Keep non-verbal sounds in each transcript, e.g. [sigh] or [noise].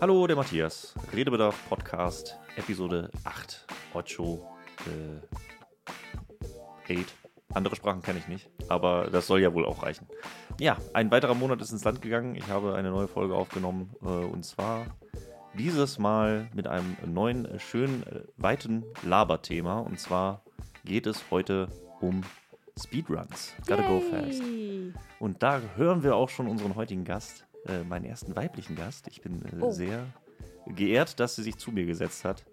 Hallo, der Matthias. Redebedarf Podcast, Episode 8. Ocho, äh, 8. Andere Sprachen kenne ich nicht, aber das soll ja wohl auch reichen. Ja, ein weiterer Monat ist ins Land gegangen. Ich habe eine neue Folge aufgenommen äh, und zwar dieses Mal mit einem neuen, äh, schönen, äh, weiten Laberthema. Und zwar geht es heute um Speedruns. Gotta go fast. Yay. Und da hören wir auch schon unseren heutigen Gast, äh, meinen ersten weiblichen Gast. Ich bin äh, Oh. sehr geehrt, dass sie sich zu mir gesetzt hat.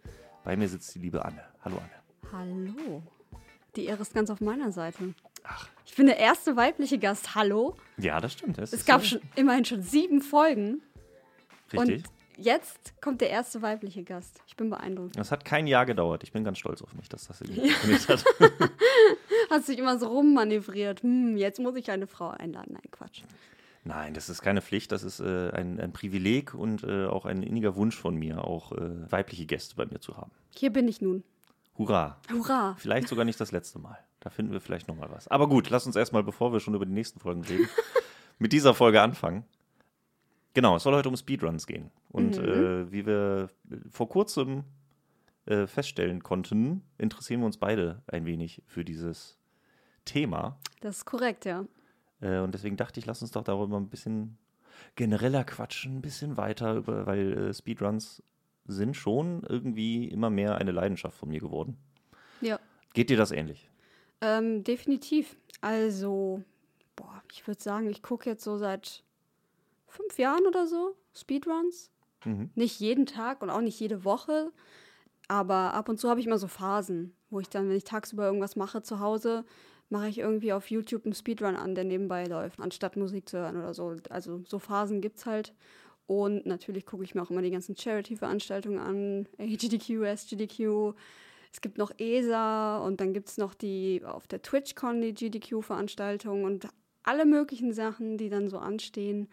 Bei mir sitzt die liebe Anne. Hallo Anne. Hallo. Die Ehre ist ganz auf meiner Seite. Ach, Ich bin der erste weibliche Gast. Hallo. ja, das stimmt. Das Es gab so- schon immerhin schon sieben Folgen. Richtig. Und jetzt kommt der erste weibliche Gast. Ich bin beeindruckt. Das hat kein Jahr gedauert. Ich bin ganz stolz auf mich, dass das irgendwie [laughs] funktioniert hat. Hast dich immer so rummanövriert. Hm, jetzt muss ich eine Frau einladen. Nein, Quatsch. Nein, das ist keine Pflicht, das ist äh, ein, ein Privileg und äh, auch ein inniger Wunsch von mir, auch äh, weibliche Gäste bei mir zu haben. Hier bin ich nun. Hurra! Hurra. Vielleicht sogar nicht das letzte Mal. Da finden wir vielleicht nochmal was. Aber gut, lass uns erstmal, bevor wir schon über die nächsten Folgen reden, [laughs] mit dieser Folge anfangen. Genau, es soll heute um Speedruns gehen. Und äh, wie wir vor kurzem äh, feststellen konnten, interessieren wir uns beide ein wenig für dieses Thema. Das ist korrekt, ja. Äh, und deswegen dachte ich, lass uns doch darüber ein bisschen genereller quatschen, ein bisschen weiter, über, weil äh, Speedruns sind schon irgendwie immer mehr eine Leidenschaft von mir geworden. Ja. Geht dir das ähnlich? Ähm, definitiv. Also, boah, ich würde sagen, ich gucke jetzt so seit fünf Jahren oder so Speedruns. Mhm. Nicht jeden Tag und auch nicht jede Woche. Aber ab und zu habe ich immer so Phasen, wo ich dann, wenn ich tagsüber irgendwas mache zu Hause, mache ich irgendwie auf YouTube einen Speedrun an, der nebenbei läuft, anstatt Musik zu hören oder so. Also so Phasen gibt es halt. Und natürlich gucke ich mir auch immer die ganzen Charity-Veranstaltungen an, [laughs] HGDQ, SGDQ. Es gibt noch ESA und dann gibt es noch die auf der TwitchCon die GDQ-Veranstaltung und alle möglichen Sachen, die dann so anstehen.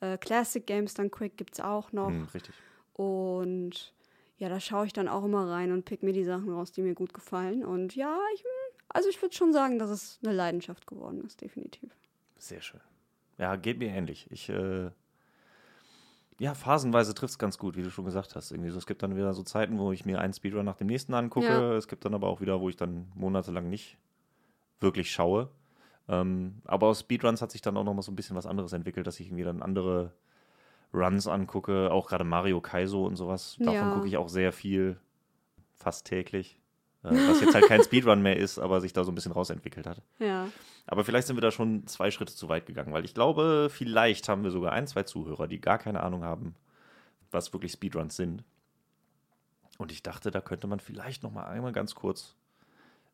Äh, Classic Games dann Quick gibt es auch noch. Hm, richtig. Und ja, da schaue ich dann auch immer rein und pick mir die Sachen raus, die mir gut gefallen. Und ja, ich, also ich würde schon sagen, dass es eine Leidenschaft geworden ist, definitiv. Sehr schön. Ja, geht mir ähnlich. Ich, äh, ja, phasenweise trifft es ganz gut, wie du schon gesagt hast. Irgendwie so, es gibt dann wieder so Zeiten, wo ich mir einen Speedrun nach dem nächsten angucke. Ja. Es gibt dann aber auch wieder, wo ich dann monatelang nicht wirklich schaue. Ähm, aber aus Speedruns hat sich dann auch noch mal so ein bisschen was anderes entwickelt, dass ich irgendwie dann andere Runs angucke, auch gerade Mario Kaizo und sowas. Davon Ja. gucke ich auch sehr viel, fast täglich. Äh, was jetzt halt kein Speedrun mehr ist, aber sich da so ein bisschen rausentwickelt hat. Ja. Aber vielleicht sind wir da schon zwei Schritte zu weit gegangen, weil ich glaube, vielleicht haben wir sogar ein, zwei Zuhörer, die gar keine Ahnung haben, was wirklich Speedruns sind. Und ich dachte, da könnte man vielleicht noch mal einmal ganz kurz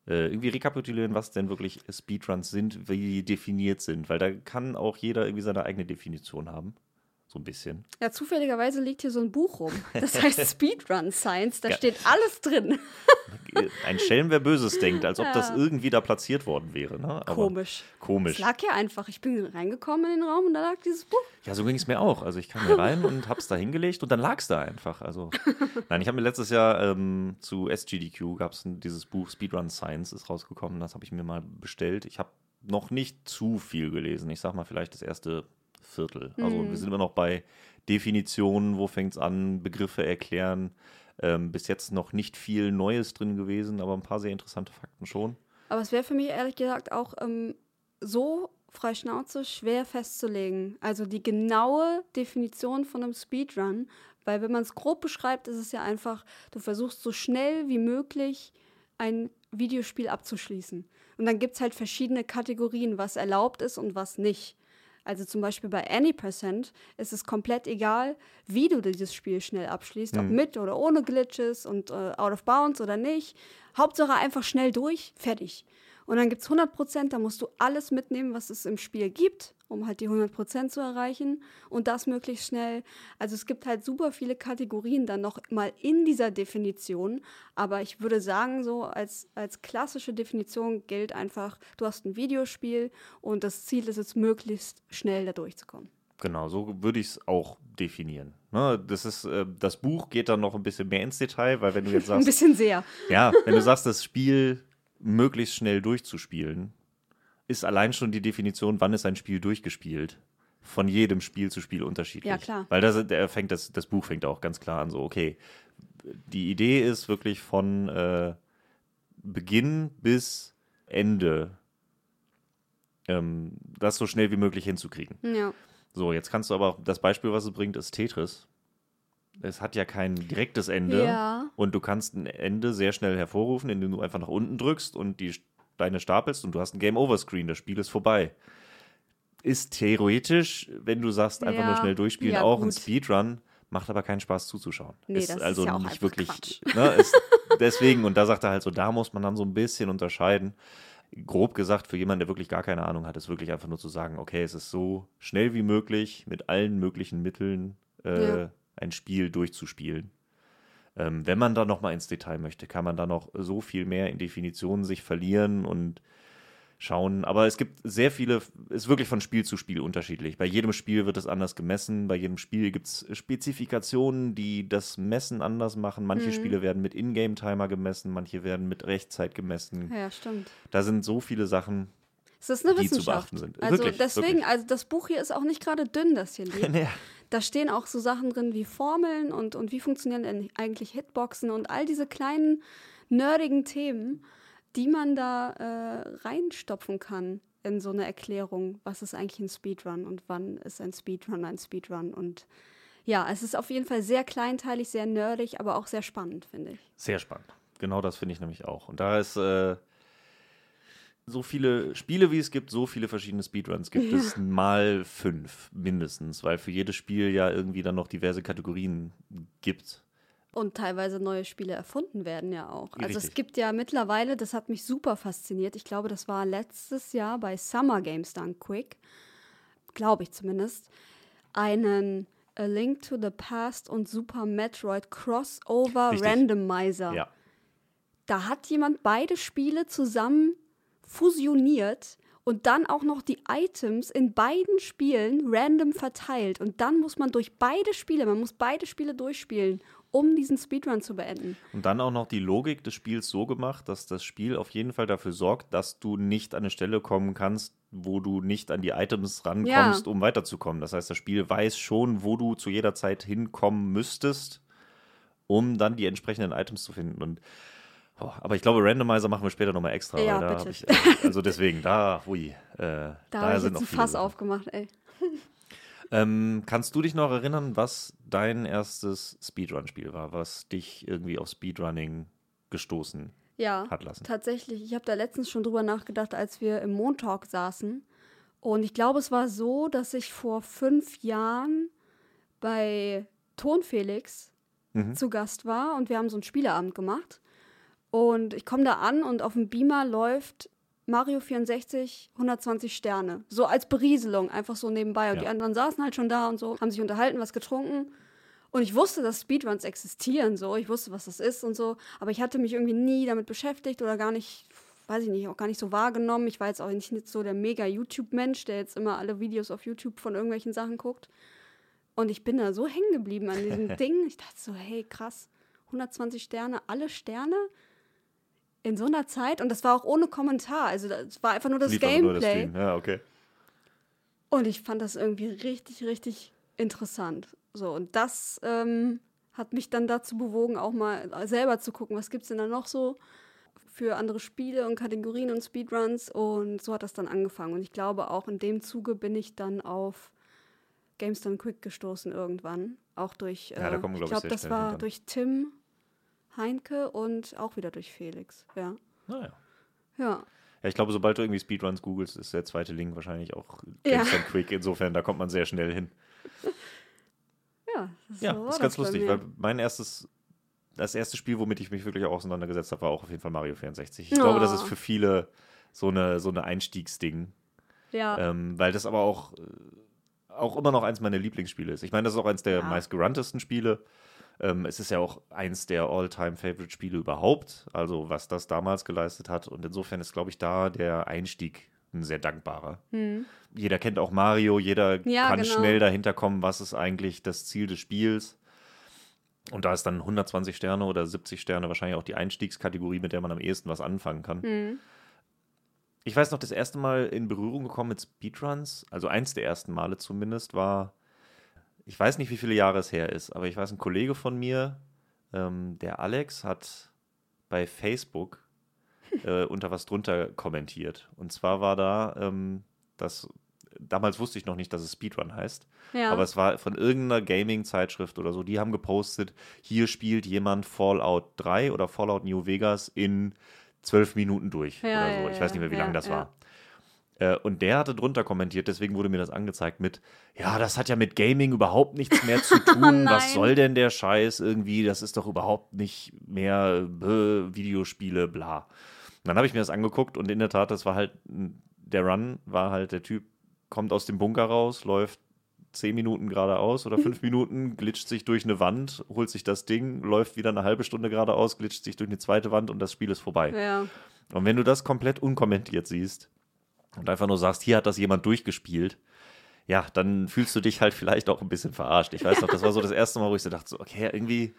äh, irgendwie rekapitulieren, was denn wirklich Speedruns sind, wie die definiert sind, weil da kann auch jeder irgendwie seine eigene Definition haben. So ein bisschen. Ja, zufälligerweise liegt hier so ein Buch rum. Das [laughs] heißt Speedrun Science. Da Ja. steht alles drin. [laughs] Ein Schelm, wer Böses denkt, als ob das Ja. irgendwie da platziert worden wäre. Ne? Komisch. Komisch. Es lag ja einfach. Ich bin reingekommen in den Raum und da lag dieses Buch. Ja, so ging es mir auch. Also ich kam hier rein und hab's da hingelegt und dann lag's da einfach. Also [laughs] nein, ich habe mir letztes Jahr ähm, zu SGDQ gab's ein, dieses Buch Speedrun Science ist rausgekommen. Das habe ich mir mal bestellt. Ich habe noch nicht zu viel gelesen. Ich sag mal vielleicht das erste Viertel. Also wir sind immer noch bei Definitionen, wo fängt's an, Begriffe erklären. Ähm, bis jetzt noch nicht viel Neues drin gewesen, aber ein paar sehr interessante Fakten schon. Aber es wäre für mich ehrlich gesagt auch ähm, so frei Schnauze schwer festzulegen. Also die genaue Definition von einem Speedrun. Weil wenn man es grob beschreibt, ist es ja einfach, du versuchst so schnell wie möglich ein Videospiel abzuschließen. Und dann gibt es halt verschiedene Kategorien, was erlaubt ist und was nicht. Also zum Beispiel bei Any% ist es komplett egal, wie du dieses Spiel schnell abschließt, ob mit oder ohne Glitches und äh, out of bounds oder nicht. Hauptsache einfach schnell durch, fertig. Und dann gibt es 100%, da musst du alles mitnehmen, was es im Spiel gibt, um halt die 100% zu erreichen und das möglichst schnell. Also es gibt halt super viele Kategorien dann noch mal in dieser Definition, aber ich würde sagen, so als, als klassische Definition gilt einfach, du hast ein Videospiel und das Ziel ist es, möglichst schnell da durchzukommen. Genau, so würde ich es auch definieren. Ne, das, ist, äh, das Buch geht dann noch ein bisschen mehr ins Detail, weil wenn du jetzt [laughs] Ein sagst, bisschen sehr. ja, wenn du sagst, das Spiel möglichst schnell durchzuspielen, ist allein schon die Definition, wann ist ein Spiel durchgespielt, von jedem Spiel zu Spiel unterschiedlich. Ja, klar. Weil das, der fängt das, das Buch fängt auch ganz klar an, so, okay, die Idee ist wirklich von äh, Beginn bis Ende ähm, das so schnell wie möglich hinzukriegen. Ja. So, jetzt kannst du aber, das Beispiel, was es bringt, ist Tetris. Es hat ja kein direktes Ende Ja. und du kannst ein Ende sehr schnell hervorrufen, indem du einfach nach unten drückst und die Steine stapelst und du hast ein Game-Over-Screen, das Spiel ist vorbei. Ist theoretisch, wenn du sagst, einfach Ja. nur schnell durchspielen, Ja, auch ein gut. Speedrun, macht aber keinen Spaß zuzuschauen. Nee, ist das ist also ja auch nicht wirklich. Ne, ist [laughs] deswegen, und da sagt er halt so, da muss man dann so ein bisschen unterscheiden. Grob gesagt, für jemanden, der wirklich gar keine Ahnung hat, ist wirklich einfach nur zu sagen, okay, es ist so schnell wie möglich mit allen möglichen Mitteln äh, Ja. ein Spiel durchzuspielen. Ähm, wenn man da noch mal ins Detail möchte, kann man da noch so viel mehr in Definitionen sich verlieren und schauen. Aber es gibt sehr viele, ist wirklich von Spiel zu Spiel unterschiedlich. Bei jedem Spiel wird es anders gemessen. Bei jedem Spiel gibt es Spezifikationen, die das Messen anders machen. Manche Mhm. Spiele werden mit Ingame-Timer gemessen, manche werden mit Echtzeit gemessen. ja, stimmt. Da sind so viele Sachen. Es ist eine Die zu Wissenschaft. beachten sind. Also Wirklich, deswegen, wirklich. also das Buch hier ist auch nicht gerade dünn, das hier liegt. [laughs] Ja. Da stehen auch so Sachen drin wie Formeln und, und wie funktionieren denn eigentlich Hitboxen und all diese kleinen nerdigen Themen, die man da äh, reinstopfen kann in so eine Erklärung, was ist eigentlich ein Speedrun und wann ist ein Speedrun ein Speedrun und ja, es ist auf jeden Fall sehr kleinteilig, sehr nerdig, aber auch sehr spannend, finde ich. Sehr spannend. Genau das finde ich nämlich auch. Und da ist äh, so viele Spiele, wie es gibt, so viele verschiedene Speedruns gibt es mal fünf mindestens, weil für jedes Spiel ja irgendwie dann noch diverse Kategorien gibt. Und teilweise neue Spiele erfunden werden ja auch. Also es Richtig. gibt ja mittlerweile, das hat mich super fasziniert, ich glaube, das war letztes Jahr bei Summer Games Done Quick, glaube ich zumindest, einen A Link to the Past und Super Metroid Crossover Richtig. Randomizer. Ja. Da hat jemand beide Spiele zusammen fusioniert und dann auch noch die Items in beiden Spielen random verteilt. Und dann muss man durch beide Spiele, man muss beide Spiele durchspielen, um diesen Speedrun zu beenden. Und dann auch noch die Logik des Spiels so gemacht, dass das Spiel auf jeden Fall dafür sorgt, dass du nicht an eine Stelle kommen kannst, wo du nicht an die Items rankommst, Ja. um weiterzukommen. Das heißt, das Spiel weiß schon, wo du zu jeder Zeit hinkommen müsstest, um dann die entsprechenden Items zu finden. Und oh, aber ich glaube, Randomizer machen wir später nochmal extra. Ja, bitte. Ich, äh, also deswegen, da, hui. Äh, [laughs] Da habe ich jetzt ein Fass Sachen. aufgemacht, ey. [laughs] Ähm, kannst du dich noch erinnern, was dein erstes Speedrun-Spiel war, was dich irgendwie auf Speedrunning gestoßen Ja, hat lassen? tatsächlich. Ich habe da letztens schon drüber nachgedacht, als wir im Montalk saßen. Und ich glaube, es war so, dass ich vor fünf Jahren bei Ton Felix Mhm. zu Gast war und wir haben so einen Spieleabend gemacht. Und ich komme da an und auf dem Beamer läuft Mario 64 120 Sterne. So als Berieselung, einfach so nebenbei. Und Ja. die anderen saßen halt schon da und so, haben sich unterhalten, was getrunken. Und ich wusste, dass Speedruns existieren, so. Ich wusste, was das ist und so. Aber ich hatte mich irgendwie nie damit beschäftigt oder gar nicht, weiß ich nicht, auch gar nicht so wahrgenommen. Ich war jetzt auch nicht so der mega YouTube-Mensch, der jetzt immer alle Videos auf YouTube von irgendwelchen Sachen guckt. Und ich bin da so hängen geblieben an diesem [laughs] Ding. Ich dachte so, hey, krass, 120 Sterne, alle Sterne in so einer Zeit. Und das war auch ohne Kommentar. Also das war einfach nur das Lief einfach nur das Gameplay. Ja, okay. Und ich fand das irgendwie richtig, richtig interessant. So, und das ähm, hat mich dann dazu bewogen, auch mal selber zu gucken, was gibt es denn da noch so für andere Spiele und Kategorien und Speedruns. Und so hat das dann angefangen. Und ich glaube, auch in dem Zuge bin ich dann auf Games Done Quick gestoßen irgendwann. Auch durch, Ja, da äh, kommen glaub ich glaube, das war dann. durch Tim Heinke und auch wieder durch Felix. Ja. Naja. Ja. Ja, ich glaube, sobald du irgendwie Speedruns googelst, ist der zweite Link wahrscheinlich auch Ja. Games Done Quick. Insofern, da kommt man sehr schnell hin. Ja, das Ja, so ist ganz lustig, weil mein erstes, das erste Spiel, womit ich mich wirklich auch auseinandergesetzt habe, war auch auf jeden Fall Mario 64. Ich glaube, das ist Oh. für viele so eine, so eine Einstiegsding. Ja. Ähm, weil das aber auch, äh, auch immer noch eins meiner Lieblingsspiele ist. Ich meine, das ist auch eins der Ja. meistgeranntesten Spiele. Ähm, es ist ja auch eins der All-Time-Favorite-Spiele überhaupt, also was das damals geleistet hat. Und insofern ist, glaube ich, da der Einstieg ein sehr dankbarer. Hm. Jeder kennt auch Mario, jeder Ja, kann genau. schnell dahinter kommen, was ist eigentlich das Ziel des Spiels. Und da ist dann 120 Sterne oder 70 Sterne wahrscheinlich auch die Einstiegskategorie, mit der man am ehesten was anfangen kann. Hm. ich weiß noch, das erste Mal in Berührung gekommen mit Speedruns, also eins der ersten Male zumindest, war, ich weiß nicht, wie viele Jahre es her ist, aber ich weiß, ein Kollege von mir, ähm, der Alex, hat bei Facebook [laughs] äh, unter was drunter kommentiert. Und zwar war da, ähm, das, damals wusste ich noch nicht, dass es Speedrun heißt, Ja. aber es war von irgendeiner Gaming-Zeitschrift oder so, die haben gepostet, hier spielt jemand Fallout 3 oder Fallout New Vegas in zwölf Minuten durch Ja, oder so. Ich weiß nicht mehr, wie lange das war. Äh, Und der hatte drunter kommentiert, deswegen wurde mir das angezeigt mit, ja, das hat ja mit Gaming überhaupt nichts mehr zu [laughs] tun. Was soll denn der Scheiß irgendwie? Das ist doch überhaupt nicht mehr äh, Videospiele, bla. Und dann habe ich mir das angeguckt und in der Tat, das war halt, der Run war halt, der Typ kommt aus dem Bunker raus, läuft zehn Minuten geradeaus oder fünf [laughs] Minuten, glitscht sich durch eine Wand, holt sich das Ding, läuft wieder eine halbe Stunde geradeaus, glitscht sich durch eine zweite Wand und das Spiel ist vorbei. ja. Und wenn du das komplett unkommentiert siehst und einfach nur sagst, hier hat das jemand durchgespielt, ja, dann fühlst du dich halt vielleicht auch ein bisschen verarscht. Ich weiß noch, das war so das erste Mal, wo ich so dachte, so, okay, irgendwie,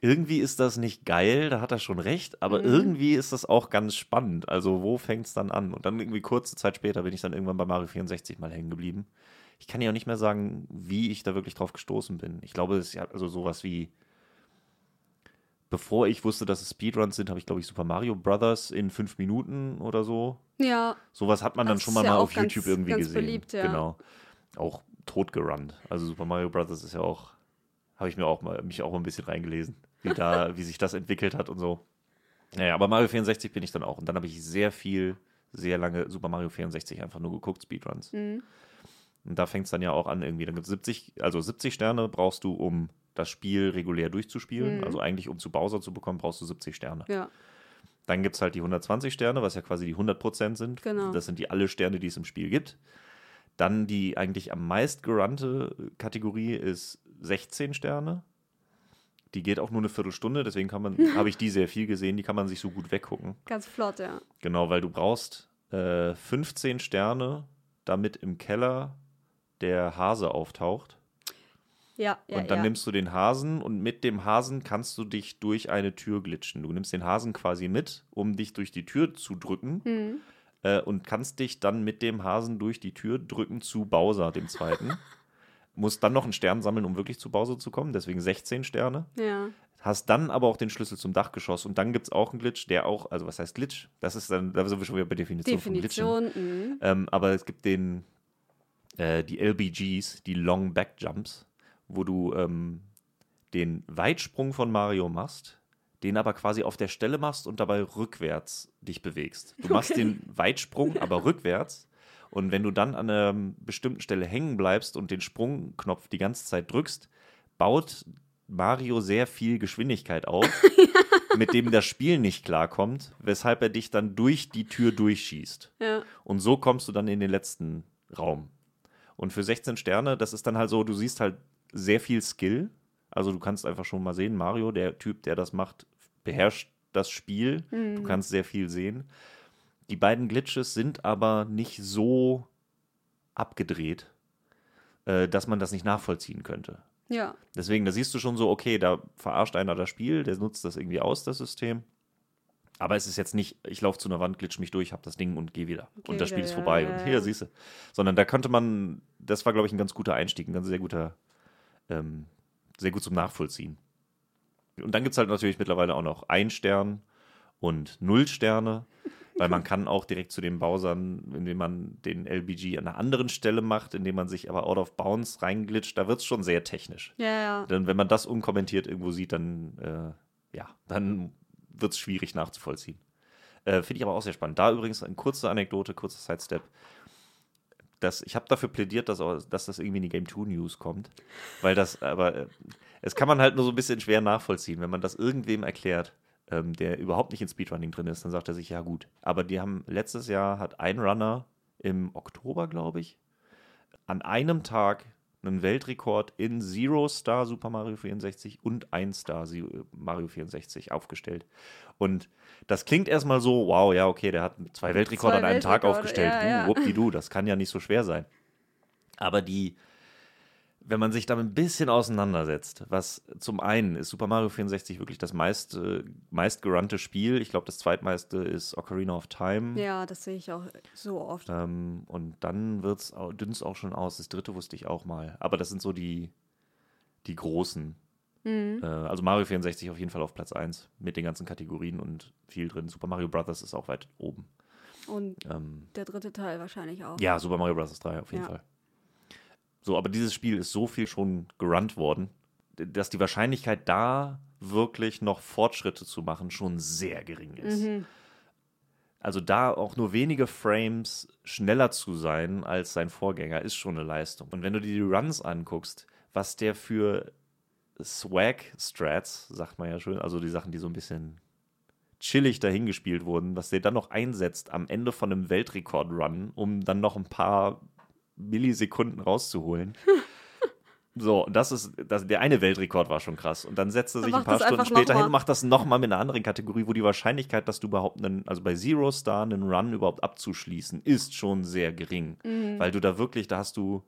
irgendwie ist das nicht geil, da hat er schon recht, aber Mhm. irgendwie ist das auch ganz spannend. Also wo fängt es dann an? Und dann irgendwie kurze Zeit später bin ich dann irgendwann bei Mario 64 mal hängen geblieben. Ich kann ja auch nicht mehr sagen, wie ich da wirklich drauf gestoßen bin. Ich glaube, es ist ja also sowas wie bevor ich wusste, dass es Speedruns sind, habe ich, glaube ich, Super Mario Brothers in fünf Minuten oder so. Ja, Sowas hat man dann Das schon mal, ja mal auf ganz- YouTube irgendwie ganz gesehen. beliebt, ja. Genau. Auch totgerannt. Also Super Mario Brothers ist ja auch, habe ich mir auch mal, mich auch mal ein bisschen reingelesen, wie da, [laughs] wie sich das entwickelt hat und so. Naja, aber Mario 64 bin ich dann auch. Und dann habe ich sehr viel, sehr lange Super Mario 64 einfach nur geguckt, Speedruns. Mhm. Und da fängt es dann ja auch an, irgendwie. Dann gibt es 70, also 70 Sterne brauchst du, um das Spiel regulär durchzuspielen. Mhm. Also eigentlich, um zu Bowser zu bekommen, brauchst du 70 Sterne. ja. Dann gibt es halt die 120 Sterne, was ja quasi die 100% sind. Genau. Das sind die alle Sterne, die es im Spiel gibt. Dann die eigentlich am meist gerannte Kategorie ist 16 Sterne. Die geht auch nur eine Viertelstunde, deswegen kann man, [laughs] habe ich die sehr viel gesehen, die kann man sich so gut weggucken. Ganz flott, ja. Genau, weil du brauchst äh, 15 Sterne, damit im Keller der Hase auftaucht. Ja, ja, und dann ja. nimmst du den Hasen und mit dem Hasen kannst du dich durch eine Tür glitschen. Du nimmst den Hasen quasi mit, um dich durch die Tür zu drücken Mhm. äh, und kannst dich dann mit dem Hasen durch die Tür drücken zu Bowser, dem zweiten. [laughs] Musst dann noch einen Stern sammeln, um wirklich zu Bowser zu kommen, deswegen 16 Sterne. Ja. Hast dann aber auch den Schlüssel zum Dachgeschoss und dann gibt es auch einen Glitch, der auch, also was heißt Glitch? Das ist dann, da sind wir schon wieder bei Definition, von Glitchen. Definition. Mhm. Ähm, aber es gibt den, äh, die LBGs, die Long Back Jumps, wo du ähm, den Weitsprung von Mario machst, den aber quasi auf der Stelle machst und dabei rückwärts dich bewegst. Du [laughs] machst Okay. den Weitsprung, aber rückwärts. Und wenn du dann an einer bestimmten Stelle hängen bleibst und den Sprungknopf die ganze Zeit drückst, baut Mario sehr viel Geschwindigkeit auf, [laughs] mit dem das Spiel nicht klarkommt, weshalb er dich dann durch die Tür durchschießt. Ja. Und so kommst du dann in den letzten Raum. Und für 16 Sterne, das ist dann halt so, du siehst halt sehr viel Skill. Also du kannst einfach schon mal sehen, Mario, der Typ, der das macht, beherrscht das Spiel. Du kannst sehr viel sehen. Die beiden Glitches sind aber nicht so abgedreht, äh, dass man das nicht nachvollziehen könnte. Ja. Deswegen, da siehst du schon so, okay, da verarscht einer das Spiel, der nutzt das irgendwie aus, das System. Aber es ist jetzt nicht, ich laufe zu einer Wand, glitsch mich durch, hab das Ding und gehe wieder. Geh und das Spiel wieder, ist vorbei. ja, und ja. hier, siehst du. Sondern da könnte man, das war, glaube ich, ein ganz guter Einstieg, ein ganz sehr guter, ähm, sehr gut zum Nachvollziehen. Und dann gibt es halt natürlich mittlerweile auch noch ein Stern und null Sterne, weil man kann auch direkt zu den Bowsern, indem man den LBG an einer anderen Stelle macht, indem man sich aber out of bounds reinglitscht, da wird es schon sehr technisch. Ja, ja. Denn wenn man das unkommentiert irgendwo sieht, dann, äh, ja, dann wird es schwierig nachzuvollziehen. Äh, Finde ich aber auch sehr spannend. Da übrigens eine kurze Anekdote, kurzer Sidestep. Das, ich habe dafür plädiert, dass, dass das irgendwie in die Game 2 News kommt. Weil das, aber äh, es kann man halt nur so ein bisschen schwer nachvollziehen. Wenn man das irgendwem erklärt, ähm, der überhaupt nicht in Speedrunning drin ist, dann sagt er sich, ja gut. Aber die haben letztes Jahr hat ein Runner im Oktober, glaube ich, an einem Tag einen Weltrekord in Zero Star Super Mario 64 und 1 Star Si- Mario 64 aufgestellt. Und das klingt erstmal so, wow, ja, okay, der hat zwei Weltrekorde Zwei an einem Tag Weltrekorde, aufgestellt. ja, ja. Uh, das kann ja nicht so schwer sein. Aber die, wenn man sich damit ein bisschen auseinandersetzt, was zum einen ist Super Mario 64 wirklich das meist, äh, meist gerannte Spiel. Ich glaube, das zweitmeiste ist Ocarina of Time. Ja, das sehe ich auch so oft. Ähm, und dann wird's auch, dünn's auch schon aus. Das dritte wusste ich auch mal. Aber das sind so die, die großen. Mhm. Äh, also Mario 64 auf jeden Fall auf Platz 1 mit den ganzen Kategorien und viel drin. Super Mario Brothers ist auch weit oben. Und Ähm, der dritte Teil wahrscheinlich auch. ja, Super Mario Bros. 3 auf jeden Ja. Fall. So, aber dieses Spiel ist so viel schon gerannt worden, dass die Wahrscheinlichkeit da wirklich noch Fortschritte zu machen schon sehr gering ist. Mhm. Also da auch nur wenige Frames schneller zu sein als sein Vorgänger ist schon eine Leistung. Und wenn du dir die Runs anguckst, was der für Swag-Strats, sagt man ja schön, also die Sachen, die so ein bisschen chillig dahingespielt wurden, was der dann noch einsetzt am Ende von einem Weltrekord-Run, um dann noch ein paar Millisekunden rauszuholen. [laughs] So, das ist, das, der eine Weltrekord war schon krass. Und dann setzt er sich ein paar Stunden später hin und macht das nochmal mit einer anderen Kategorie, wo die Wahrscheinlichkeit, dass du überhaupt einen, also bei Zero Star einen Run überhaupt abzuschließen, ist schon sehr gering. Mhm. Weil du da wirklich, da hast du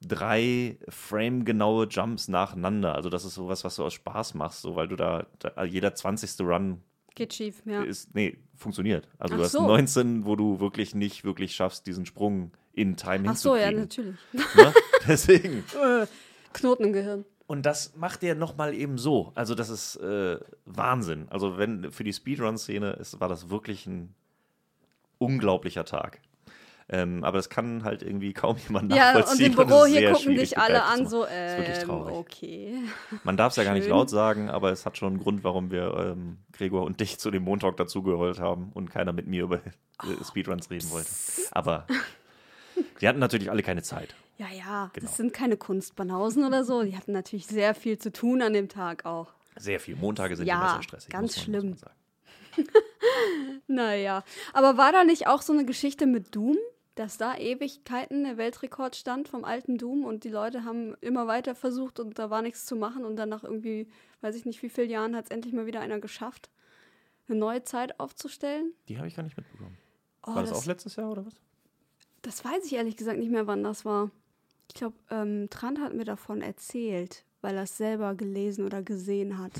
drei framegenaue Jumps nacheinander. Also das ist sowas, was du aus Spaß machst, so weil du da, da also jeder 20. Run Geht schief, ja. ist, nee, funktioniert. Also Ach du hast so. 19, wo du wirklich nicht wirklich schaffst, diesen Sprung in Time Ach so, ja, natürlich. Ne? [laughs] Deswegen. Äh, Knoten im Gehirn. Und das macht er nochmal eben so. Also, das ist äh, Wahnsinn. Also, wenn für die Speedrun-Szene war das wirklich ein unglaublicher Tag. Ähm, aber das kann halt irgendwie kaum jemand Ja, und nachvollziehen. im Büro hier gucken dich alle an, so, machen. ist wirklich ähm, traurig. okay. Man darf es ja gar nicht laut sagen, aber es hat schon einen Grund, warum wir ähm, Gregor und dich zu dem Montalk dazugeholt haben und keiner mit mir über Oh, äh, Speedruns reden wollte. Aber die hatten natürlich alle keine Zeit. Ja, ja, Genau. das sind keine Kunstbanausen oder so. Die hatten natürlich sehr viel zu tun an dem Tag auch. Sehr viel. Montage sind Ja, immer sehr stressig. ganz man, schlimm. [laughs] Naja, aber war da nicht auch so eine Geschichte mit Doom, dass da Ewigkeiten der Weltrekord stand vom alten Doom und die Leute haben immer weiter versucht und da war nichts zu machen und dann nach irgendwie, weiß ich nicht wie vielen Jahren, hat es endlich mal wieder einer geschafft, eine neue Zeit aufzustellen? Die habe ich gar nicht mitbekommen. Oh, War das, auch letztes Jahr oder was? Das weiß ich ehrlich gesagt nicht mehr, wann das war. Ich glaube, ähm, Trant hat mir davon erzählt, weil er es selber gelesen oder gesehen hat.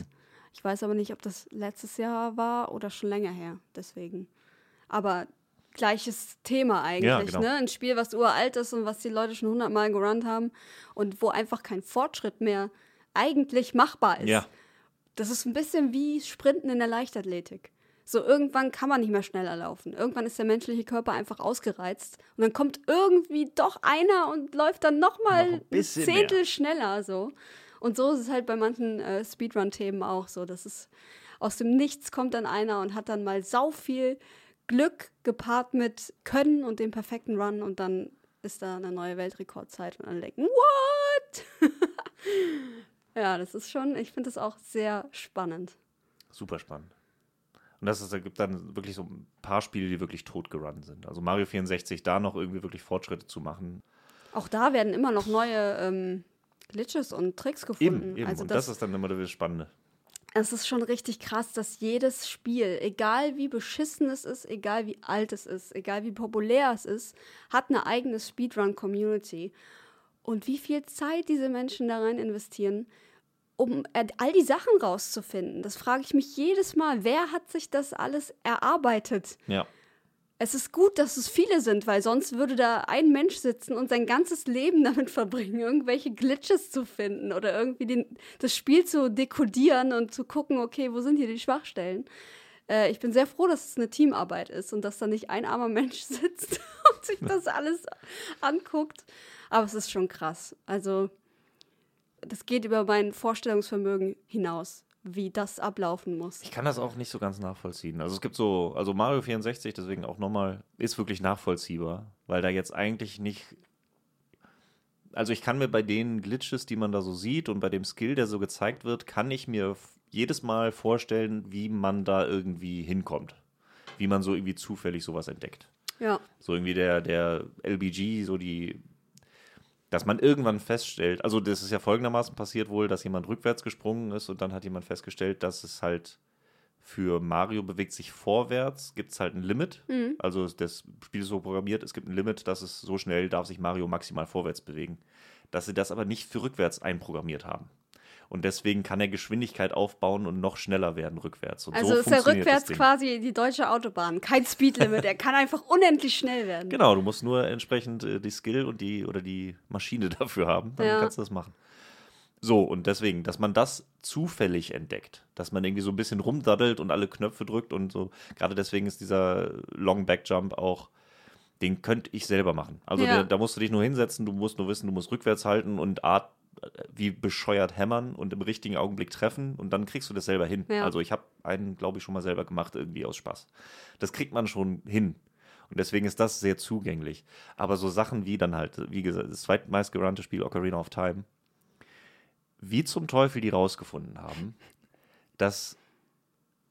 Ich weiß aber nicht, ob das letztes Jahr war oder schon länger her. Deswegen. Aber gleiches Thema eigentlich, Ja, genau. ne? Ein Spiel, was uralt ist und was die Leute schon hundertmal gerannt haben und wo einfach kein Fortschritt mehr eigentlich machbar ist. Ja. Das ist ein bisschen wie Sprinten in der Leichtathletik. So irgendwann kann man nicht mehr schneller laufen. Irgendwann ist der menschliche Körper einfach ausgereizt und dann kommt irgendwie doch einer und läuft dann noch mal Noch ein Zehntel mehr. schneller so. Und so ist es halt bei manchen äh, Speedrun-Themen auch so. Das ist aus dem Nichts kommt dann einer und hat dann mal sau viel Glück gepaart mit Können und dem perfekten Run und dann ist da eine neue Weltrekordzeit und alle denken, what? [laughs] ja, das ist schon, ich finde das auch sehr spannend. Super spannend. Und das ist, da gibt dann wirklich so ein paar Spiele, die wirklich tot gerannt sind. Also Mario 64, da noch irgendwie wirklich Fortschritte zu machen. Auch da werden immer noch neue ähm, Glitches und Tricks gefunden. Eben, eben. Also und das, das, ist dann immer das Spannende. es ist schon richtig krass, dass jedes Spiel, egal wie beschissen es ist, egal wie alt es ist, egal wie populär es ist, hat eine eigene Speedrun-Community. Und wie viel Zeit diese Menschen da rein investieren, um äh, all die Sachen rauszufinden. Das frage ich mich jedes Mal. Wer hat sich das alles erarbeitet? Ja. Es ist gut, dass es viele sind, weil sonst würde da ein Mensch sitzen und sein ganzes Leben damit [laughs] verbringen, irgendwelche Glitches zu finden oder irgendwie den, das Spiel zu dekodieren und zu gucken, okay, wo sind hier die Schwachstellen. Äh, ich bin sehr froh, dass es eine Teamarbeit ist und dass da nicht ein armer [laughs] Mensch sitzt und sich das [laughs] alles anguckt. Aber es ist schon krass. Also, das geht über mein Vorstellungsvermögen hinaus, wie das ablaufen muss. Ich kann das auch nicht so ganz nachvollziehen. Also es gibt so, also Mario 64, deswegen auch nochmal, ist wirklich nachvollziehbar, weil da jetzt eigentlich nicht. Also ich kann mir bei den Glitches, die man da so sieht und bei dem Skill, der so gezeigt wird, kann ich mir jedes Mal vorstellen, wie man da irgendwie hinkommt. Wie man so irgendwie zufällig sowas entdeckt. Ja. So irgendwie der, der LBG, so die, dass man irgendwann feststellt, also das ist ja folgendermaßen passiert wohl, dass jemand rückwärts gesprungen ist und dann hat jemand festgestellt, dass es halt für Mario bewegt sich vorwärts, gibt es halt ein Limit. Also das Spiel ist so programmiert, es gibt ein Limit, dass es so schnell darf sich Mario maximal vorwärts bewegen. dass sie das aber nicht für rückwärts einprogrammiert haben. Und deswegen kann er Geschwindigkeit aufbauen und noch schneller werden rückwärts. Und also so ist er rückwärts quasi die deutsche Autobahn. Kein Speedlimit. er kann einfach unendlich schnell werden. Genau, du musst nur entsprechend äh, die Skill und die oder die Maschine [laughs] dafür haben, dann Ja. kannst du das machen. So, und deswegen, dass man das zufällig entdeckt, dass man irgendwie so ein bisschen rumdaddelt und alle Knöpfe drückt und so. Gerade deswegen ist dieser Long Back Jump auch, den könnte ich selber machen. Also Ja. der, da musst du dich nur hinsetzen, du musst nur wissen, du musst rückwärts halten und Art wie bescheuert hämmern und im richtigen Augenblick treffen und dann kriegst du das selber hin. Ja. Also ich habe einen, glaube ich, schon mal selber gemacht, irgendwie aus Spaß. Das kriegt man schon hin. Und deswegen ist das sehr zugänglich. Aber so Sachen wie dann halt, wie gesagt, das zweitmeist gerannte Spiel Ocarina of Time, wie zum Teufel die rausgefunden haben, dass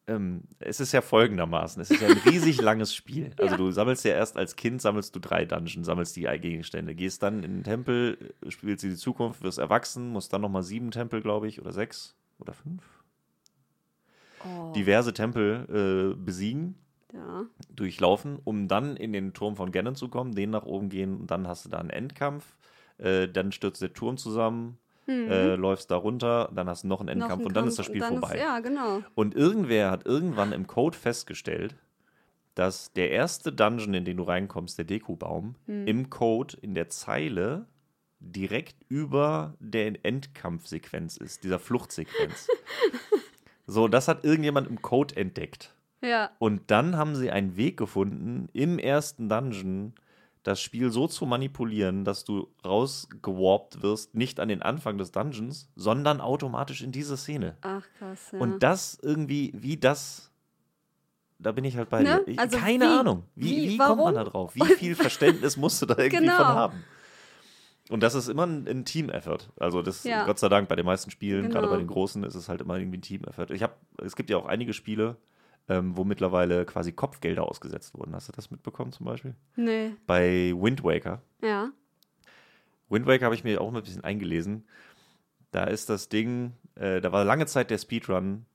ähm, es ist ja folgendermaßen, es ist ja ein riesig langes Spiel. [laughs] Also Ja. du sammelst ja erst als Kind, sammelst du drei Dungeons, sammelst die Gegenstände, gehst dann in den Tempel, äh, spielst die Zukunft, wirst erwachsen, musst dann nochmal sieben Tempel, glaube ich, oder sechs oder fünf, Oh, diverse Tempel äh, besiegen ja. durchlaufen, um dann in den Turm von Ganon zu kommen, den nach oben gehen und dann hast du da einen Endkampf. Äh, dann stürzt der Turm zusammen, äh, läufst da runter, dann hast du noch einen Mhm. Noch Endkampf ein und dann Kampf ist das Spiel vorbei. Ist, ja, genau. Und irgendwer hat irgendwann im Code festgestellt, dass der erste Dungeon, in den du reinkommst, der Dekubaum, Hm. im Code in der Zeile direkt über der Endkampfsequenz ist, dieser Fluchtsequenz. [laughs] so, das hat irgendjemand im Code entdeckt. Ja. Und dann haben sie einen Weg gefunden, im ersten Dungeon das Spiel so zu manipulieren, dass du rausgewarpt wirst, nicht an den Anfang des Dungeons, sondern automatisch in diese Szene. Ach, krass. Ja. Und das irgendwie, wie das, da bin ich halt bei Ne? dir. Also keine wie? Ahnung. Wie, Wie? wie, kommt man da drauf? Wie [laughs] viel Verständnis musst du da irgendwie Genau. von haben? Und das ist immer ein, ein Team-Effort. Also das, Ja. Gott sei Dank, bei den meisten Spielen, gerade Genau. bei den großen, ist es halt immer irgendwie ein Team-Effort. Ich habe, es gibt ja auch einige Spiele, ähm, wo mittlerweile quasi Kopfgelder ausgesetzt wurden. Hast du das mitbekommen zum Beispiel? nee. Bei Wind Waker. Ja. Wind Waker habe ich mir auch mal ein bisschen eingelesen. Da ist das Ding, äh, da war lange Zeit der Speedrun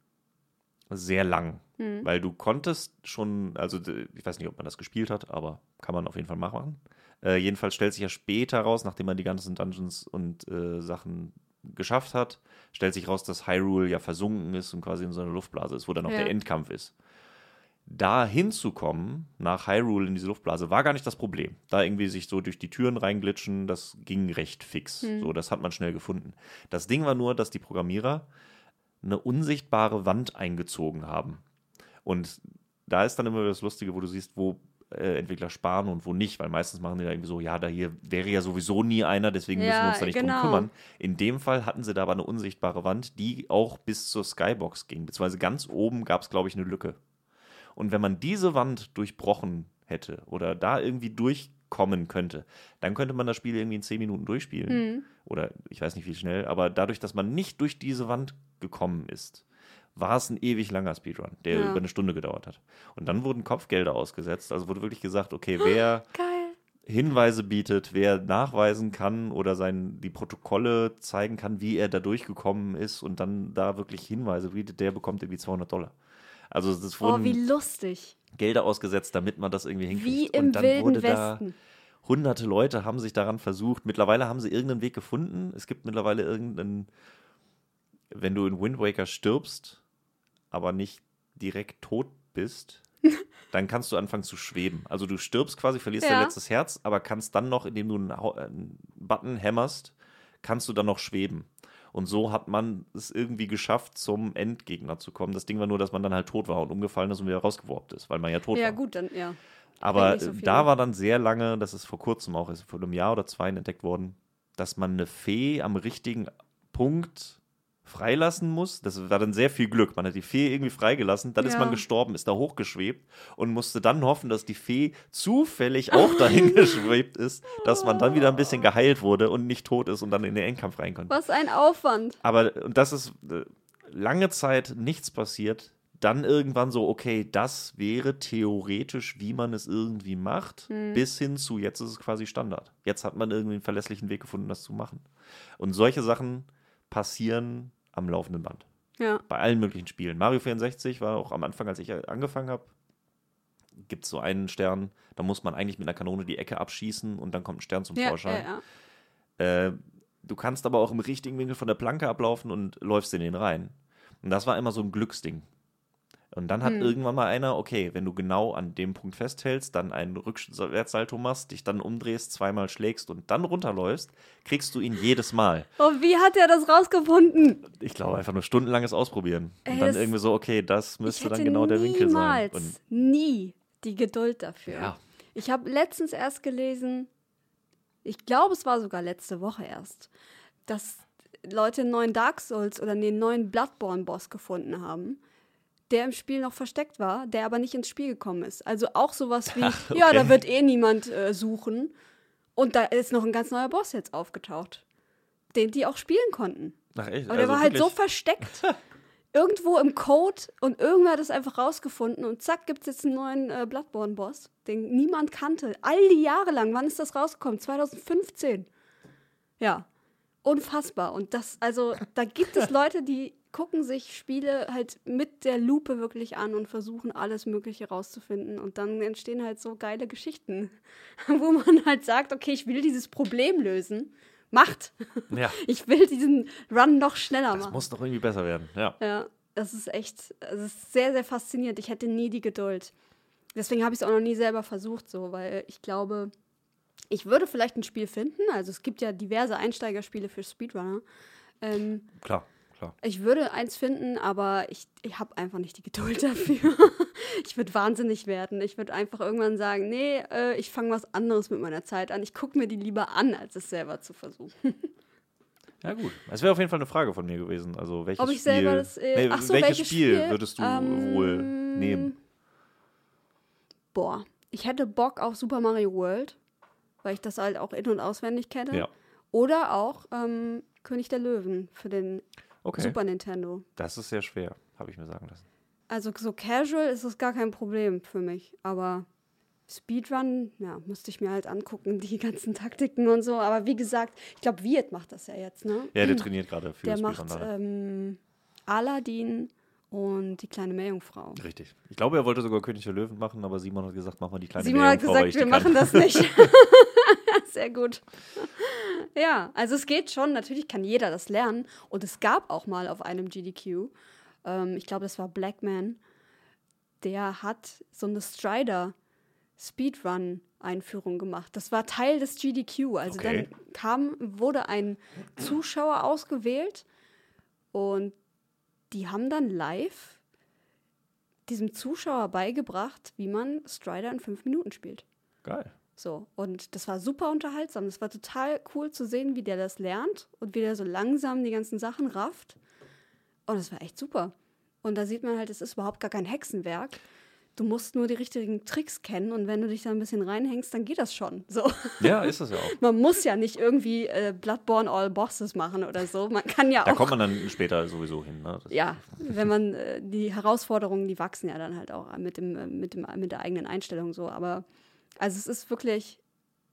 sehr lang, Hm. weil du konntest schon, also ich weiß nicht, ob man das gespielt hat, aber kann man auf jeden Fall machen. Äh, jedenfalls stellt sich ja später raus, nachdem man die ganzen Dungeons und äh, Sachen geschafft hat, stellt sich raus, dass Hyrule ja versunken ist und quasi in so einer Luftblase ist, wo dann auch Ja. der Endkampf ist. Da hinzukommen, nach Hyrule in diese Luftblase, war gar nicht das Problem. Da irgendwie sich so durch die Türen reinglitschen, das ging recht fix. Hm. So, das hat man schnell gefunden. Das Ding war nur, dass die Programmierer eine unsichtbare Wand eingezogen haben. Und da ist dann immer das Lustige, wo du siehst, wo äh, Entwickler sparen und wo nicht, weil meistens machen die da irgendwie so, ja, da hier wäre ja sowieso nie einer, deswegen müssen wir Ja, uns da nicht genau. drum kümmern. In dem Fall hatten sie da aber eine unsichtbare Wand, die auch bis zur Skybox ging, beziehungsweise ganz oben gab es, glaube ich, eine Lücke. Und wenn man diese Wand durchbrochen hätte oder da irgendwie durchkommen könnte, dann könnte man das Spiel irgendwie in 10 Minuten durchspielen. Hm. Oder ich weiß nicht wie schnell, aber dadurch, dass man nicht durch diese Wand gekommen ist, war es ein ewig langer Speedrun, der Ja. über eine Stunde gedauert hat. Und dann wurden Kopfgelder ausgesetzt. Also wurde wirklich gesagt, okay, wer Geil. Hinweise bietet, wer nachweisen kann oder sein, die Protokolle zeigen kann, wie er da durchgekommen ist und dann da wirklich Hinweise bietet, der bekommt irgendwie 200 Dollar. Also es Oh, wurden wie lustig. Gelder ausgesetzt, damit man das irgendwie hinkriegt. Wie im und dann Wilden wurde da Westen. hunderte Leute haben sich daran versucht. Mittlerweile haben sie irgendeinen Weg gefunden. Es gibt mittlerweile irgendeinen, wenn du in Wind Waker stirbst, aber nicht direkt tot bist, [laughs] dann kannst du anfangen zu schweben. Also du stirbst quasi, verlierst Ja. dein letztes Herz, aber kannst dann noch, indem du einen, einen Button hämmerst, kannst du dann noch schweben. Und so hat man es irgendwie geschafft, zum Endgegner zu kommen. Das Ding war nur, dass man dann halt tot war und umgefallen ist und wieder rausgeworfen ist, weil man ja tot Ja, war. gut, dann, ja. Aber so da war dann sehr lange, das ist vor kurzem auch, ist vor einem Jahr oder zwei entdeckt worden, dass man eine Fee am richtigen Punkt freilassen muss. Das war dann sehr viel Glück. Man hat die Fee irgendwie freigelassen, dann ist Ja. man gestorben, ist da hochgeschwebt und musste dann hoffen, dass die Fee zufällig auch dahin [laughs] geschwebt ist, dass man dann wieder ein bisschen geheilt wurde und nicht tot ist und dann in den Endkampf rein konnte. Was ein Aufwand. Aber und das ist äh, lange Zeit nichts passiert. Dann irgendwann so, okay, das wäre theoretisch, wie man es irgendwie macht, bis hin zu jetzt ist es quasi Standard. Jetzt hat man irgendwie einen verlässlichen Weg gefunden, das zu machen. Und solche Sachen passieren am laufenden Band. Ja. Bei allen möglichen Spielen. Mario 64 war auch am Anfang, als ich angefangen habe, gibt es so einen Stern, da muss man eigentlich mit einer Kanone die Ecke abschießen und dann kommt ein Stern zum Ja, Vorschein ja, äh, du kannst aber auch im richtigen Winkel von der Planke ablaufen und läufst in den rein. Und das war immer so ein Glücksding. Und dann hat Hm. irgendwann mal einer, okay, wenn du genau an dem Punkt festhältst, dann einen Rückwärtssalto machst, dich dann umdrehst, zweimal schlägst und dann runterläufst, kriegst du ihn jedes Mal. Oh, wie hat er das rausgefunden? Ich glaube, einfach nur stundenlanges Ausprobieren. Und Ey, dann das- irgendwie so, okay, das müsste dann genau der Winkel sein. niemals, Und nie die Geduld dafür. ja, Ich habe letztens erst gelesen, ich glaube, es war sogar letzte Woche erst, dass Leute einen neuen Dark Souls oder einen neuen Bloodborne-Boss gefunden haben, der im Spiel noch versteckt war, der aber nicht ins Spiel gekommen ist. Also auch sowas wie, Ach, [laughs] ja, da okay. wird eh niemand äh, suchen. Und da ist noch ein ganz neuer Boss jetzt aufgetaucht, den die auch spielen konnten. Ach echt? Aber der Also war halt so wirklich? versteckt. [laughs] Irgendwo im Code und irgendwer hat es einfach rausgefunden und zack, gibt es jetzt einen neuen äh, Bloodborne-Boss, den niemand kannte. All die Jahre lang. Wann ist das rausgekommen? 2015. Ja. Unfassbar. Und das, also, da gibt es [laughs] Leute, die gucken sich Spiele halt mit der Lupe wirklich an und versuchen alles Mögliche rauszufinden. Und dann entstehen halt so geile Geschichten, [laughs] wo man halt sagt, okay, ich will dieses Problem lösen. Macht. [laughs] Ja, Ich will diesen Run noch schneller das machen. muss doch irgendwie besser werden. Ja. Ja, das ist echt, es ist sehr, sehr faszinierend. Ich hätte nie die Geduld. Deswegen habe ich es auch noch nie selber versucht, so, weil ich glaube, ich würde vielleicht ein Spiel finden. Also es gibt ja diverse Einsteigerspiele für Speedrunner. Ähm, Klar, klar. ich würde eins finden, aber ich, ich habe einfach nicht die Geduld [laughs] dafür. ich würde wahnsinnig werden. Ich würde einfach irgendwann sagen, nee, äh, ich fange was anderes mit meiner Zeit an. Ich gucke mir die lieber an, als es selber zu versuchen. Ja, gut. Es wäre auf jeden Fall eine Frage von mir gewesen. Also, welches Ob ich Spiel, selber das, äh, nee, ach so, welches, welches Spiel, Spiel? würdest du Ähm, wohl nehmen? Boah, ich hätte Bock auf Super Mario World, weil ich das halt auch in- und auswendig kenne. Ja. Oder auch ähm, König der Löwen für den Okay. Super Nintendo. Das ist sehr schwer, habe ich mir sagen lassen. Also so casual ist das gar kein Problem für mich, aber Speedrun, ja, müsste ich mir halt angucken, [laughs] die ganzen Taktiken und so. Aber wie gesagt, ich glaube, Wirt macht das ja jetzt, ne? Ja, der trainiert gerade für Der das macht Speedrun. ähm, Aladdin und die kleine Meerjungfrau. Richtig. Ich glaube, er wollte sogar König der Löwen machen, aber Simon hat gesagt, mach mal die kleine Simon hat Meerjungfrau, weil gesagt, ich wir machen das nicht. [laughs] Sehr gut. Ja, also es geht schon. Natürlich kann jeder das lernen. Und es gab auch mal auf einem GDQ, ähm, ich glaube, das war Blackman, der hat so eine Strider Speedrun-Einführung gemacht. Das war Teil des GDQ. Also Okay. dann kam, wurde ein Zuschauer ausgewählt und die haben dann live diesem Zuschauer beigebracht, wie man Strider in fünf Minuten spielt. Geil. So, und das war super unterhaltsam. Das war total cool zu sehen, wie der das lernt und wie der so langsam die ganzen Sachen rafft. Und das war echt super. Und da sieht man halt, es ist überhaupt gar kein Hexenwerk. Du musst nur die richtigen Tricks kennen und wenn du dich da ein bisschen reinhängst, dann geht das schon. So. [laughs] Ja, ist es ja auch. Man muss ja nicht irgendwie äh, Bloodborne All Bosses machen oder so. Man kann ja Da auch. kommt man dann später sowieso hin. Ne? Ja, [laughs] wenn man äh, die Herausforderungen, die wachsen ja dann halt auch mit, dem, äh, mit, dem, mit der eigenen Einstellung so. Aber also es ist wirklich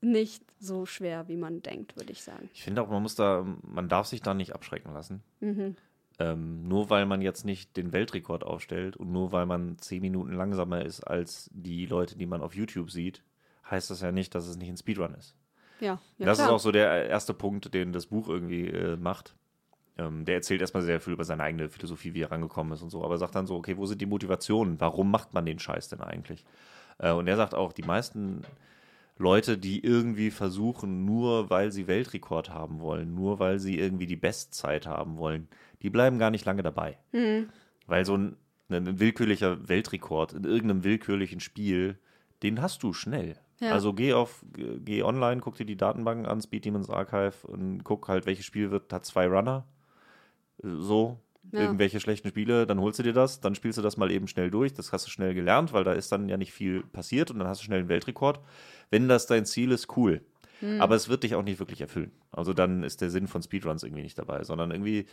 nicht so schwer, wie man denkt, würde ich sagen. Ich finde auch, man muss da, man darf sich da nicht abschrecken lassen. Mhm. Ähm, nur weil man jetzt nicht den Weltrekord aufstellt und nur weil man zehn Minuten langsamer ist als die Leute, die man auf YouTube sieht, heißt das ja nicht, dass es nicht ein Speedrun ist. Ja, ja das klar. ist auch so der erste Punkt, den das Buch irgendwie äh, macht. Ähm, der erzählt erstmal sehr viel über seine eigene Philosophie, wie er rangekommen ist und so, aber sagt dann so, okay, wo sind die Motivationen? Warum macht man den Scheiß denn eigentlich? Äh, und er sagt auch, die meisten Leute, die irgendwie versuchen, nur weil sie Weltrekord haben wollen, nur weil sie irgendwie die Bestzeit haben wollen, die bleiben gar nicht lange dabei. Mhm. Weil so ein, ein willkürlicher Weltrekord in irgendeinem willkürlichen Spiel, den hast du schnell. Ja. Also geh auf, geh online, guck dir die Datenbanken an, Speed Demons Archive und guck halt, welches Spiel wird, hat zwei Runner. So, Ja. irgendwelche schlechten Spiele, dann holst du dir das, dann spielst du das mal eben schnell durch. Das hast du schnell gelernt, weil da ist dann ja nicht viel passiert und dann hast du schnell einen Weltrekord. Wenn das dein Ziel ist, cool. Hm. Aber es wird dich auch nicht wirklich erfüllen. Also dann ist der Sinn von Speedruns irgendwie nicht dabei, sondern irgendwie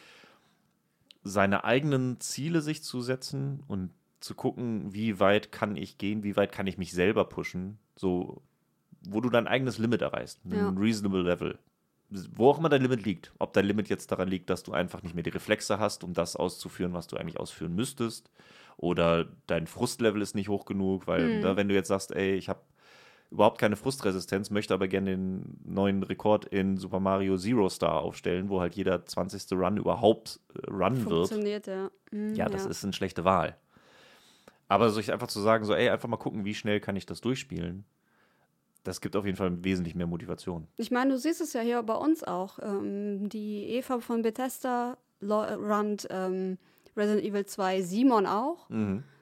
seine eigenen Ziele sich zu setzen und zu gucken, wie weit kann ich gehen, wie weit kann ich mich selber pushen, so wo du dein eigenes Limit erreichst, ein Ja. reasonable Level. Wo auch immer dein Limit liegt. Ob dein Limit jetzt daran liegt, dass du einfach nicht mehr die Reflexe hast, um das auszuführen, was du eigentlich ausführen müsstest. Oder dein Frustlevel ist nicht hoch genug, weil Mhm. ne, wenn du jetzt sagst, ey, ich habe überhaupt keine Frustresistenz, möchte aber gerne den neuen Rekord in Super Mario Zero Star aufstellen, wo halt jeder 20. Run überhaupt äh, runnen wird. Funktioniert, ja. Mhm, Ja, das ist eine schlechte Wahl. Aber sich einfach zu sagen, so, ey, einfach mal gucken, wie schnell kann ich das durchspielen, das gibt auf jeden Fall wesentlich mehr Motivation. Ich meine, du siehst es ja hier bei uns auch. Ähm, die Eva von Bethesda runnt ähm, Resident Evil 2, Simon auch.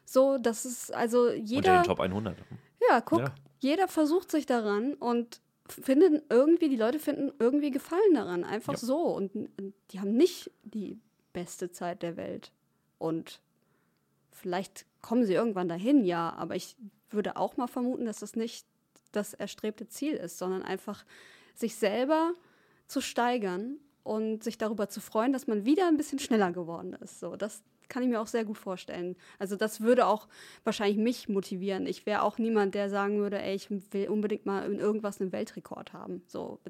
So, das ist also Unter jeder. den Top 100. Ja, guck, Ja. jeder versucht sich daran und finden irgendwie, die Leute finden irgendwie Gefallen daran. Einfach Ja. so. Und die haben nicht die beste Zeit der Welt. Und vielleicht kommen sie irgendwann dahin, ja, aber ich würde auch mal vermuten, dass das nicht das erstrebte Ziel ist, sondern einfach sich selber zu steigern und sich darüber zu freuen, dass man wieder ein bisschen schneller geworden ist. So, das kann ich mir auch sehr gut vorstellen. Also das würde auch wahrscheinlich mich motivieren. Ich wäre auch niemand, der sagen würde, ey, ich will unbedingt mal in irgendwas einen Weltrekord haben. So,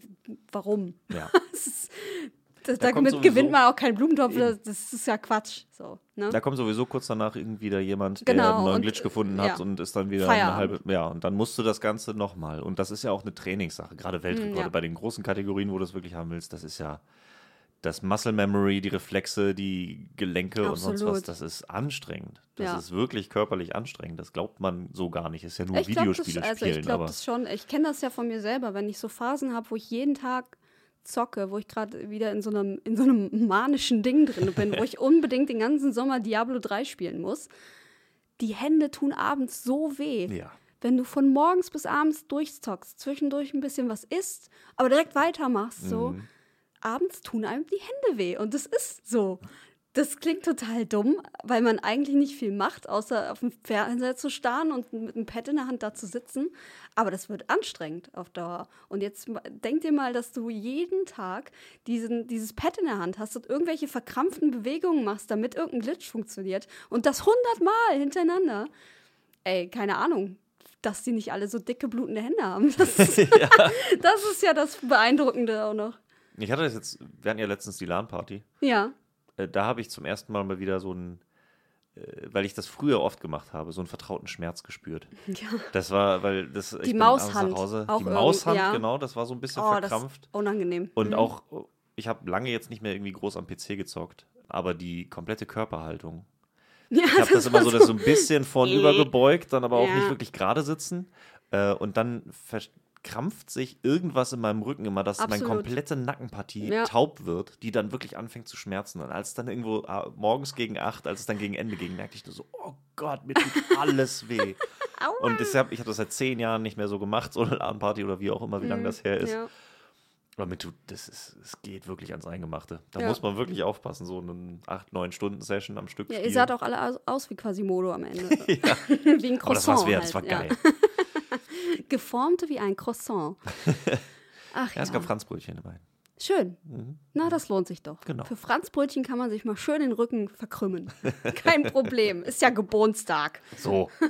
warum? Ja. [laughs] Das das, Da damit sowieso- gewinnt man auch keinen Blumentopf. Das, das ist ja Quatsch. So, ne? Da kommt sowieso kurz danach irgendwie da jemand, Genau, der einen neuen und, Glitch gefunden hat ja. und ist dann wieder eine Feierabend. halbe. Ja, und dann musst du das Ganze nochmal. Und das ist ja auch eine Trainingssache. Gerade Weltrekorde ja. bei den großen Kategorien, wo du es wirklich haben willst, das ist ja das Muscle Memory, die Reflexe, die Gelenke und sonst was. Absolut. Das ist anstrengend. Das Ja. ist wirklich körperlich anstrengend. Das glaubt man so gar nicht. Ist ja nur Ich glaube Videospiele das, also spielen. ich glaub aber das schon. Ich kenne das ja von mir selber, wenn ich so Phasen habe, wo ich jeden Tag zocke, wo ich gerade wieder in so einem in so einem manischen Ding drin bin, wo ich [laughs] unbedingt den ganzen Sommer Diablo 3 spielen muss. Die Hände tun abends so weh. ja. Wenn du von morgens bis abends durchzockst, zwischendurch ein bisschen was isst, aber direkt weitermachst, so, Mhm. abends tun einem die Hände weh. Und das ist so. Das klingt total dumm, weil man eigentlich nicht viel macht, außer auf dem Fernseher zu starren und mit einem Pad in der Hand da zu sitzen. Aber das wird anstrengend auf Dauer. Und jetzt denk dir mal, dass du jeden Tag diesen, dieses Pad in der Hand hast und irgendwelche verkrampften Bewegungen machst, damit irgendein Glitch funktioniert. Und das hundertmal hintereinander. Ey, keine Ahnung, dass die nicht alle so dicke, blutende Hände haben. Das [laughs] ist, das ist ja das Beeindruckende auch noch. Ich hatte das jetzt, wir hatten ja letztens die LAN-Party. Ja. Äh, da habe ich zum ersten Mal mal wieder so einen, äh, weil ich das früher oft gemacht habe, so einen vertrauten Schmerz gespürt. [laughs] Ja. Das war, weil das ich Die bin abends Maushand nach Hause, die Maushand, ja. genau, das war so ein bisschen Oh, das verkrampft. unangenehm. Und Mhm. auch, ich habe lange jetzt nicht mehr irgendwie groß am PC gezockt, aber die komplette Körperhaltung. [laughs] ja, Ich habe das immer so, dass so ein bisschen [laughs] vornüber gebeugt, dann aber auch Ja. nicht wirklich gerade sitzen. Äh, und dann verkrampft sich irgendwas in meinem Rücken immer, dass meine Absolut. komplette Nackenpartie Ja. taub wird, die dann wirklich anfängt zu schmerzen. Und als es dann irgendwo ah, morgens gegen acht, als es dann gegen Ende ging, merkte ich nur so, oh Gott, mir tut [laughs] alles weh. Und deshalb, ich habe das seit zehn Jahren nicht mehr so gemacht, so eine Abendparty oder wie auch immer, wie lange das her ist. Mhm. Ja. Aber mir tut, das ist, es geht wirklich ans Eingemachte. Da Ja. muss man wirklich aufpassen, so eine 8, 9 Stunden Session am Stück ja, ihr saht auch alle aus, aus wie Quasimodo am Ende. [laughs] [laughs] wie ein Croissant. Aber das war's wert, halt. das war ja. geil. Geformt wie ein Croissant. [laughs] Ach Ja, es gab Franzbrötchen immerhin. Schön. Na, das lohnt sich doch. Genau. Für Franzbrötchen kann man sich mal schön den Rücken verkrümmen. [laughs] Kein Problem. Ist ja Geburtstag. So. [laughs]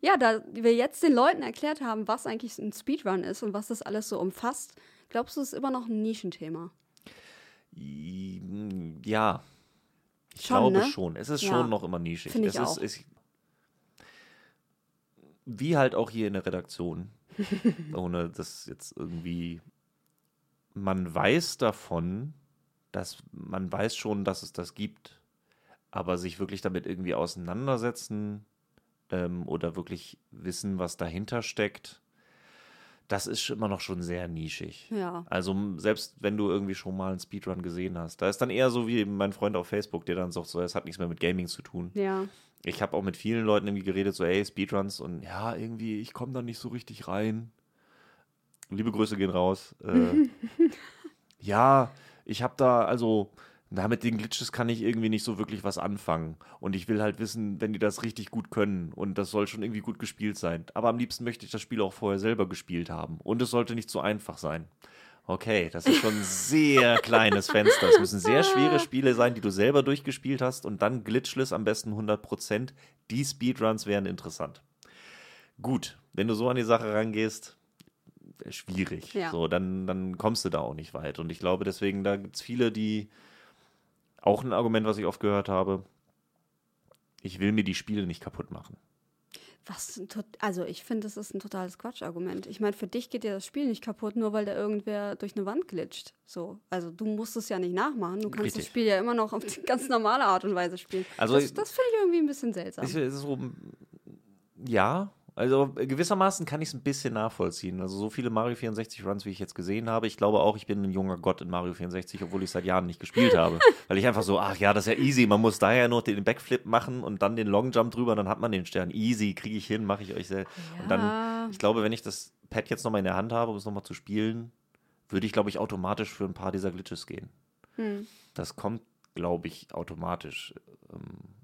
Ja, da wir jetzt den Leuten erklärt haben, was eigentlich ein Speedrun ist und was das alles so umfasst, glaubst du, es ist immer noch ein Nischenthema? Ja. Ich Schon, glaube ne? schon. Es ist Ja. schon noch immer nischig. Finde es ich ist, auch. Ich, wie halt auch hier in der Redaktion. [laughs] ohne das jetzt irgendwie. Man weiß davon, dass man weiß schon, dass es das gibt, aber sich wirklich damit irgendwie auseinandersetzen ähm, oder wirklich wissen, was dahinter steckt, das ist immer noch schon sehr nischig. Ja. Also selbst wenn du irgendwie schon mal einen Speedrun gesehen hast, da ist dann eher so wie mein Freund auf Facebook, der dann sagt, so, es hat nichts mehr mit Gaming zu tun. Ja. Ich habe auch mit vielen Leuten irgendwie geredet, so, ey, Speedruns und ja, irgendwie, ich komme da nicht so richtig rein. Liebe Grüße gehen raus. Äh, [laughs] ja, ich habe da, also, na, mit den Glitches kann ich irgendwie nicht so wirklich was anfangen. Und ich will halt wissen, wenn die das richtig gut können. Und das soll schon irgendwie gut gespielt sein. Aber am liebsten möchte ich das Spiel auch vorher selber gespielt haben. Und es sollte nicht so einfach sein. Okay, das ist schon ein sehr kleines Fenster. Es müssen sehr schwere Spiele sein, die du selber durchgespielt hast und dann glitchless am besten 100%. Die Speedruns wären interessant. Gut, wenn du so an die Sache rangehst, schwierig. Ja. So, dann, dann kommst du da auch nicht weit. Und ich glaube deswegen, da gibt es viele, die auch ein Argument, was ich oft gehört habe, ich will mir die Spiele nicht kaputt machen. Was, also ich finde, das ist ein totales Quatschargument. Ich meine, für dich geht ja das Spiel nicht kaputt, nur weil da irgendwer durch eine Wand glitscht. So, also du musst es ja nicht nachmachen. Du kannst Richtig. das Spiel ja immer noch auf die [laughs] ganz normale Art und Weise spielen. Also- das das finde ich irgendwie ein bisschen seltsam. Es ist so, ja, also gewissermaßen kann ich es ein bisschen nachvollziehen. Also so viele Mario 64 Runs, wie ich jetzt gesehen habe, ich glaube auch, ich bin ein junger Gott in Mario 64, obwohl ich seit Jahren nicht gespielt habe. [laughs] Weil ich einfach so, ach ja, das ist ja easy, man muss daher nur den Backflip machen und dann den Longjump drüber, dann hat man den Stern. Easy, kriege ich hin, mache ich euch sehr. Und dann, Ja. ich glaube, wenn ich das Pad jetzt nochmal in der Hand habe, um es nochmal zu spielen, würde ich, glaube ich, automatisch für ein paar dieser Glitches gehen. Hm. Das kommt, glaube ich, automatisch. Ähm,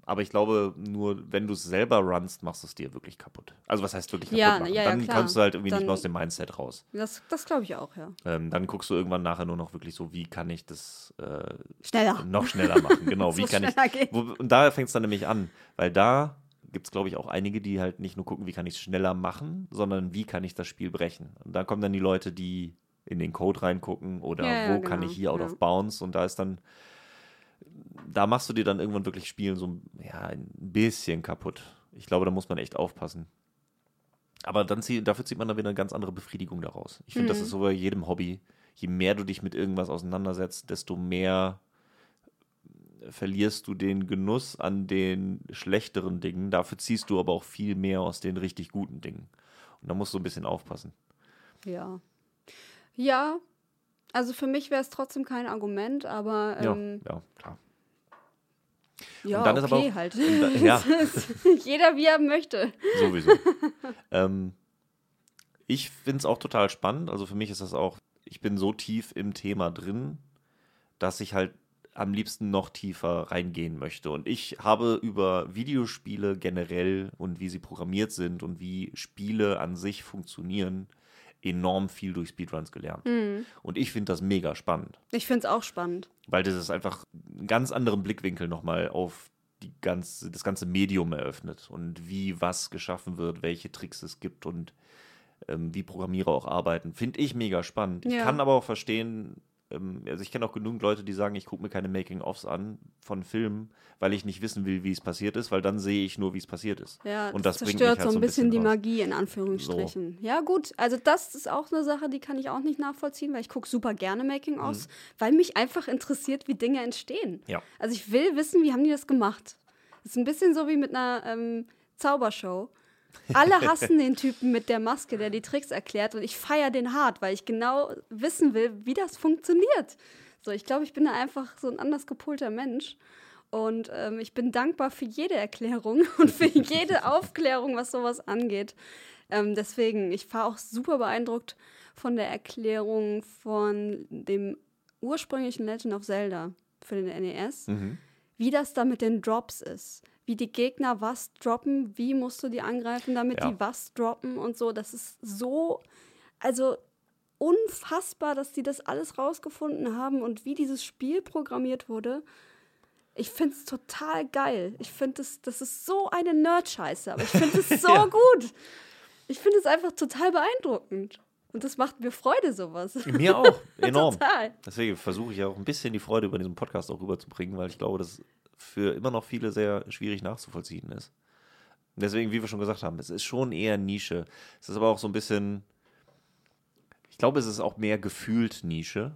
Aber ich glaube, nur wenn du es selber runst, machst du es dir wirklich kaputt. Also was heißt wirklich kaputt Ja, machen? ja, ja, dann klar. kommst du halt irgendwie nicht Dann- mehr aus dem Mindset raus. Das, das glaube ich auch, ja. Ähm, dann guckst du irgendwann nachher nur noch wirklich so, wie kann ich das äh, Schneller. noch schneller machen? Genau, [laughs] wie kann ich. Wo, und da fängt es dann nämlich an, weil da gibt es, glaube ich, auch einige, die halt nicht nur gucken, wie kann ich es schneller machen, sondern wie kann ich das Spiel brechen. Und da kommen dann die Leute, die in den Code reingucken oder Ja, ja, wo kann genau, ich hier out ja. of bounds und da ist dann, da machst du dir dann irgendwann wirklich Spielen so ja, ein bisschen kaputt. Ich glaube, da muss man echt aufpassen. Aber dann zieh, dafür zieht man dann wieder eine ganz andere Befriedigung daraus. Ich finde, Mhm. das ist so bei jedem Hobby. Je mehr du dich mit irgendwas auseinandersetzt, desto mehr verlierst du den Genuss an den schlechteren Dingen. Dafür ziehst du aber auch viel mehr aus den richtig guten Dingen. Und da musst du ein bisschen aufpassen. Ja. Ja, also für mich wäre es trotzdem kein Argument, aber ähm, ja, ja, klar. ja, okay auch- halt. da- [laughs] ja. [laughs] Jeder wie er möchte. Sowieso. [laughs] ähm, ich finde es auch total spannend. Also für mich ist das auch, ich bin so tief im Thema drin, dass ich halt am liebsten noch tiefer reingehen möchte. Und ich habe über Videospiele generell und wie sie programmiert sind und wie Spiele an sich funktionieren, enorm viel durch Speedruns gelernt. Und ich finde das mega spannend Ich finde es auch spannend. weil das ist einfach einen ganz anderen Blickwinkel nochmal auf die ganze, das ganze Medium eröffnet und wie was geschaffen wird, welche Tricks es gibt und ähm, wie Programmierer auch arbeiten. Finde ich mega spannend. Ich Ja. kann aber auch verstehen, ähm, also ich kenne auch genügend Leute, die sagen, ich gucke mir keine Making-ofs an von Filmen, weil ich nicht wissen will, wie es passiert ist, weil dann sehe ich nur, wie es passiert ist. Ja, und das mich zerstört halt so ein bisschen, die raus. Magie in Anführungsstrichen. Ja, gut, also das ist auch eine Sache, die kann ich auch nicht nachvollziehen, weil ich gucke super gerne Making-ofs, weil mich einfach interessiert, wie Dinge entstehen. Mhm. Ja. Also ich will wissen, wie haben die das gemacht. Das ist ein bisschen so wie mit einer ähm, Zaubershow. Alle hassen den Typen mit der Maske, der die Tricks erklärt und ich feiere den hart, weil ich genau wissen will, wie das funktioniert. So, ich glaube, ich bin da einfach so ein anders gepolter Mensch. Und ähm, ich bin dankbar für jede Erklärung [laughs] und für jede Aufklärung, was sowas angeht. Ähm, deswegen, ich war auch super beeindruckt von der Erklärung von dem ursprünglichen Legend of Zelda für den NES, Mhm. Wie das da mit den Drops ist. Wie die Gegner was droppen, wie musst du die angreifen, damit Ja. die was droppen und so. Das ist so, also unfassbar, dass die das alles rausgefunden haben und wie dieses Spiel programmiert wurde. Ich finde es total geil. Ich finde, das, das ist so eine Nerd-Scheiße, aber ich finde es [laughs] so Ja. gut. Ich finde es einfach total beeindruckend. Und das macht mir Freude, sowas. Mir auch, [laughs] enorm. Total. Deswegen versuche ich ja auch ein bisschen die Freude über diesen Podcast auch rüberzubringen, weil ich glaube, dass für immer noch viele sehr schwierig nachzuvollziehen ist. Deswegen, wie wir schon gesagt haben, es ist schon eher Nische. Es ist aber auch so ein bisschen, ich glaube, es ist auch mehr gefühlt Nische,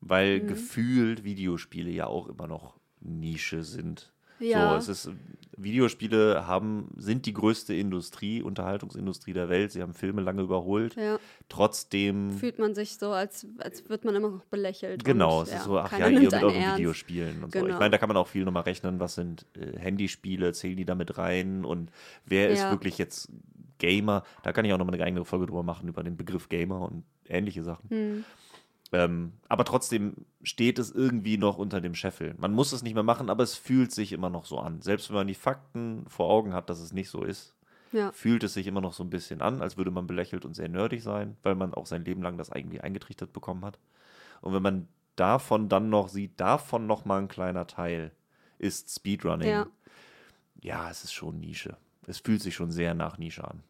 weil gefühlt Videospiele ja auch immer noch Nische sind. Ja. So, es ist, Videospiele haben, sind die größte Industrie, Unterhaltungsindustrie der Welt. Sie haben Filme lange überholt. Ja, Trotzdem fühlt man sich so, als, als wird man immer noch belächelt. Genau, und, es ja, ist so, ach ja, ihr mit euren ernst. Videospielen und so. Ich Genau. meine, da kann man auch viel nochmal rechnen, was sind äh, Handyspiele, zählen die damit rein und wer ist Ja. wirklich jetzt Gamer? Da kann ich auch nochmal eine eigene Folge drüber machen, über den Begriff Gamer und ähnliche Sachen. Hm. Ähm, aber trotzdem steht es irgendwie noch unter dem Scheffel. Man muss es nicht mehr machen, aber es fühlt sich immer noch so an. Selbst wenn man die Fakten vor Augen hat, dass es nicht so ist, Ja. fühlt es sich immer noch so ein bisschen an, als würde man belächelt und sehr nerdig sein, weil man auch sein Leben lang das irgendwie eingetrichtert bekommen hat. Und wenn man davon dann noch sieht, davon noch mal ein kleiner Teil ist Speedrunning. Ja. ja, es ist schon Nische. Es fühlt sich schon sehr nach Nische an.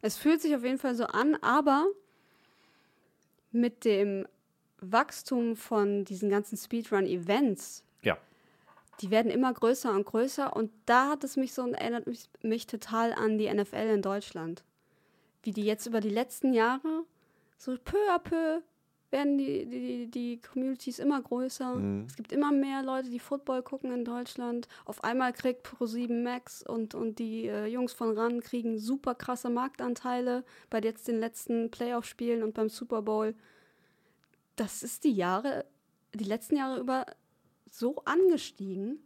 Es fühlt sich auf jeden Fall so an, aber mit dem Wachstum von diesen ganzen Speedrun-Events Ja. die werden immer größer und größer und da hat es mich so erinnert mich, mich total an die NFL in Deutschland. Wie die jetzt über die letzten Jahre so peu à peu werden die, die, die Communities immer größer. Mhm. Es gibt immer mehr Leute, die Football gucken in Deutschland. Auf einmal kriegt Pro7 Max und, und die äh, Jungs von RAN kriegen super krasse Marktanteile bei jetzt den letzten Playoff-Spielen und beim Super Bowl. Das ist die Jahre, die letzten Jahre über so angestiegen.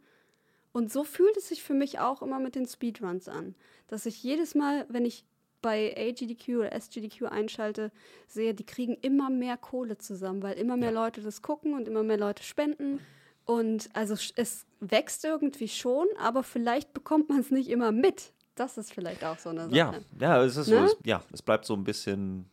Und so fühlt es sich für mich auch immer mit den Speedruns an. Dass ich jedes Mal, wenn ich bei AGDQ oder SGDQ einschalte, sehe, die kriegen immer mehr Kohle zusammen, weil immer mehr Ja. Leute das gucken und immer mehr Leute spenden. Und also es wächst irgendwie schon, aber vielleicht bekommt man es nicht immer mit. Das ist vielleicht auch so eine Sache. Ja, ja, es ist Ne? so, es, ja, es bleibt so ein bisschen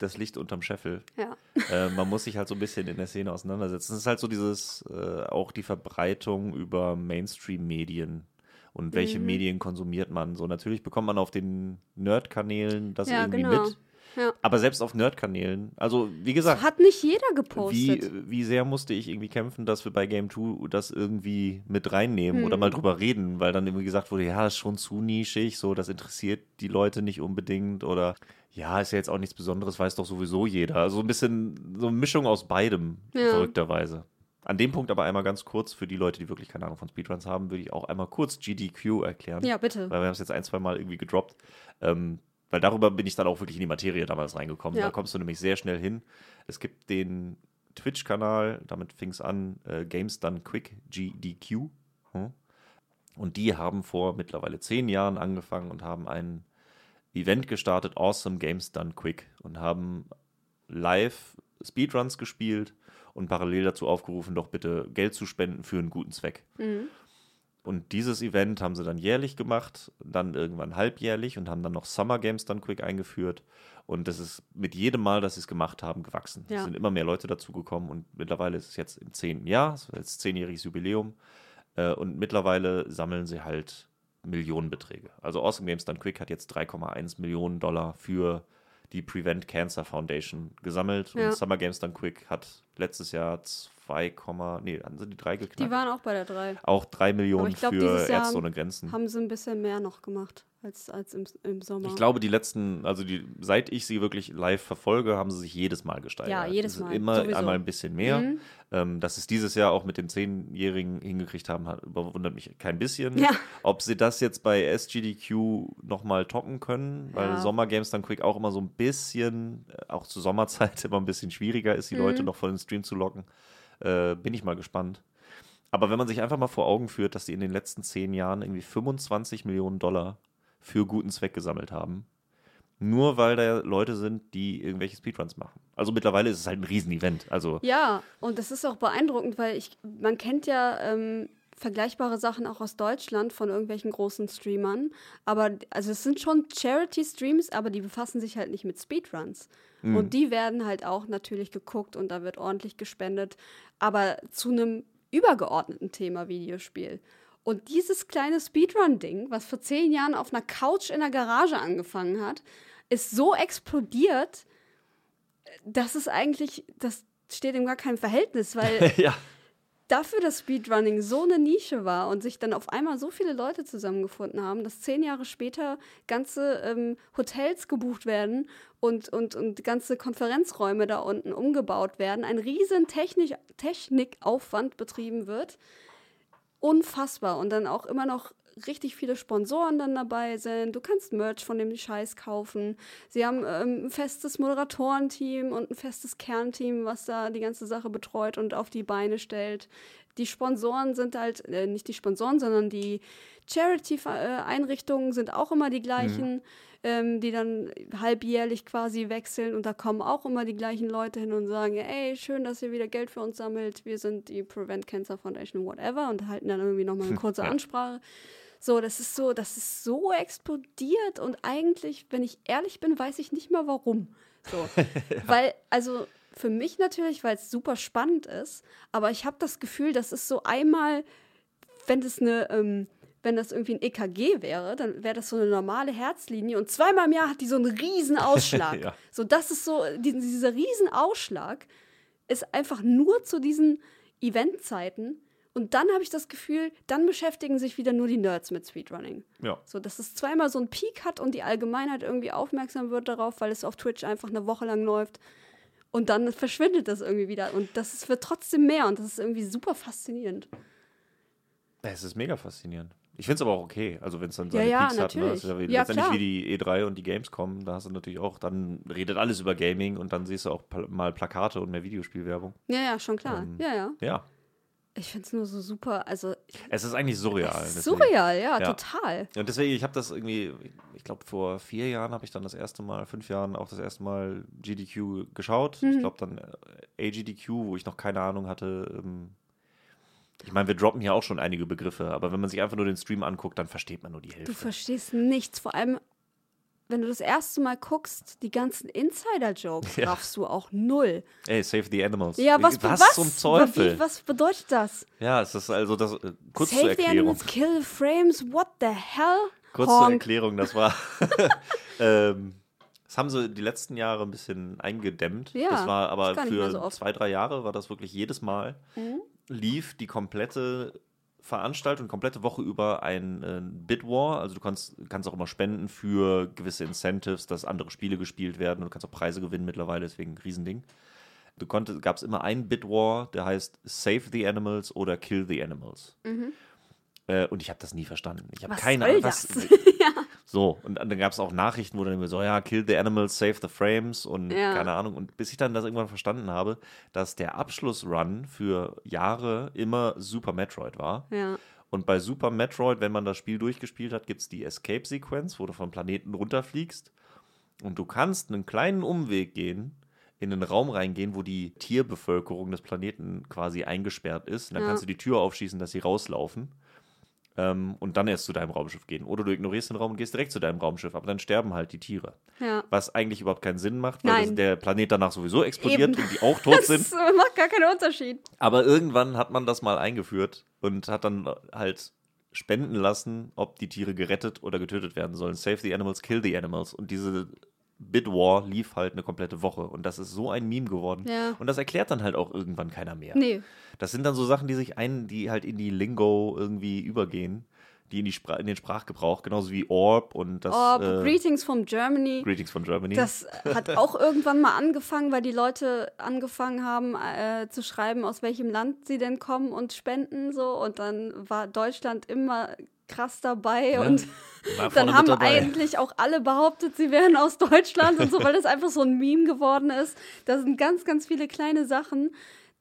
das Licht unterm Scheffel. Ja. äh, man muss sich halt so ein bisschen in der Szene auseinandersetzen. Es ist halt so dieses, äh, auch die Verbreitung über Mainstream-Medien und welche Mhm. Medien konsumiert man. So, natürlich bekommt man auf den Nerd-Kanälen das Ja, irgendwie genau. mit. Ja. Aber selbst auf Nerd-Kanälen, also wie gesagt, Hat nicht jeder wie, gepostet. wie sehr musste ich irgendwie kämpfen, dass wir bei Game 2 das irgendwie mit reinnehmen oder Hm. mal drüber reden, weil dann irgendwie gesagt wurde, ja, das ist schon zu nischig, so, das interessiert die Leute nicht unbedingt oder ja, ist ja jetzt auch nichts Besonderes, weiß doch sowieso jeder. Also ein bisschen so eine Mischung aus beidem, Ja. verrückterweise. An dem Punkt aber einmal ganz kurz, für die Leute, die wirklich keine Ahnung von Speedruns haben, würde ich auch einmal kurz GDQ erklären. ja, bitte. Weil wir haben es jetzt ein, zwei Mal irgendwie gedroppt. Ähm, weil darüber bin ich dann auch wirklich in die Materie damals reingekommen. Ja. Da kommst du nämlich sehr schnell hin. Es gibt den Twitch-Kanal, damit fing es an, äh, Games Done Quick, GDQ. Hm? Und die haben vor mittlerweile zehn Jahren angefangen und haben ein Event gestartet, Awesome Games Done Quick, und haben live Speedruns gespielt und parallel dazu aufgerufen, doch bitte Geld zu spenden für einen guten Zweck. Mhm. Und dieses Event haben sie dann jährlich gemacht, dann irgendwann halbjährlich und haben dann noch Summer Games dann quick eingeführt. Und das ist mit jedem Mal, dass sie es gemacht haben, gewachsen. Es Ja. sind immer mehr Leute dazugekommen und mittlerweile ist es jetzt im zehnten Jahr, es ist jetzt zehnjähriges Jubiläum. Äh, und mittlerweile sammeln sie halt Millionenbeträge. Also Awesome Games Done Quick hat jetzt 3,1 Millionen Dollar für die Prevent Cancer Foundation gesammelt. Ja. Und Summer Games Done Quick hat letztes Jahr 2, nee, haben sie die drei geknackt? Die waren auch bei der 3. auch drei Millionen ich glaub, für Ärzte ohne Grenzen. Haben sie ein bisschen mehr noch gemacht als, als im, im Sommer. Ich glaube, die letzten, also die, seit ich sie wirklich live verfolge, haben sie sich jedes Mal gesteigert. Ja, jedes Es ist Mal, Immer sowieso. einmal ein bisschen mehr. Mhm. Ähm, dass sie es dieses Jahr auch mit dem Zehnjährigen hingekriegt haben, hat, überwundert mich kein bisschen. Ja. Ob sie das jetzt bei SGDQ nochmal toppen können, weil Ja. Sommergames dann Quick auch immer so ein bisschen, äh, auch zur Sommerzeit [laughs] immer ein bisschen schwieriger ist, die Mhm. Leute noch vor den Stream zu locken. Äh, bin ich mal gespannt. Aber wenn man sich einfach mal vor Augen führt, dass die in den letzten zehn Jahren irgendwie 25 Millionen Dollar für guten Zweck gesammelt haben, nur weil da Leute sind, die irgendwelche Speedruns machen. Also mittlerweile ist es halt ein Riesenevent. Also Ja, und das ist auch beeindruckend, weil ich, man kennt ja ähm, vergleichbare Sachen auch aus Deutschland von irgendwelchen großen Streamern. Aber also es sind schon Charity-Streams, aber die befassen sich halt nicht mit Speedruns. Mhm. Und die werden halt auch natürlich geguckt und da wird ordentlich gespendet, aber zu einem übergeordneten Thema Videospiel. Und dieses kleine Speedrun-Ding, was vor zehn Jahren auf einer Couch in der Garage angefangen hat, ist so explodiert, das ist eigentlich, das steht in gar keinem Verhältnis, weil [laughs] ja. Dafür, dass Speedrunning so eine Nische war und sich dann auf einmal so viele Leute zusammengefunden haben, dass zehn Jahre später ganze ähm, Hotels gebucht werden und, und, und ganze Konferenzräume da unten umgebaut werden, ein riesen Technik Technikaufwand betrieben wird. Unfassbar. Und dann auch immer noch richtig viele Sponsoren dann dabei sind. Du kannst Merch von dem Scheiß kaufen. Sie haben ähm, ein festes Moderatorenteam und ein festes Kernteam, was da die ganze Sache betreut und auf die Beine stellt. Die Sponsoren sind halt, äh, nicht die Sponsoren, sondern die Charity-Einrichtungen sind auch immer die gleichen, ähm, die dann halbjährlich quasi wechseln und da kommen auch immer die gleichen Leute hin und sagen, ey, schön, dass ihr wieder Geld für uns sammelt. Wir sind die Prevent Cancer Foundation, whatever und halten dann irgendwie nochmal eine [laughs] kurze. Ansprache. So, das ist so, das ist so explodiert und eigentlich, wenn ich ehrlich bin, weiß ich nicht mal warum. So, [laughs] weil, also für mich natürlich, weil es super spannend ist, aber ich habe das Gefühl, das ist so einmal, wenn das eine, ähm, wenn das irgendwie ein EKG wäre, dann wäre das so eine normale Herzlinie und zweimal im Jahr hat die so einen riesen [laughs] Ausschlag. Ja. So, das ist so, die, dieser riesen Ausschlag ist einfach nur zu diesen Eventzeiten, Und dann habe ich das Gefühl, dann beschäftigen sich wieder nur die Nerds mit Speedrunning. Ja. So, dass es zweimal so einen Peak hat und die Allgemeinheit irgendwie aufmerksam wird darauf, weil es auf Twitch einfach eine Woche lang läuft. Und dann verschwindet das irgendwie wieder. Und das ist, wird trotzdem mehr und das ist irgendwie super faszinierend. Es ist mega faszinierend. Ich finde es aber auch okay. Also, wenn es dann seine ja, Peaks hat, ne? Das ist ja, wie, natürlich. Ja, letztendlich klar. wie die E3 und die Gamescom, da hast du natürlich auch, dann redet alles über Gaming und dann siehst du auch mal Plakate und mehr Videospielwerbung. Ja, ja, schon klar. Ähm, ja, ja. Ja. Ich finde es nur so super. Also, Es ist eigentlich surreal. ist surreal, ja, Ja. total. Und deswegen, ich habe das irgendwie, ich glaube, vor vier Jahren habe ich dann das erste Mal, fünf Jahren auch das erste Mal GDQ geschaut. Ich Mhm. glaube dann äh, AGDQ, wo ich noch keine Ahnung hatte. Ähm, ich meine, wir droppen hier auch schon einige Begriffe, aber wenn man sich einfach nur den Stream anguckt, dann versteht man nur die Du Hälfte. verstehst nichts. Vor allem, wenn du das erste Mal guckst, die ganzen Insider-Jokes Ja. raffst du auch null. Ey, save the animals. Ja, was, was, was zum Teufel? Was bedeutet das? Ja, es ist also das, äh, kurz zur Save the Erklärung. animals, kill the frames, what the hell? Kurz zur Honk. Erklärung, das war. [laughs] ähm, das haben sie die letzten Jahre ein bisschen eingedämmt. Ja, das war aber mehr für so zwei, drei Jahre war das wirklich jedes Mal. Mhm. Lief die komplette Veranstaltung, komplette Woche über ein äh, Bid-War. Also du kannst, kannst auch immer spenden für gewisse Incentives, dass andere Spiele gespielt werden. Du kannst auch Preise gewinnen mittlerweile, deswegen ein Riesending. Du konntest, gab es immer einen Bid-War, der heißt Save the Animals oder Kill the Animals. Äh, und ich habe das nie verstanden. Ich habe Mhm. Keine Ahnung, was, [laughs] so, und dann gab es auch Nachrichten, wo dann immer so, ja, kill the animals, save the frames und Ja. keine Ahnung. Und bis ich dann das irgendwann verstanden habe, dass der Abschlussrun für Jahre immer Super Metroid war. Ja. Und bei Super Metroid, wenn man das Spiel durchgespielt hat, gibt es die Escape-Sequenz, wo du vom Planeten runterfliegst. Und du kannst einen kleinen Umweg gehen, in einen Raum reingehen, wo die Tierbevölkerung des Planeten quasi eingesperrt ist. Und dann Ja. kannst du die Tür aufschießen, dass sie rauslaufen. Ähm, und dann erst zu deinem Raumschiff gehen. Oder du ignorierst den Raum und gehst direkt zu deinem Raumschiff, aber dann sterben halt die Tiere. ja. Was eigentlich überhaupt keinen Sinn macht, weil das, der Planet danach sowieso explodiert Eben. und die auch [laughs] tot sind. Das macht gar keinen Unterschied. Aber irgendwann hat man das mal eingeführt und hat dann halt spenden lassen, ob die Tiere gerettet oder getötet werden sollen. Save the animals, kill the animals. Und diese Bid War lief halt eine komplette Woche. Und das ist so ein Meme geworden. Ja. Und das erklärt dann halt auch irgendwann keiner mehr. Nee. Das sind dann so Sachen, die sich ein, die halt in die Lingo irgendwie übergehen, die in, die Spra in den Sprachgebrauch, genauso wie Orb und das Oh, äh, Greetings from Germany. Greetings from Germany. Das hat [laughs] auch irgendwann mal angefangen, weil die Leute angefangen haben äh, zu schreiben, aus welchem Land sie denn kommen und spenden so. Und dann war Deutschland immer krass dabei Ja, und dann haben eigentlich auch alle behauptet, sie wären aus Deutschland und so, weil das einfach so ein Meme geworden ist. Das sind ganz, ganz viele kleine Sachen,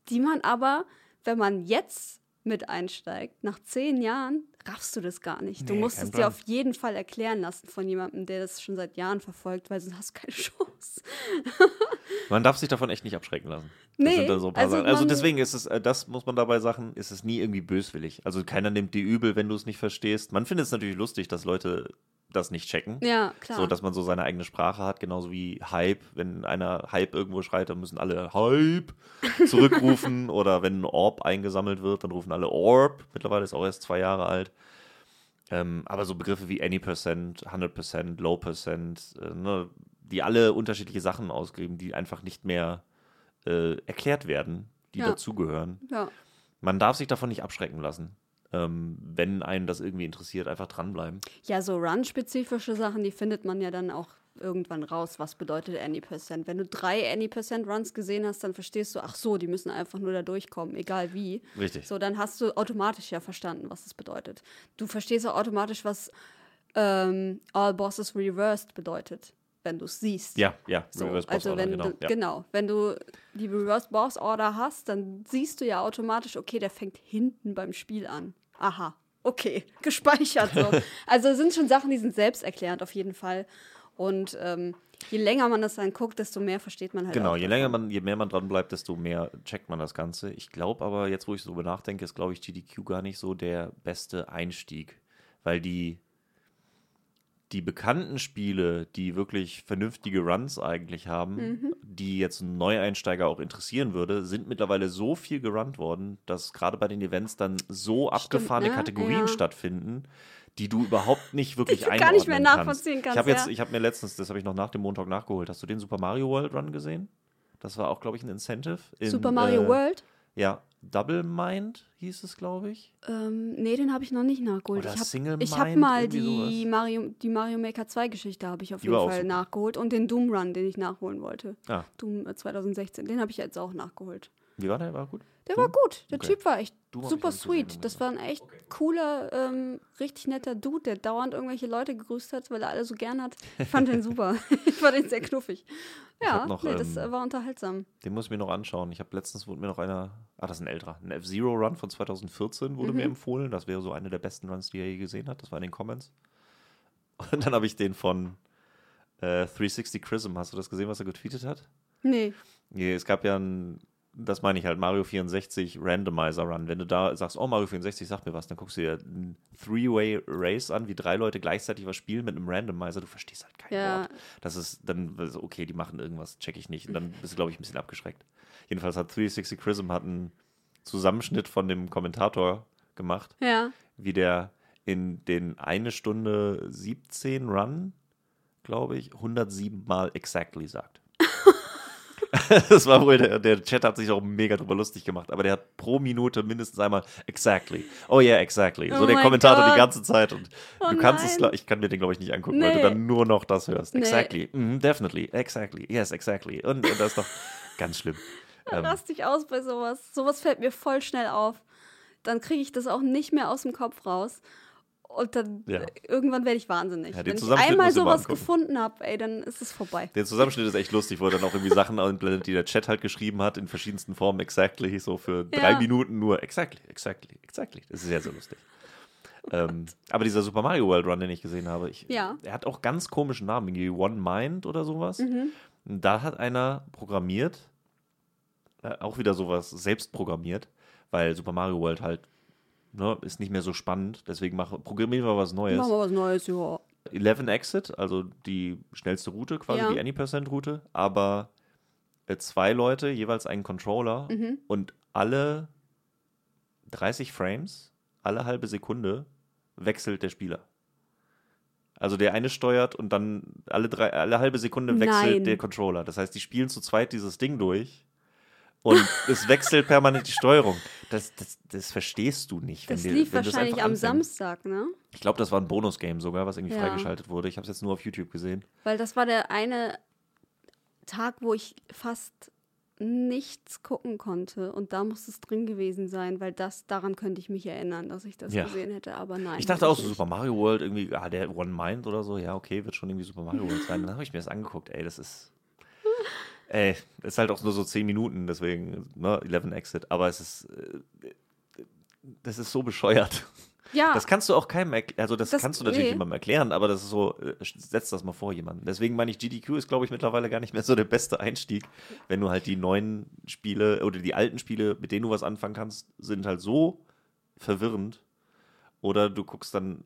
die man aber, wenn man jetzt mit einsteigt, nach zehn Jahren, raffst du das gar nicht. Du Nee, musst kein es dir auf jeden Fall erklären lassen von jemandem, der das schon seit Jahren verfolgt, weil sonst hast du keine [laughs] Chance. Man darf sich davon echt nicht abschrecken lassen. Das Nee, so also. Also deswegen ist es, äh, das muss man dabei sagen, ist es nie irgendwie böswillig. Also keiner nimmt dir übel, wenn du es nicht verstehst. Man findet es natürlich lustig, dass Leute das nicht checken. Ja, klar. So, dass man so seine eigene Sprache hat, genauso wie Hype. Wenn einer Hype irgendwo schreit, dann müssen alle Hype [laughs] zurückrufen. Oder wenn ein Orb eingesammelt wird, dann rufen alle Orb. Mittlerweile ist auch erst zwei Jahre alt. Ähm, aber so Begriffe wie Any Percent, 100%, Low Percent, äh, ne, die alle unterschiedliche Sachen ausgeben, die einfach nicht mehr äh, erklärt werden, die Ja. dazugehören. ja. Man darf sich davon nicht abschrecken lassen. Ähm, wenn einen das irgendwie interessiert, einfach dranbleiben. ja, so Run-spezifische Sachen, die findet man ja dann auch irgendwann raus, was bedeutet Any Percent. Wenn du drei Any Percent Runs gesehen hast, dann verstehst du, ach so, die müssen einfach nur da durchkommen, egal wie. Richtig. So, dann hast du automatisch ja verstanden, was es bedeutet. Du verstehst auch automatisch, was ähm, All Bosses Reversed bedeutet, wenn du es siehst. Ja, ja, So, Reverse Boss also Order, wenn genau. du, ja. genau, wenn du die Reverse Boss Order hast, dann siehst du ja automatisch, okay, der fängt hinten beim Spiel an. Aha, okay, [laughs] gespeichert so. [laughs] also es sind schon Sachen, die sind selbsterklärend auf jeden Fall. Und ähm, je länger man das dann guckt, desto mehr versteht man halt Genau, auch je davon. länger man, je mehr man dran bleibt, desto mehr checkt man das Ganze. Ich glaube aber, jetzt wo ich so drüber nachdenke, ist, glaube ich, GDQ gar nicht so der beste Einstieg. Weil die, die bekannten Spiele, die wirklich vernünftige Runs eigentlich haben, Mhm. die jetzt einen Neueinsteiger auch interessieren würde, sind mittlerweile so viel gerannt worden, dass gerade bei den Events dann so abgefahrene ne? Kategorien Ja. stattfinden, die du überhaupt nicht [laughs] wirklich einordnen gar nicht mehr kannst. nachvollziehen Ich kannst, habe jetzt, ja. ich habe mir letztens, das habe ich noch nach dem Montag nachgeholt. Hast du den Super Mario World Run gesehen? Das war auch, glaube ich, ein Incentive. in, Super Mario äh, World? Ja, Double Mind hieß es, glaube ich. Ähm, nee, den habe ich noch nicht nachgeholt. Oder ich Single habe hab mal die Mario, die Mario Maker 2 Geschichte habe ich auf Die jeden Fall nachgeholt und den Doom Run, den ich nachholen wollte. Ah, Doom äh, 2016, den habe ich jetzt auch nachgeholt. Wie war der? War gut? Der Doom? war gut. Der Okay. Typ war echt ich super sweet. Das war ein echt cooler, ähm, richtig netter Dude, der dauernd irgendwelche Leute gegrüßt hat, weil er alle so gern hat. Ich fand den super. [laughs] ich fand den sehr knuffig. Ja, noch, nee, das ähm, äh, war unterhaltsam. Den muss ich mir noch anschauen. Ich habe letztens wurde mir noch einer, ah, das ist ein älterer, ein F-Zero Run von 2014 wurde Mhm. mir empfohlen. Das wäre so eine der besten Runs, die er je gesehen hat. Das war in den Comments. [laughs] Und dann habe ich den von äh, 360 Chrism. Hast du das gesehen, was er getweetet hat? Nee. Nee, es gab ja ein, das meine ich halt, Mario 64 Randomizer Run. Wenn du da sagst, oh, Mario 64 sagt mir was, dann guckst du dir ein Three-Way Race an, wie drei Leute gleichzeitig was spielen mit einem Randomizer. Du verstehst halt kein Ja. Wort. Das ist dann, okay, die machen irgendwas, check ich nicht. Und dann bist du, glaube ich, ein bisschen abgeschreckt. Jedenfalls hat 360 Chrism hat einen Zusammenschnitt von dem Kommentator gemacht, Ja. wie der in den eine Stunde 17 Run, glaube ich, 107 Mal exactly sagt. [laughs] das war wohl, der, der Chat hat sich auch mega drüber lustig gemacht, aber der hat pro Minute mindestens einmal exactly. Oh yeah, exactly. So Oh der Kommentator Gott. die ganze Zeit und Oh du kannst es, nein. glaub- ich kann mir den glaube ich nicht angucken, weil du Nee. dann nur noch das hörst. Nee. Exactly. Mhm, definitely. Exactly. Yes, exactly. Und, und das ist doch ganz schlimm. [laughs] Ähm, Rass dich aus bei sowas. Sowas fällt mir voll schnell auf. Dann kriege ich das auch nicht mehr aus dem Kopf raus. Und dann Ja. äh, irgendwann werde ich wahnsinnig. Ja, Wenn ich einmal sowas gefunden habe, ey, dann ist es vorbei. Der Zusammenschnitt ist echt lustig, wo er dann auch irgendwie Sachen [laughs] einblendet, die der Chat halt geschrieben hat, in verschiedensten Formen, exactly, so für drei Ja. Minuten nur exactly, exactly, exactly. Das ist sehr, sehr lustig. [laughs] ähm, aber dieser Super Mario World Run, den ich gesehen habe, ich, Ja. er hat auch ganz komischen Namen, irgendwie One Mind oder sowas. Mhm. Da hat einer programmiert, äh, auch wieder sowas selbst programmiert, weil Super Mario World halt ne, ist nicht mehr so spannend, deswegen mach, programmieren wir was Neues. Machen wir was Neues, ja. 11 Exit, also die schnellste Route, quasi Ja. die Any-Percent-Route, aber äh, zwei Leute, jeweils einen Controller Mhm. und alle 30 Frames, alle halbe Sekunde wechselt der Spieler. Also der eine steuert und dann alle, drei, alle halbe Sekunde wechselt Nein. der Controller. Das heißt, die spielen zu zweit dieses Ding durch und es wechselt permanent die Steuerung. Das, das, das verstehst du nicht. Das dir- lief wenn wahrscheinlich am. Samstag, ne? Ich glaube, das war ein Bonus-Game sogar, was irgendwie Ja. freigeschaltet wurde. Ich habe es jetzt nur auf YouTube gesehen. Weil das war der eine Tag, wo ich fast nichts gucken konnte. Und da muss es drin gewesen sein, weil das, daran könnte ich mich erinnern, dass ich das Ja. gesehen hätte. Aber nein. Ich dachte auch so. Super Mario World irgendwie, ah, der One Mind oder so, ja, okay, wird schon irgendwie Super Mario World sein. Dann habe ich mir das angeguckt, ey, das ist. Ey, ist halt auch nur so 10 Minuten, deswegen, ne, 11 Exit, aber es ist. äh, Das ist so bescheuert. Ja, Das kannst du auch keinem erklären. Also, das, Das- kannst du natürlich nee. jemandem erklären, aber das ist so, äh, setz das mal vor jemandem. Deswegen meine ich, GDQ ist, glaube ich, mittlerweile gar nicht mehr so der beste Einstieg, wenn du halt die neuen Spiele oder die alten Spiele, mit denen du was anfangen kannst, sind halt so verwirrend. Oder du guckst dann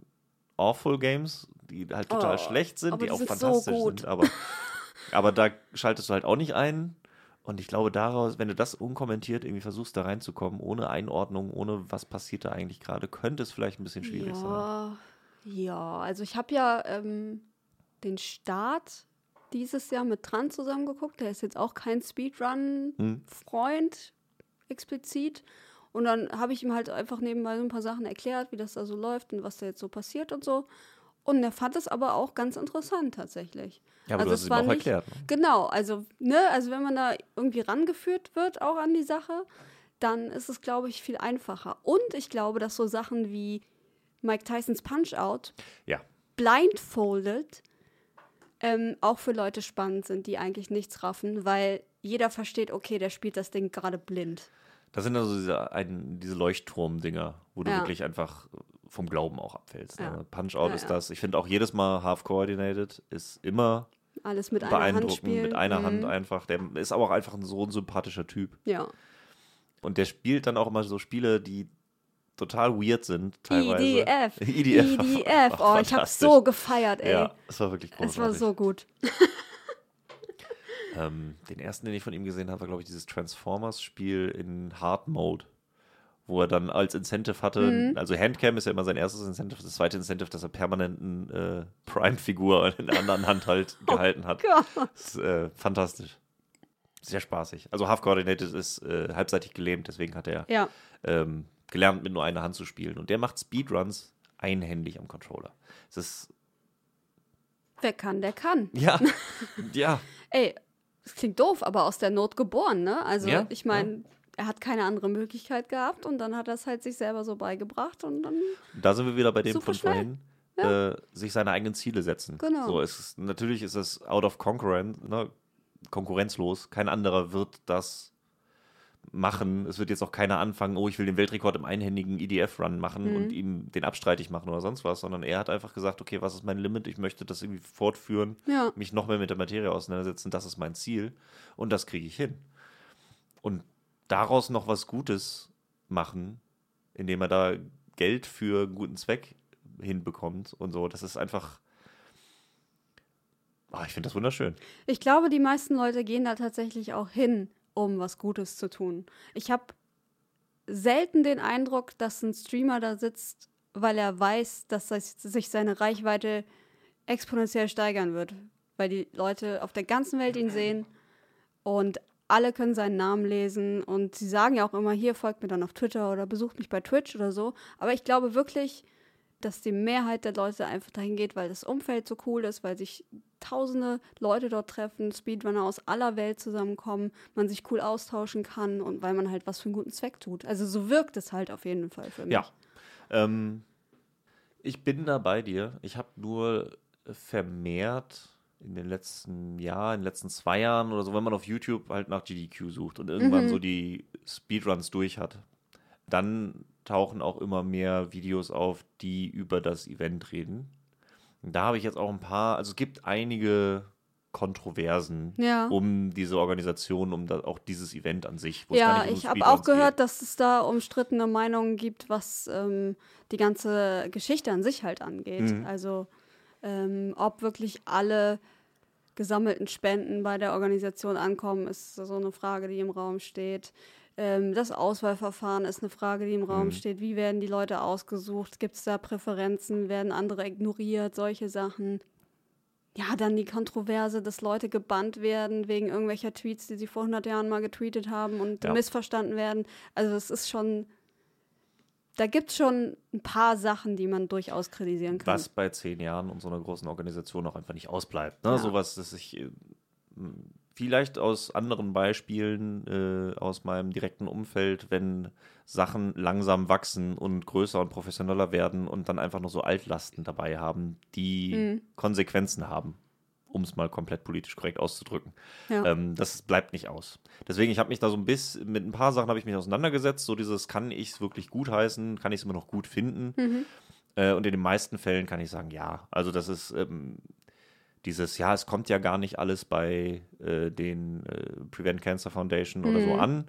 Awful Games, die halt total Oh, schlecht sind, die auch so fantastisch gut. sind. Aber, [laughs] aber da schaltest du halt auch nicht ein. Und ich glaube, daraus, wenn du das unkommentiert irgendwie versuchst, da reinzukommen, ohne Einordnung, ohne was passiert da eigentlich gerade, könnte es vielleicht ein bisschen schwierig sein. ja, ja, also ich habe ja ähm, den Start dieses Jahr mit Tran zusammengeguckt. Der ist jetzt auch kein Speedrun-Freund Hm. explizit. Und dann habe ich ihm halt einfach nebenbei so ein paar Sachen erklärt, wie das da so läuft und was da jetzt so passiert und so. Und er fand es aber auch ganz interessant tatsächlich. Ja, aber Also du hast es ihm auch nicht- erklärt. Ne? Genau, also, ne, also wenn man da irgendwie rangeführt wird, auch an die Sache, dann ist es, glaube ich, viel einfacher. Und ich glaube, dass so Sachen wie Mike Tysons Punch-Out Ja. blindfolded ähm, auch für Leute spannend sind, die eigentlich nichts raffen, weil jeder versteht, okay, der spielt das Ding gerade blind. Das sind also diese, ein, diese Leuchtturm-Dinger, wo du Ja. wirklich einfach vom Glauben auch abfällst. Ja. Ne? Punch-Out Ja, ist das. Ich finde auch jedes Mal half-coordinated ist immer Alles mit einer Hand beeindruckend, spielen. mit einer Hand Mhm. einfach. Der ist aber auch einfach ein so ein sympathischer Typ. Ja. Und der spielt dann auch immer so Spiele, die total weird sind, teilweise. War- IDF. war Oh, ich habe so gefeiert, ey. Ja, es war wirklich großartig. es war so gut. [laughs] Ähm, den ersten, den ich von ihm gesehen habe, war, glaube ich, dieses Transformers-Spiel in Hard Mode, wo er dann als Incentive hatte, Mhm. also Handcam ist ja immer sein erstes Incentive, das zweite Incentive, dass er permanent eine äh, Prime-Figur [laughs] in der anderen Hand halt [laughs] gehalten hat. Das ist äh, fantastisch. sehr spaßig. Also Half Coordinated ist äh, halbseitig gelähmt, deswegen hat er Ja. ähm, gelernt, mit nur einer Hand zu spielen. Und der macht Speedruns einhändig am Controller. Es ist, Wer kann, der kann. ja, [laughs] ja, Ey, es klingt doof, aber aus der Not geboren, ne? Also Ja, ich meine, er hat keine andere Möglichkeit gehabt und dann hat er es halt sich selber so beigebracht und dann. da sind wir wieder bei dem von schnell. vorhin. Äh, sich seine eigenen Ziele setzen. Genau. So, es ist, natürlich ist es out of concurrence, ne, konkurrenzlos. Kein anderer wird das machen. Es wird jetzt auch keiner anfangen, oh, ich will den Weltrekord im einhändigen EDF-Run machen Mhm. und ihm den abstreitig machen oder sonst was, sondern er hat einfach gesagt, okay, was ist mein Limit? Ich möchte das irgendwie fortführen, Ja. mich noch mehr mit der Materie auseinandersetzen. Das ist mein Ziel und das kriege ich hin. Und daraus noch was Gutes machen, indem er da Geld für einen guten Zweck hinbekommt und so, das ist einfach. Ah, ich finde das wunderschön. Ich glaube, die meisten Leute gehen da tatsächlich auch hin, um was Gutes zu tun. Ich habe selten den Eindruck, dass ein Streamer da sitzt, weil er weiß, dass das- sich seine Reichweite exponentiell steigern wird. Weil die Leute auf der ganzen Welt ihn sehen und alle können seinen Namen lesen und sie sagen ja auch immer, hier folgt mir dann auf Twitter oder besucht mich bei Twitch oder so. Aber ich glaube wirklich, dass die Mehrheit der Leute einfach dahin geht, weil das Umfeld so cool ist, weil sich tausende Leute dort treffen, Speedrunner aus aller Welt zusammenkommen, man sich cool austauschen kann und weil man halt was für einen guten Zweck tut. Also so wirkt es halt auf jeden Fall für mich. Ja. Ähm, ich bin da bei dir. Ich habe nur vermehrt in den letzten Jahren, in den letzten zwei Jahren oder so, wenn man auf YouTube halt nach GDQ sucht und irgendwann so die Speedruns durch hat, dann tauchen auch immer mehr Videos auf, die über das Event reden. Und da habe ich jetzt auch ein paar, also es gibt einige Kontroversen Ja. um diese Organisation, um auch dieses Event an sich. Ja, ich habe auch gehört, dass es da umstrittene Meinungen gibt, was ähm, die ganze Geschichte an sich halt angeht. Mhm. Also ähm, ob wirklich alle gesammelten Spenden bei der Organisation ankommen, ist so eine Frage, die im Raum steht. Ähm, das Auswahlverfahren ist eine Frage, die im Raum Mhm. steht. Wie werden die Leute ausgesucht? Gibt es da Präferenzen? Werden andere ignoriert? Solche Sachen. Ja, dann die Kontroverse, dass Leute gebannt werden wegen irgendwelcher Tweets, die sie vor 100 Jahren mal getweetet haben und Ja. missverstanden werden. Also es ist schon, da gibt es schon ein paar Sachen, die man durchaus kritisieren kann. Was bei zehn Jahren und so einer großen Organisation auch einfach nicht ausbleibt. Ne? Ja. Sowas, das ich äh, vielleicht aus anderen Beispielen äh, aus meinem direkten Umfeld, wenn Sachen langsam wachsen und größer und professioneller werden und dann einfach nur so Altlasten dabei haben, die Mhm. Konsequenzen haben, um es mal komplett politisch korrekt auszudrücken. Ja. Ähm, das bleibt nicht aus. Deswegen, ich habe mich da so ein bisschen, mit ein paar Sachen habe ich mich auseinandergesetzt. So dieses, kann ich es wirklich gut heißen? Kann ich es immer noch gut finden? Mhm. Äh, und in den meisten Fällen kann ich sagen, ja. Also das ist ähm, dieses, ja, es kommt ja gar nicht alles bei äh, den äh, Prevent Cancer Foundation oder so Mhm. an.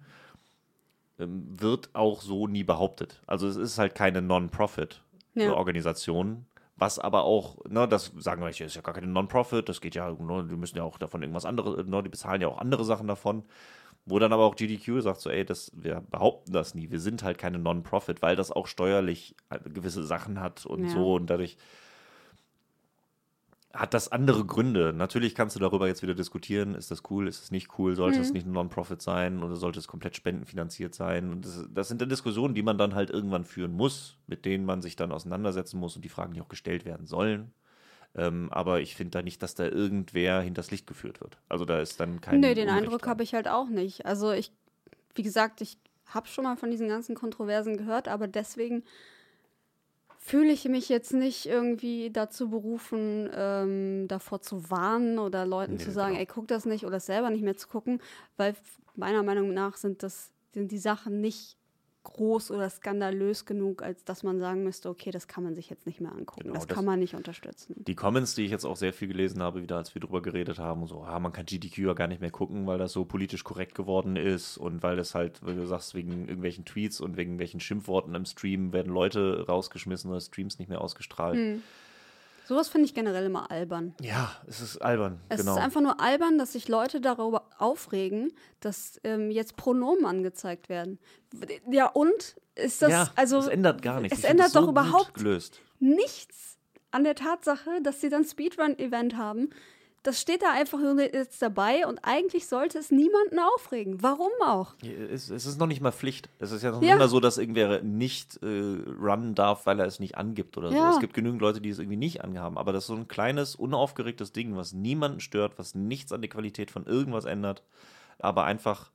Ähm, wird auch so nie behauptet. Also es ist halt keine Non-Profit-Organisation. Was aber auch, ne, das sagen wir, ist ja gar keine Non-Profit, das geht ja, ne, die müssen ja auch davon irgendwas anderes, ne, die bezahlen ja auch andere Sachen davon. Wo dann aber auch GDQ sagt so, ey, das, wir behaupten das nie, wir sind halt keine Non-Profit, weil das auch steuerlich äh, gewisse Sachen hat und Ja. so und dadurch hat das andere Gründe. Natürlich kannst du darüber jetzt wieder diskutieren, ist das cool, ist es nicht cool, sollte es nicht ein Non-Profit sein oder sollte es komplett spendenfinanziert sein. Und das, das sind dann Diskussionen, die man dann halt irgendwann führen muss, mit denen man sich dann auseinandersetzen muss und die Fragen, die auch gestellt werden sollen. Ähm, aber ich finde da nicht, dass da irgendwer hinters Licht geführt wird. Also da ist dann kein. Nö, den Unrecht Eindruck habe ich halt auch nicht. Also ich, wie gesagt, ich habe schon mal von diesen ganzen Kontroversen gehört, aber deswegen fühle ich mich jetzt nicht irgendwie dazu berufen, ähm, davor zu warnen oder Leuten Nee, zu sagen, genau. ey, guck das nicht oder es selber nicht mehr zu gucken, weil meiner Meinung nach sind das sind die Sachen nicht groß oder skandalös genug, als dass man sagen müsste, okay, das kann man sich jetzt nicht mehr angucken. Genau, das das- kann man nicht unterstützen. Die Comments, die ich jetzt auch sehr viel gelesen habe, wieder als wir drüber geredet haben, so, ah, man kann GDQ ja gar nicht mehr gucken, weil das so politisch korrekt geworden ist und weil das halt, wie du sagst, wegen irgendwelchen Tweets und wegen welchen Schimpfworten im Stream werden Leute rausgeschmissen oder Streams nicht mehr ausgestrahlt. Hm. Sowas finde ich generell immer albern. Ja, es ist albern, Es genau. ist einfach nur albern, dass sich Leute darüber aufregen, dass ähm, jetzt Pronomen angezeigt werden. Ja, und ist das, ja, also es ändert gar nichts. es ändert so doch gut überhaupt gelöst. nichts an der Tatsache, dass sie dann Speedrun-Event haben. Das steht da einfach nur jetzt dabei und eigentlich sollte es niemanden aufregen. Warum auch? Es, es ist noch nicht mal Pflicht. Es ist ja noch Ja. nicht mal so, dass irgendwer nicht äh, runnen darf, weil er es nicht angibt oder Ja. so. Es gibt genügend Leute, die es irgendwie nicht anhaben. Aber das ist so ein kleines, unaufgeregtes Ding, was niemanden stört, was nichts an der Qualität von irgendwas ändert, aber einfach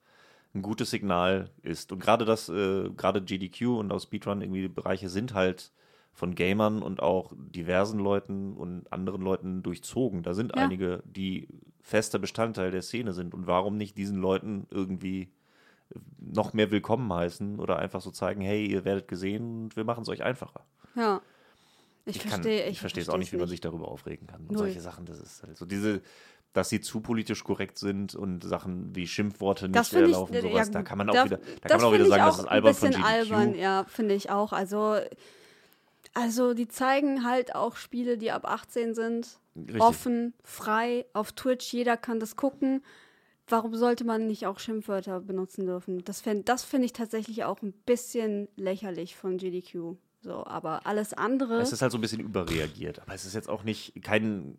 ein gutes Signal ist. Und gerade das, äh, gerade GDQ und auch Speedrun irgendwie Bereiche sind halt von Gamern und auch diversen Leuten und anderen Leuten durchzogen. Da sind Ja. einige, die fester Bestandteil der Szene sind. Und warum nicht diesen Leuten irgendwie noch mehr willkommen heißen oder einfach so zeigen, hey, ihr werdet gesehen und wir machen es euch einfacher. Ja. Ich, kann- verstehe. ich verstehe es auch nicht, wie man sich darüber aufregen kann. Und Null. solche Sachen, das ist halt so diese, dass sie zu politisch korrekt sind und Sachen wie Schimpfworte nicht finde ich, erlaufen, äh, sowas, ja, da kann man auch da- wieder, da kann man auch wieder ich sagen, das ist albern ein von GDQ. albern, ja, finde ich auch. Also, also die zeigen halt auch Spiele, die ab 18 sind, Richtig. offen, frei, auf Twitch, jeder kann das gucken. Warum sollte man nicht auch Schimpfwörter benutzen dürfen? Das finde das find ich tatsächlich auch ein bisschen lächerlich von GDQ. So, aber alles andere. Es ist halt so ein bisschen überreagiert, aber es ist jetzt auch nicht kein,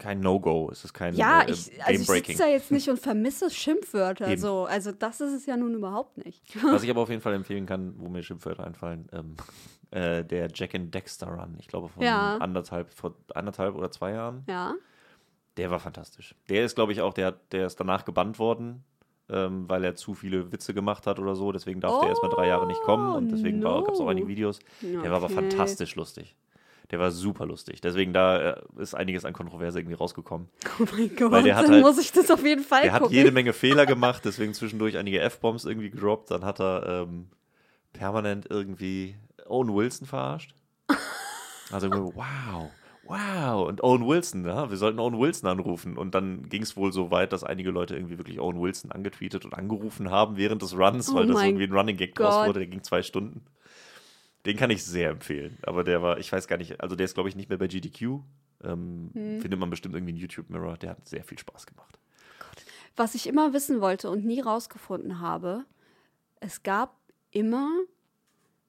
kein No-Go, es ist kein ja, äh, ich, also ich sitze da jetzt nicht und vermisse [laughs] Schimpfwörter. Eben. So. Also das ist es ja nun überhaupt nicht. Was ich [laughs] aber auf jeden Fall empfehlen kann, wo mir Schimpfwörter einfallen, ähm, [laughs] äh, der Jack and Dexter Run, ich glaube von Ja. anderthalb, vor anderthalb oder zwei Jahren. Ja. Der war fantastisch. Der ist, glaube ich, auch, der, der ist danach gebannt worden, ähm, weil er zu viele Witze gemacht hat oder so. Deswegen darf der erst mal drei Jahre nicht kommen und deswegen no. gab es auch einige Videos. Der war aber fantastisch lustig. Der war super lustig. Deswegen da äh, ist einiges an Kontroverse irgendwie rausgekommen. Oh mein Gott, Weil der hat dann halt- muss ich das auf jeden Fall Er hat jede Menge Fehler gemacht, deswegen zwischendurch einige F-Bombs irgendwie gedroppt. Dann hat er ähm, permanent irgendwie Owen Wilson verarscht. Also wow, wow. Und Owen Wilson, ja, wir sollten Owen Wilson anrufen. Und dann ging es wohl so weit, dass einige Leute irgendwie wirklich Owen Wilson angetweetet und angerufen haben während des Runs, Oh weil das irgendwie ein Running Gag draus wurde. Der ging zwei Stunden. Den kann ich sehr empfehlen. Aber der war, ich weiß gar nicht, also der ist, glaube ich, nicht mehr bei GDQ. Ähm, Hm. Findet man bestimmt irgendwie einen YouTube-Mirror. Der hat sehr viel Spaß gemacht. Was ich immer wissen wollte und nie rausgefunden habe, es gab immer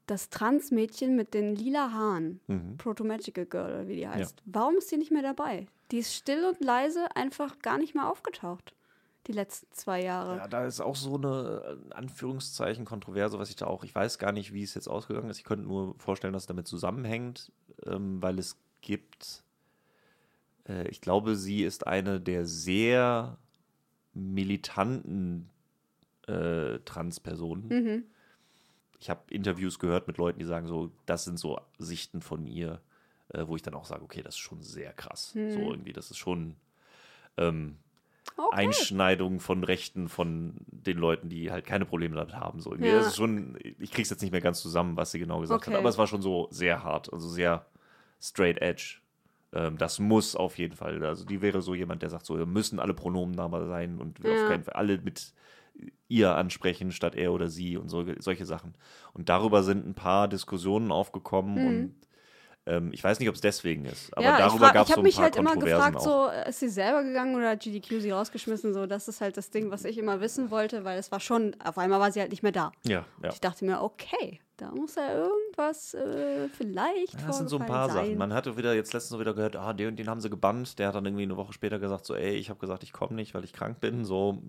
das Transmädchen mit den lila Haaren. Mhm. Proto Magical Girl, wie die heißt. Warum ist die nicht mehr dabei? Die ist still und leise einfach gar nicht mehr aufgetaucht. Die letzten zwei Jahre. Ja, da ist auch so eine äh, Anführungszeichen Kontroverse, was ich da auch, ich weiß gar nicht, wie es jetzt ausgegangen ist. Ich könnte nur vorstellen, dass es damit zusammenhängt, ähm, weil es gibt, äh, ich glaube, sie ist eine der sehr militanten äh, Transpersonen. Mhm. Ich habe Interviews gehört mit Leuten, die sagen so, das sind so Sichten von ihr, äh, wo ich dann auch sage, okay, das ist schon sehr krass. So irgendwie, das ist schon ähm, Okay. Einschneidung von Rechten von den Leuten, die halt keine Probleme damit haben. So irgendwie. Ja. Das ist schon, ich krieg's jetzt nicht mehr ganz zusammen, was sie genau gesagt Okay. hat, aber es war schon so sehr hart, also sehr straight edge. Ähm, das muss auf jeden Fall. Also die wäre so jemand, der sagt so, wir müssen alle Pronomen da sein und wir Ja. auf keinen Fall alle mit ihr ansprechen statt er oder sie und so, solche Sachen. Und darüber sind ein paar Diskussionen aufgekommen und ähm, ich weiß nicht, ob es deswegen ist, aber ja, darüber ich, gab es ich so habe ein mich paar halt immer gefragt, auch. so, ist sie selber gegangen oder hat GDQ sie rausgeschmissen? So, das ist halt das Ding, was ich immer wissen wollte, weil es war schon, auf einmal war sie halt nicht mehr da. Ja, ja. Ich dachte mir, okay, da muss ja irgendwas äh, vielleicht Ja, das sind so ein paar vorgefallen Sachen. sein. Man hatte wieder jetzt letztens so wieder gehört, ah, den und den haben sie gebannt. Der hat dann irgendwie eine Woche später gesagt, so, ey, ich habe gesagt, ich komme nicht, weil ich krank bin. So,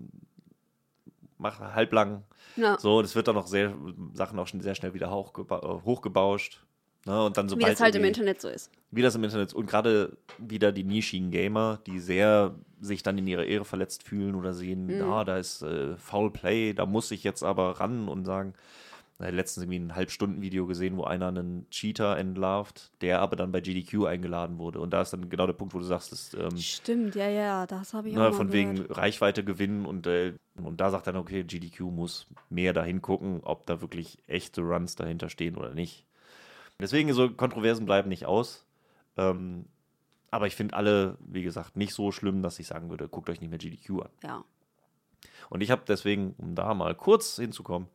mach halblang. Ja. So, das wird dann noch sehr, Sachen auch schon sehr schnell wieder hochgeba äh, hochgebauscht. Ne? Und dann Wie das halt im Internet so ist. wie das im Internet und gerade wieder die nischigen Gamer, die sehr sich dann in ihrer Ehre verletzt fühlen oder sehen, Mhm. ah, da ist äh, Foul Play, da muss ich jetzt aber ran und sagen, äh, letztens irgendwie ein Halbstunden-Video gesehen, wo einer einen Cheater entlarvt, der aber dann bei GDQ eingeladen wurde. Und da ist dann genau der Punkt, wo du sagst, das, ähm, Stimmt, ja, ja, das habe ich auch ne, von gehört. wegen Reichweite gewinnen und, äh, und da sagt dann, okay, GDQ muss mehr dahin gucken, ob da wirklich echte Runs dahinter stehen oder nicht. Deswegen so Kontroversen bleiben nicht aus. Ähm, aber ich finde alle, wie gesagt, nicht so schlimm, dass ich sagen würde, guckt euch nicht mehr GDQ an. Ja. Und ich habe deswegen, um da mal kurz hinzukommen,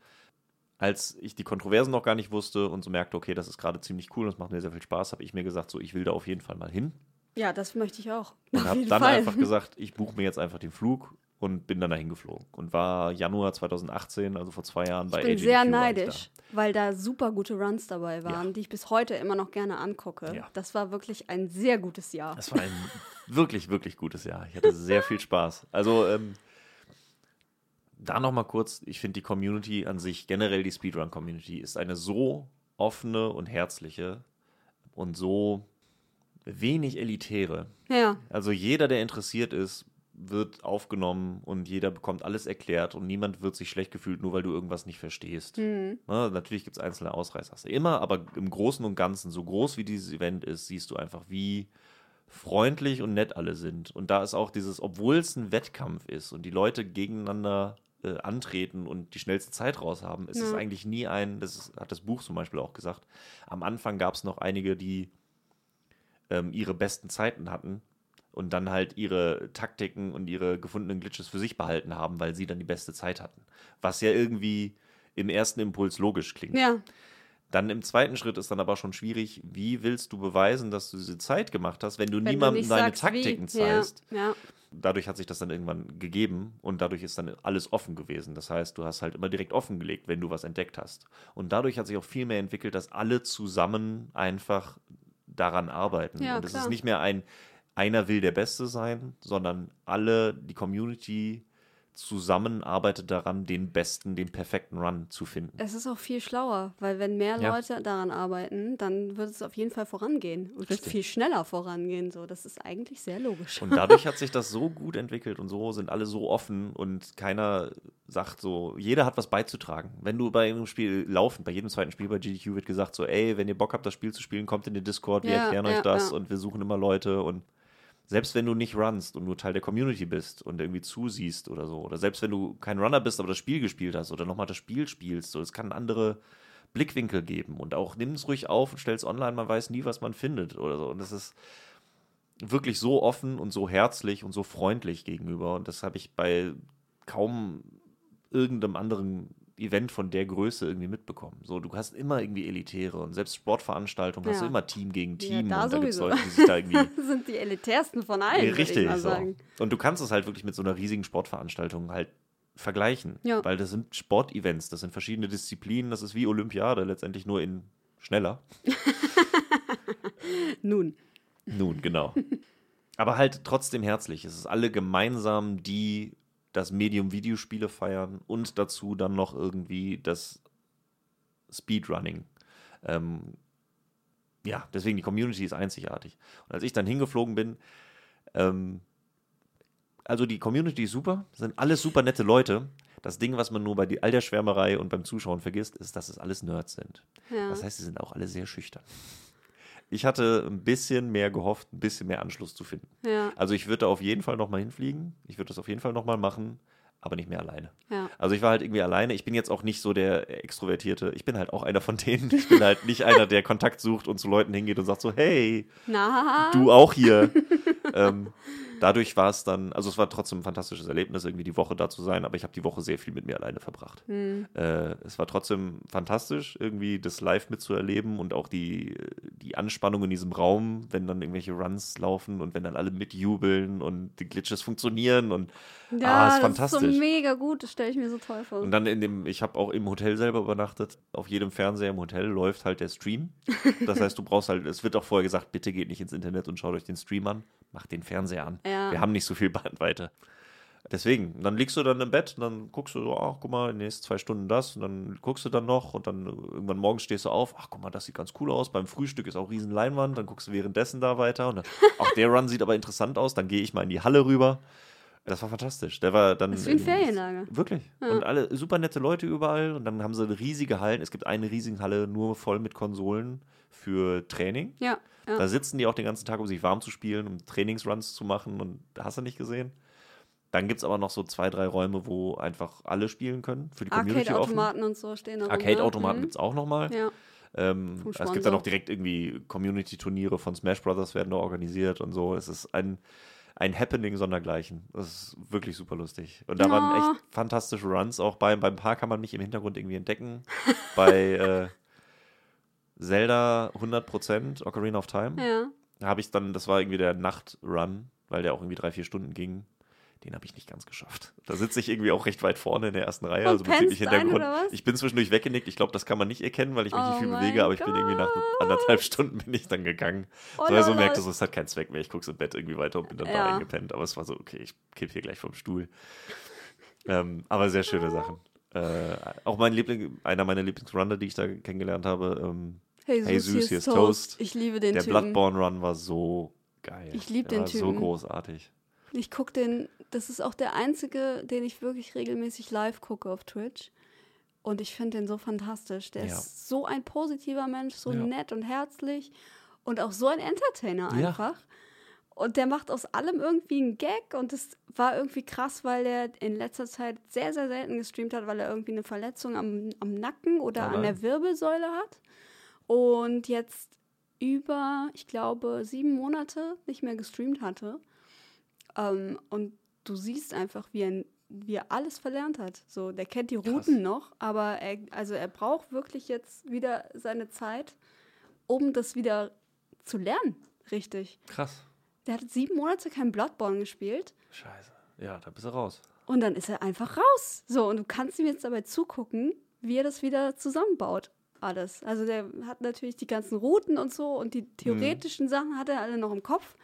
als ich die Kontroversen noch gar nicht wusste und so merkte, okay, das ist gerade ziemlich cool und es macht mir sehr viel Spaß, habe ich mir gesagt, so, ich will da auf jeden Fall mal hin. ja, das möchte ich auch. Und habe dann Fall. einfach [laughs] gesagt, ich buche mir jetzt einfach den Flug und bin dann dahin geflogen. Und war Januar 2018, also vor zwei Jahren bei Ich bin AGDQ sehr ich neidisch, weil da super gute Runs dabei waren, Ja. die ich bis heute immer noch gerne angucke. Ja. Das war wirklich ein sehr gutes Da. Jahr. Das war ein [laughs] wirklich, wirklich gutes Jahr. Ich hatte sehr viel Spaß. Also, ähm, da nochmal kurz, ich finde die Community an sich, generell die Speedrun-Community, ist eine so offene und herzliche und so wenig elitäre. Ja. Also jeder, der interessiert ist, wird aufgenommen und jeder bekommt alles erklärt und niemand wird sich schlecht gefühlt, nur weil du irgendwas nicht verstehst. Mhm. Na, natürlich gibt es einzelne Ausreißer. Immer, aber im Großen und Ganzen, so groß wie dieses Event ist, siehst du einfach, wie freundlich und nett alle sind. Und da ist auch dieses, obwohl es ein Wettkampf ist und die Leute gegeneinander äh, antreten und die schnellste Zeit raus haben, ist es Ja. eigentlich nie ein, das ist, hat das Buch zum Beispiel auch gesagt, am Anfang gab es noch einige, die ähm, ihre besten Zeiten hatten und dann halt ihre Taktiken und ihre gefundenen Glitches für sich behalten haben, weil sie dann die beste Zeit hatten. Was ja irgendwie im ersten Impuls logisch klingt. Ja. Dann im zweiten Schritt ist dann aber schon schwierig, wie willst du beweisen, dass du diese Zeit gemacht hast, wenn du Wenn du niemandem nicht deine sagst, Taktiken wie. zeigst. Ja. ja. Dadurch hat sich das dann irgendwann gegeben und dadurch ist dann alles offen gewesen. Das heißt, du hast halt immer direkt offengelegt, wenn du was entdeckt hast. Und dadurch hat sich auch viel mehr entwickelt, dass alle zusammen einfach daran arbeiten. Ja, und es ist nicht mehr ein, einer will der Beste sein, sondern alle, die Community zusammen arbeitet daran, den besten, den perfekten Run zu finden. Es ist auch viel schlauer, weil wenn mehr Ja. Leute daran arbeiten, dann wird es auf jeden Fall vorangehen und Richtig. viel schneller vorangehen. So, das ist eigentlich sehr logisch. Und dadurch hat sich das so gut entwickelt und so sind alle so offen und keiner sagt so, jeder hat was beizutragen. Wenn du bei einem Spiel laufend, bei jedem zweiten Spiel bei GDQ wird gesagt so, ey, wenn ihr Bock habt, das Spiel zu spielen, kommt in den Discord, wir Ja, erklären ja, euch das ja. und wir suchen immer Leute und selbst wenn du nicht runst und nur Teil der Community bist und irgendwie zusiehst oder so, oder selbst wenn du kein Runner bist, aber das Spiel gespielt hast oder nochmal das Spiel spielst, so, es kann andere Blickwinkel geben und auch nimm es ruhig auf und stell es online, man weiß nie, was man findet oder so. Und das ist wirklich so offen und so herzlich und so freundlich gegenüber. Und das habe ich bei kaum irgendeinem anderen Event von der Größe irgendwie mitbekommen. So, du hast immer irgendwie Elitäre und selbst Sportveranstaltungen hast Ja. du immer Team gegen Team. da und da gibt es sowieso. Leute, die sich da [laughs] irgendwie Das sind die elitärsten von allen, würde ich Richtig, mal so. Und du kannst es halt wirklich mit so einer riesigen Sportveranstaltung halt vergleichen. Ja. Weil das sind Sportevents, das sind verschiedene Disziplinen, das ist wie Olympiade, letztendlich nur in schneller. [laughs] Nun, Nun, genau. Aber halt trotzdem herzlich. Es ist alle gemeinsam, die das Medium Videospiele feiern und dazu dann noch irgendwie das Speedrunning. Ähm, ja, deswegen die Community ist einzigartig. Und als ich dann hingeflogen bin, ähm, also die Community ist super, sind alles super nette Leute. Das Ding, was man nur bei all der Schwärmerei und beim Zuschauen vergisst, ist, dass es alles Nerds sind. ja. Das heißt, sie sind auch alle sehr schüchtern. Ich hatte ein bisschen mehr gehofft, ein bisschen mehr Anschluss zu finden. ja, Also ich würde da auf jeden Fall nochmal hinfliegen. Ich würde das auf jeden Fall nochmal machen, aber nicht mehr alleine. ja. Also ich war halt irgendwie alleine. Ich bin jetzt auch nicht so der Extrovertierte. Ich bin halt auch einer von denen. Ich bin halt nicht einer, der Kontakt sucht und zu Leuten hingeht und sagt so, hey, Na, du auch hier. [laughs] ähm, dadurch war es dann, also es war trotzdem ein fantastisches Erlebnis, irgendwie die Woche da zu sein, aber ich habe die Woche sehr viel mit mir alleine verbracht. Hm. Äh, es war trotzdem fantastisch, irgendwie das live mitzuerleben und auch die, die Anspannung in diesem Raum, wenn dann irgendwelche Runs laufen und wenn dann alle mitjubeln und die Glitches funktionieren und ja, ah, ist das fantastisch. ist so mega gut, das stelle ich mir so toll vor. und dann in dem, ich habe auch im Hotel selber übernachtet. Auf jedem Fernseher im Hotel läuft halt der Stream. [laughs] Das heißt, du brauchst halt, es wird auch vorher gesagt, bitte geht nicht ins Internet und schaut euch den Stream an. Macht den Fernseher an. Ja. Wir haben nicht so viel Bandweite. Deswegen, dann liegst du dann im Bett und dann guckst du so, ach, guck mal, in den nächsten zwei Stunden das und dann guckst du dann noch und dann irgendwann morgens stehst du auf, ach, guck mal, das sieht ganz cool aus. Beim Frühstück ist auch riesen Leinwand, dann guckst du währenddessen da weiter und dann, [laughs] ach, der Run sieht aber interessant aus, dann gehe ich mal in die Halle rüber. Das war fantastisch. Der war dann Das ist wie ein in- Ferienlager. Wirklich. Und alle super nette Leute überall. Und dann haben sie riesige Hallen. Es gibt eine riesige Halle nur voll mit Konsolen für Training. Ja, ja. Da sitzen die auch den ganzen Tag, um sich warm zu spielen, um Trainingsruns zu machen. Und hast du nicht gesehen. Dann gibt es aber noch so zwei, drei Räume, wo einfach alle spielen können. Für die Community offen. Arcade-Automaten und so stehen da ne? Arcade-Automaten Mhm. gibt es auch nochmal. Ja, Ähm, es gibt dann auch direkt irgendwie Community-Turniere von Smash Brothers werden da organisiert und so. Es ist ein, ein Happening sondergleichen. Das ist wirklich super lustig. Und da waren Oh. echt fantastische Runs. Auch bei, beim Paar kann man mich im Hintergrund irgendwie entdecken. [laughs] bei äh, Zelda 100% Ocarina of Time. ja. Da habe ich dann, das war irgendwie der Nachtrun, weil der auch irgendwie drei, vier Stunden ging. Den habe ich nicht ganz geschafft. Da sitze ich irgendwie auch recht weit vorne in der ersten Reihe, Und also bezüglich Hintergrund. Ich bin zwischendurch weggenickt. Ich glaube, das kann man nicht erkennen, weil ich mich Oh nicht viel bewege, aber ich bin irgendwie nach anderthalb [laughs] Stunden bin ich dann gegangen. Oh so, also merkte, so, es hat keinen Zweck mehr. Ich gucke im Bett irgendwie weiter und bin dann da Ja. eingepennt. Aber es war so, okay, ich kipp hier gleich vom Stuhl. Ähm, aber sehr schöne Sachen. Äh, auch mein Liebling, einer meiner Lieblingsrunner, die ich da kennengelernt habe, ähm, Hey, Hey, Zeus, hier ist Toast. Toast. Ich liebe den der Typen. Bloodborne Run war so geil. Ich lieb Der den war So Typen. großartig. Ich gucke den, das ist auch der einzige, den ich wirklich regelmäßig live gucke auf Twitch. Und ich finde den so fantastisch. Der Ja. ist so ein positiver Mensch, so Ja. nett und herzlich und auch so ein Entertainer Ja. einfach. Und der macht aus allem irgendwie einen Gag und das war irgendwie krass, weil er in letzter Zeit sehr, sehr selten gestreamt hat, weil er irgendwie eine Verletzung am, am Nacken oder Oh an der Wirbelsäule hat. Und jetzt über, ich glaube, sieben Monate nicht mehr gestreamt hatte. Ähm, und du siehst einfach, wie er, wie er alles verlernt hat. So, der kennt die Routen noch, aber er, also er braucht wirklich jetzt wieder seine Zeit, um das wieder zu lernen. Richtig. Krass. Der hat sieben Monate kein Bloodborne gespielt Scheiße. Ja, da bist du raus. und dann ist er einfach raus. So, und du kannst ihm jetzt dabei zugucken, wie er das wieder zusammenbaut. Alles. Also der hat natürlich die ganzen Routen und so und die theoretischen Sachen hat er alle noch im Kopf.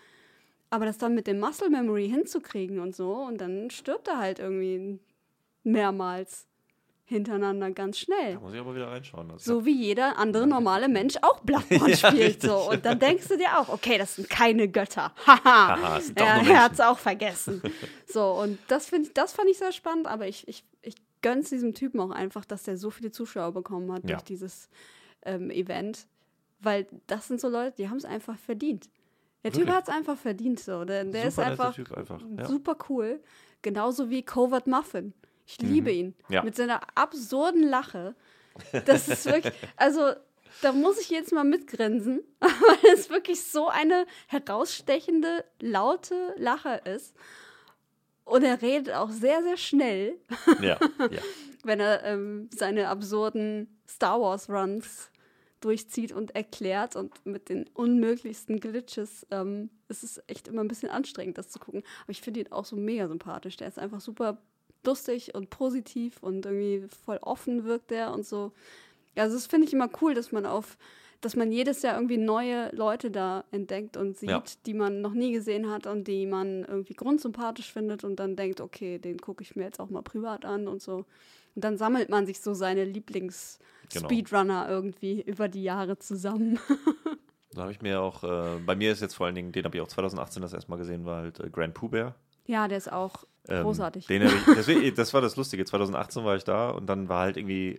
Aber das dann mit dem Muscle Memory hinzukriegen und so, und dann stirbt er halt irgendwie mehrmals hintereinander ganz schnell. Da muss ich aber wieder reinschauen. Also So wie jeder andere normale Mensch auch Bloodborne [laughs] Ja, spielt. richtig. So. Und dann denkst du dir auch, okay, das sind keine Götter. [laughs] Haha. Er hat es auch vergessen. so, und das, find das fand ich sehr spannend, aber ich, ich, ich gönn's diesem Typen auch einfach, dass der so viele Zuschauer bekommen hat Ja. durch dieses ähm, Event. Weil das sind so Leute, die haben es einfach verdient. Der Typ hat es einfach verdient. So. Der, der ist einfach einfach, ja. super cool. Genauso wie Covert Muffin. Ich liebe ihn. Mhm. Ja. Mit seiner absurden Lache. Das ist wirklich, [laughs] also da muss ich jetzt mal mitgrinsen, [laughs] weil es wirklich so eine herausstechende, laute Lache ist. Und er redet auch sehr, sehr schnell, Ja, [laughs] ja. wenn er ähm, seine absurden Star Wars Runs durchzieht und erklärt und mit den unmöglichsten Glitches. Ähm, es ist echt immer ein bisschen anstrengend, das zu gucken. Aber ich finde ihn auch so mega sympathisch. Der ist einfach super lustig und positiv und irgendwie voll offen wirkt der und so. Also das finde ich immer cool, dass man auf, dass man jedes Jahr irgendwie neue Leute da entdeckt und sieht, Ja. die man noch nie gesehen hat und die man irgendwie grundsympathisch findet und dann denkt, okay, den gucke ich mir jetzt auch mal privat an und so. Und dann sammelt man sich so seine Genau. Lieblings-Speedrunner irgendwie über die Jahre zusammen. [laughs] Da habe ich mir auch, äh, bei mir ist jetzt vor allen Dingen, den habe ich auch 2018 das erste Mal gesehen, war halt äh, Grand Pooh Bear. ja, der ist auch Ähm, großartig. Den ich, [laughs] deswegen, das war das Lustige. 2018 war ich da und dann war halt irgendwie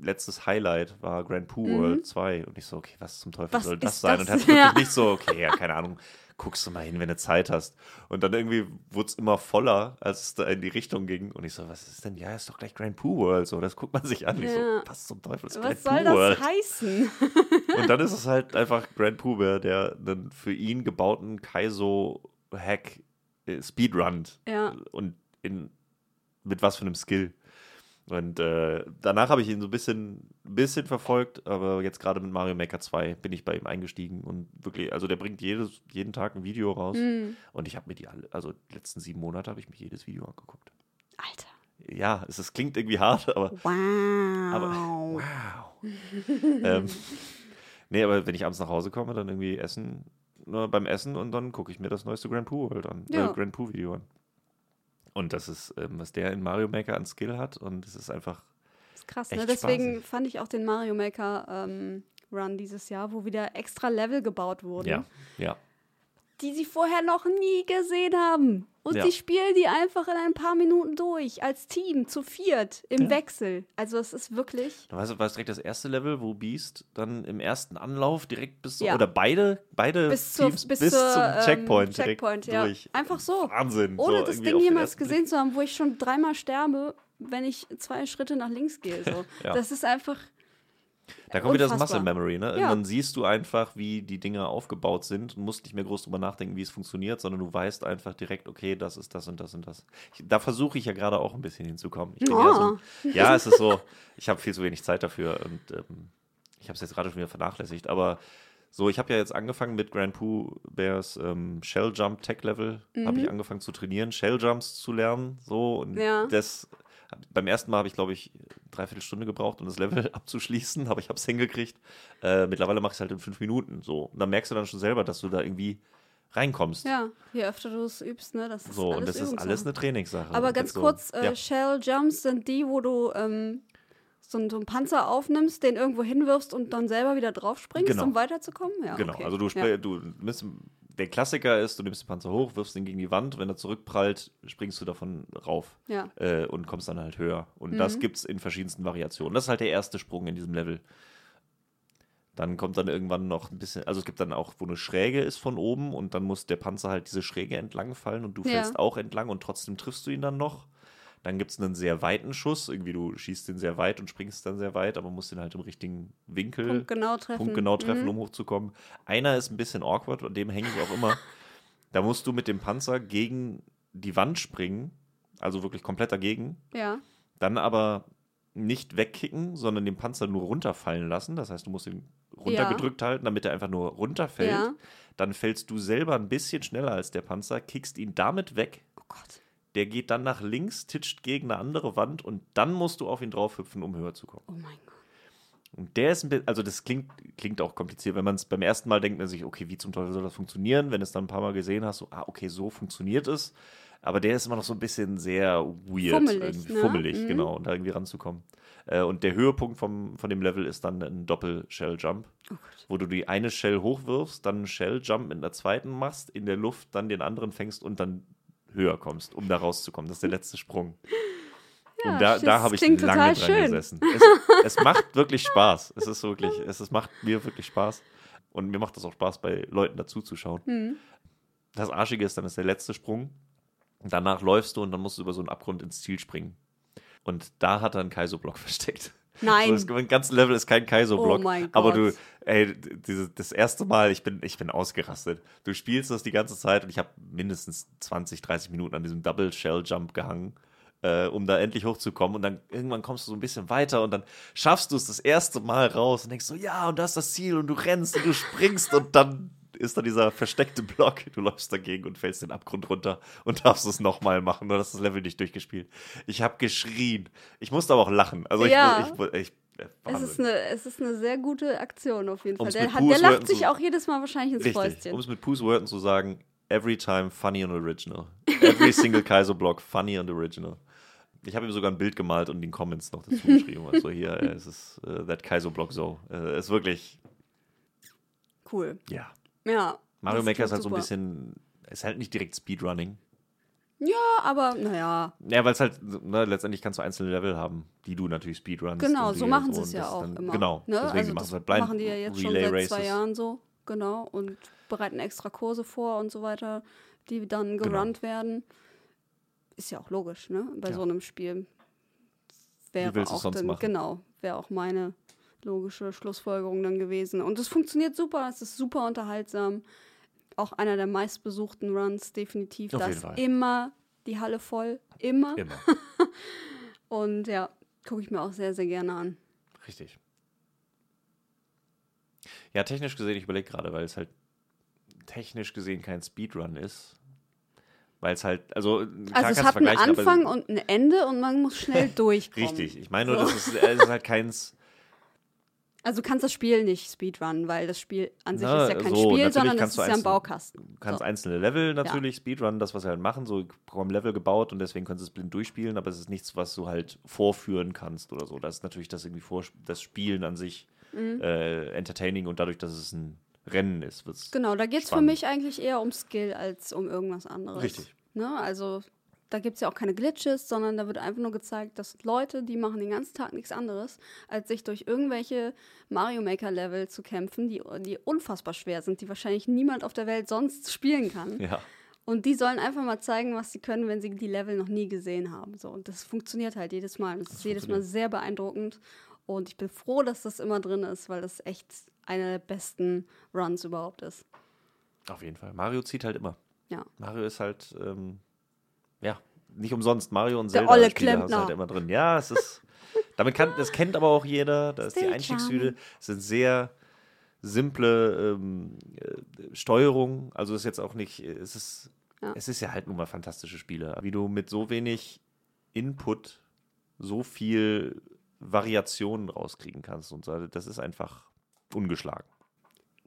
letztes Highlight war Grand Pooh World 2 und ich so, okay, was zum Teufel Mhm. Was soll das sein? das? Und hatte wirklich [laughs] Ja. nicht so, okay, ja, keine Ahnung, guckst du mal hin, wenn du Zeit hast. Und dann irgendwie wurde es immer voller, als es da in die Richtung ging und ich so, was ist denn? Ja, ist doch gleich Grand Poo World, so, das guckt man sich an. Ich so, Ja. was zum Teufel ist Was Grand soll Pooh das World? heißen? [laughs] Und dann ist es [laughs] halt einfach Grand Pooh Bear, der einen für ihn gebauten Kaizo-Hack äh, speedrunnt. Ja. Und in, mit was für einem Skill. Und äh, danach habe ich ihn so ein bisschen, bisschen verfolgt, aber jetzt gerade mit Mario Maker 2 bin ich bei ihm eingestiegen und wirklich, also der bringt jedes, jeden Tag ein Video raus. Hm. Und ich habe mir die alle, also die letzten sieben Monate habe ich mir jedes Video angeguckt. Alter. Ja, es, es klingt irgendwie hart, aber Wow. aber wow. [laughs] ähm, nee, aber wenn ich abends nach Hause komme, dann irgendwie essen, nur beim Essen und dann gucke ich mir das neueste Grand Pooh World an, Ja. äh, Grand Pooh Video an. Und das ist, ähm, was der in Mario Maker an Skill hat und es ist einfach, Das ist krass, ne? Deswegen spaßig. fand ich auch den Mario Maker ähm, Run dieses Jahr, wo wieder extra Level gebaut wurden, ja, ja. Die sie vorher noch nie gesehen haben. Und Ja. die spielen die einfach in ein paar Minuten durch, als Team, zu viert, im Ja. Wechsel. Also es ist wirklich. Du weißt, du weißt direkt das erste Level, wo Beast dann im ersten Anlauf direkt bis zur, Ja. oder beide, beide Bis, zur, Teams bis, bis, zur, zum ähm, Checkpoint, Checkpoint direkt ja. durch. Einfach so. Wahnsinn. Ohne so das Ding jemals ersten Blick. gesehen zu haben, wo ich schon dreimal sterbe, wenn ich zwei Schritte nach links gehe. So. [laughs] Das ist einfach. Da kommt wieder das Unfassbar. Muscle Memory, ne? Ja. Irgendwann siehst du einfach, wie die Dinger aufgebaut sind und musst nicht mehr groß drüber nachdenken, wie es funktioniert, sondern du weißt einfach direkt, okay, das ist das und das und das. Ich, da versuche ich ja gerade auch ein bisschen hinzukommen. Ich bin ja, so, ja, es ist so, ich habe viel zu wenig Zeit dafür und ähm, ich habe es jetzt gerade schon wieder vernachlässigt, aber So, ich habe ja jetzt angefangen mit Grand Pooh Bears ähm, Shell Jump Tech Level. Habe ich angefangen zu trainieren, Shell Jumps zu lernen. So, und Ja. das. Beim ersten Mal habe ich, glaube ich, dreiviertel Stunde gebraucht, um das Level [laughs] abzuschließen, aber ich habe es hingekriegt. Äh, mittlerweile mache ich es halt in fünf Minuten. So. Und dann merkst du dann schon selber, dass du da irgendwie reinkommst. Ja, je öfter du es übst, ne? Das ist So, alles und das ist alles eine Trainingssache. Aber ganz so, kurz, äh, ja. Shell Jumps sind die, wo du ähm, so, einen- so einen Panzer aufnimmst, den irgendwo hinwirfst und dann selber wieder drauf springst, Genau. um weiterzukommen? Ja, Genau, okay. also du, ja. du nimmst, der Klassiker ist, du nimmst den Panzer hoch, wirfst ihn gegen die Wand, wenn er zurückprallt, springst du davon rauf Ja. äh, und kommst dann halt höher. Und Mhm. das gibt es in verschiedensten Variationen. Das ist halt der erste Sprung in diesem Level. Dann kommt dann irgendwann noch ein bisschen, also es gibt dann auch, wo eine Schräge ist von oben und dann muss der Panzer halt diese Schräge entlang fallen und du Ja. fällst auch entlang und trotzdem triffst du ihn dann noch. Dann gibt es einen sehr weiten Schuss, irgendwie du schießt den sehr weit und springst dann sehr weit, aber musst den halt im richtigen Winkel Punkt genau treffen. punktgenau treffen, Mhm. um hochzukommen. Einer ist ein bisschen awkward, an dem hänge ich auch immer. [laughs] Da musst du mit dem Panzer gegen die Wand springen, also wirklich komplett dagegen, Ja. dann aber nicht wegkicken, sondern den Panzer nur runterfallen lassen. Das heißt, du musst ihn runtergedrückt halten, damit er einfach nur runterfällt. Ja. Dann fällst du selber ein bisschen schneller als der Panzer, kickst ihn damit weg. Oh Gott. Der geht dann nach links, titscht gegen eine andere Wand und dann musst du auf ihn draufhüpfen, um höher zu kommen. Oh mein Gott. Und der ist ein bisschen, also das klingt, klingt auch kompliziert. Wenn man es beim ersten Mal denkt, man sich, okay, wie zum Teufel soll das funktionieren? Wenn es dann ein paar Mal gesehen hast, so, ah, okay, so funktioniert es. Aber der ist immer noch so ein bisschen sehr weird. Fummelig, irgendwie, ne? fummelig, Mhm. genau, und da irgendwie ranzukommen. Äh, und der Höhepunkt vom, von dem Level ist dann ein Doppel-Shell-Jump, Oh wo du die eine Shell hochwirfst, dann einen Shell-Jump mit einer zweiten machst, in der Luft dann den anderen fängst und dann höher kommst, um da rauszukommen. Das ist der letzte Sprung. Ja, und da, da habe ich lange dran schön. gesessen. Es, es macht wirklich Spaß. Es ist wirklich, es ist, macht mir wirklich Spaß. Und mir macht das auch Spaß, bei Leuten dazu zu schauen. Hm. Das Arschige ist dann ist der letzte Sprung. Danach läufst du und dann musst du über so einen Abgrund ins Ziel springen. Und da hat er einen Kaizo-Block [laughs] versteckt. Nein. So, das, mein ganzes Level ist kein Kaizo-Block. Oh mein aber Gott. du, ey, diese, das erste Mal, ich bin, ich bin ausgerastet. Du spielst das die ganze Zeit und ich habe mindestens 20, 30 Minuten an diesem Double Shell Jump gehangen, äh, um da endlich hochzukommen. Und dann irgendwann kommst du so ein bisschen weiter und dann schaffst du es das erste Mal raus und denkst so, ja, und das ist das Ziel und du rennst und du springst und dann ist da dieser versteckte Block. Du läufst dagegen und fällst den Abgrund runter und darfst es nochmal machen. Du hast das Level nicht durchgespielt. Ich habe geschrien. Ich musste aber auch lachen. Also ich, Ja. ich, ich, äh, Es ist, eine, es ist eine sehr gute Aktion auf jeden Fall. Um's Der, hat, der lacht sich auch jedes Mal wahrscheinlich ins Richtig. Fäustchen. Um es mit Puss Worten zu sagen, every time funny and original. Every single Kaizo-Block funny and original. Ich habe ihm sogar ein Bild gemalt und in den Comments noch dazu geschrieben. [laughs] Also hier, äh, es ist äh, that Kaizo-Block so. Äh, ist wirklich, Cool. ja. Ja. Mario Maker ist halt so ein super. bisschen, ist halt nicht direkt Speedrunning. Ja, aber naja. Ja, weil es halt, ne, letztendlich kannst du einzelne Level haben, die du natürlich speedrunnst. Genau, so machen sie es ja auch dann, immer. Genau, Ne? deswegen also machen sie halt blind machen die ja jetzt schon Relay seit zwei Races. Jahren so, genau, und bereiten extra Kurse vor und so weiter, die dann Genau. gerannt werden. Ist ja auch logisch, ne? Bei Ja. so einem Spiel wäre willst du's auch sonst dann, machen? genau, wäre auch meine logische Schlussfolgerung dann gewesen. Und es funktioniert super, es ist super unterhaltsam. Auch einer der meistbesuchten Runs, definitiv. Auf da jeden ist Fall. immer die Halle voll, immer. Immer, [laughs] Und ja, gucke ich mir auch sehr, sehr gerne an. richtig. Ja, technisch gesehen, ich überlege gerade, weil es halt technisch gesehen kein Speedrun ist. Weil es halt, also, Also es hat einen Anfang und ein Ende und man muss schnell [laughs] durchkommen. Richtig, ich meine nur, So. das ist, es ist halt keins. Also du kannst das Spiel nicht speedrunnen, weil das Spiel an sich Na, ist ja kein so, Spiel, sondern es kannst ist du ja ein Baukasten. Du kannst So. einzelne Level natürlich speedrunnen, das, was sie halt machen. So haben Level gebaut und deswegen können sie es blind durchspielen, aber es ist nichts, was du halt vorführen kannst oder so. Das ist natürlich das irgendwie vor, das Spielen an sich Mhm. äh, entertaining und dadurch, dass es ein Rennen ist, wird es. Genau, da geht es für mich eigentlich eher um Skill als um irgendwas anderes. Richtig. Ne? Also da gibt es ja auch keine Glitches, sondern da wird einfach nur gezeigt, dass Leute, die machen den ganzen Tag nichts anderes, als sich durch irgendwelche Mario Maker Level zu kämpfen, die, die unfassbar schwer sind, die wahrscheinlich niemand auf der Welt sonst spielen kann. Ja, Und die sollen einfach mal zeigen, was sie können, wenn sie die Level noch nie gesehen haben. So, und das funktioniert halt jedes Mal. Das, ist jedes Mal sehr beeindruckend. Und ich bin froh, dass das immer drin ist, weil das echt einer der besten Runs überhaupt ist. auf jeden Fall. Mario zieht halt immer. Ja. Mario ist halt, ähm, ja, nicht umsonst. Mario und Der Zelda olle Spiele hast du Klempner. halt immer drin. Ja, es ist. Damit kann, das kennt aber auch jeder. Da ist die Still Einstiegshürde. Es sind sehr simple ähm, äh, Steuerung. Also ist jetzt auch nicht, es ist, Ja. es ist ja halt nun mal fantastische Spiele. Wie du mit so wenig Input so viel Variationen rauskriegen kannst und so. Das ist einfach ungeschlagen.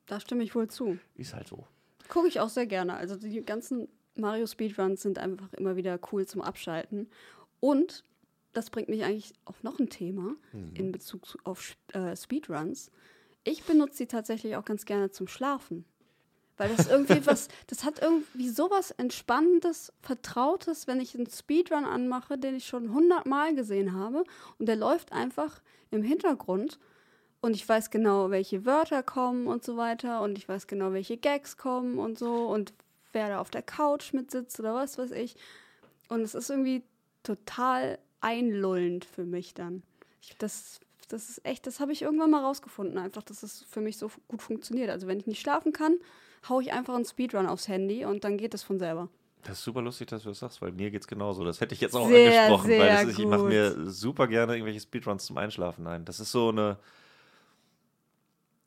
Da stimme ich wohl zu. Ist halt so. Gucke ich auch sehr gerne. Also die ganzen Mario Speedruns sind einfach immer wieder cool zum Abschalten. Und das bringt mich eigentlich auf noch ein Thema in Bezug zu- auf äh, Speedruns. Ich benutze sie tatsächlich auch ganz gerne zum Schlafen. Weil das irgendwie [laughs] was, das hat irgendwie sowas Entspannendes, Vertrautes, wenn ich einen Speedrun anmache, den ich schon hundertmal gesehen habe und der läuft einfach im Hintergrund und ich weiß genau, welche Wörter kommen und so weiter und ich weiß genau, welche Gags kommen und so und wer da auf der Couch mitsitzt oder was weiß ich. Und es ist irgendwie total einlullend für mich dann. Ich, das, das ist echt, das habe ich irgendwann mal rausgefunden, einfach, dass es für mich so gut funktioniert. Also wenn ich nicht schlafen kann, haue ich einfach einen Speedrun aufs Handy und dann geht es von selber. Das ist super lustig, dass du das sagst, weil mir geht's genauso. Das hätte ich jetzt auch Sehr, angesprochen, weil sehr das ist, ich mache mir super gerne irgendwelche Speedruns zum Einschlafen ein. Das ist so eine.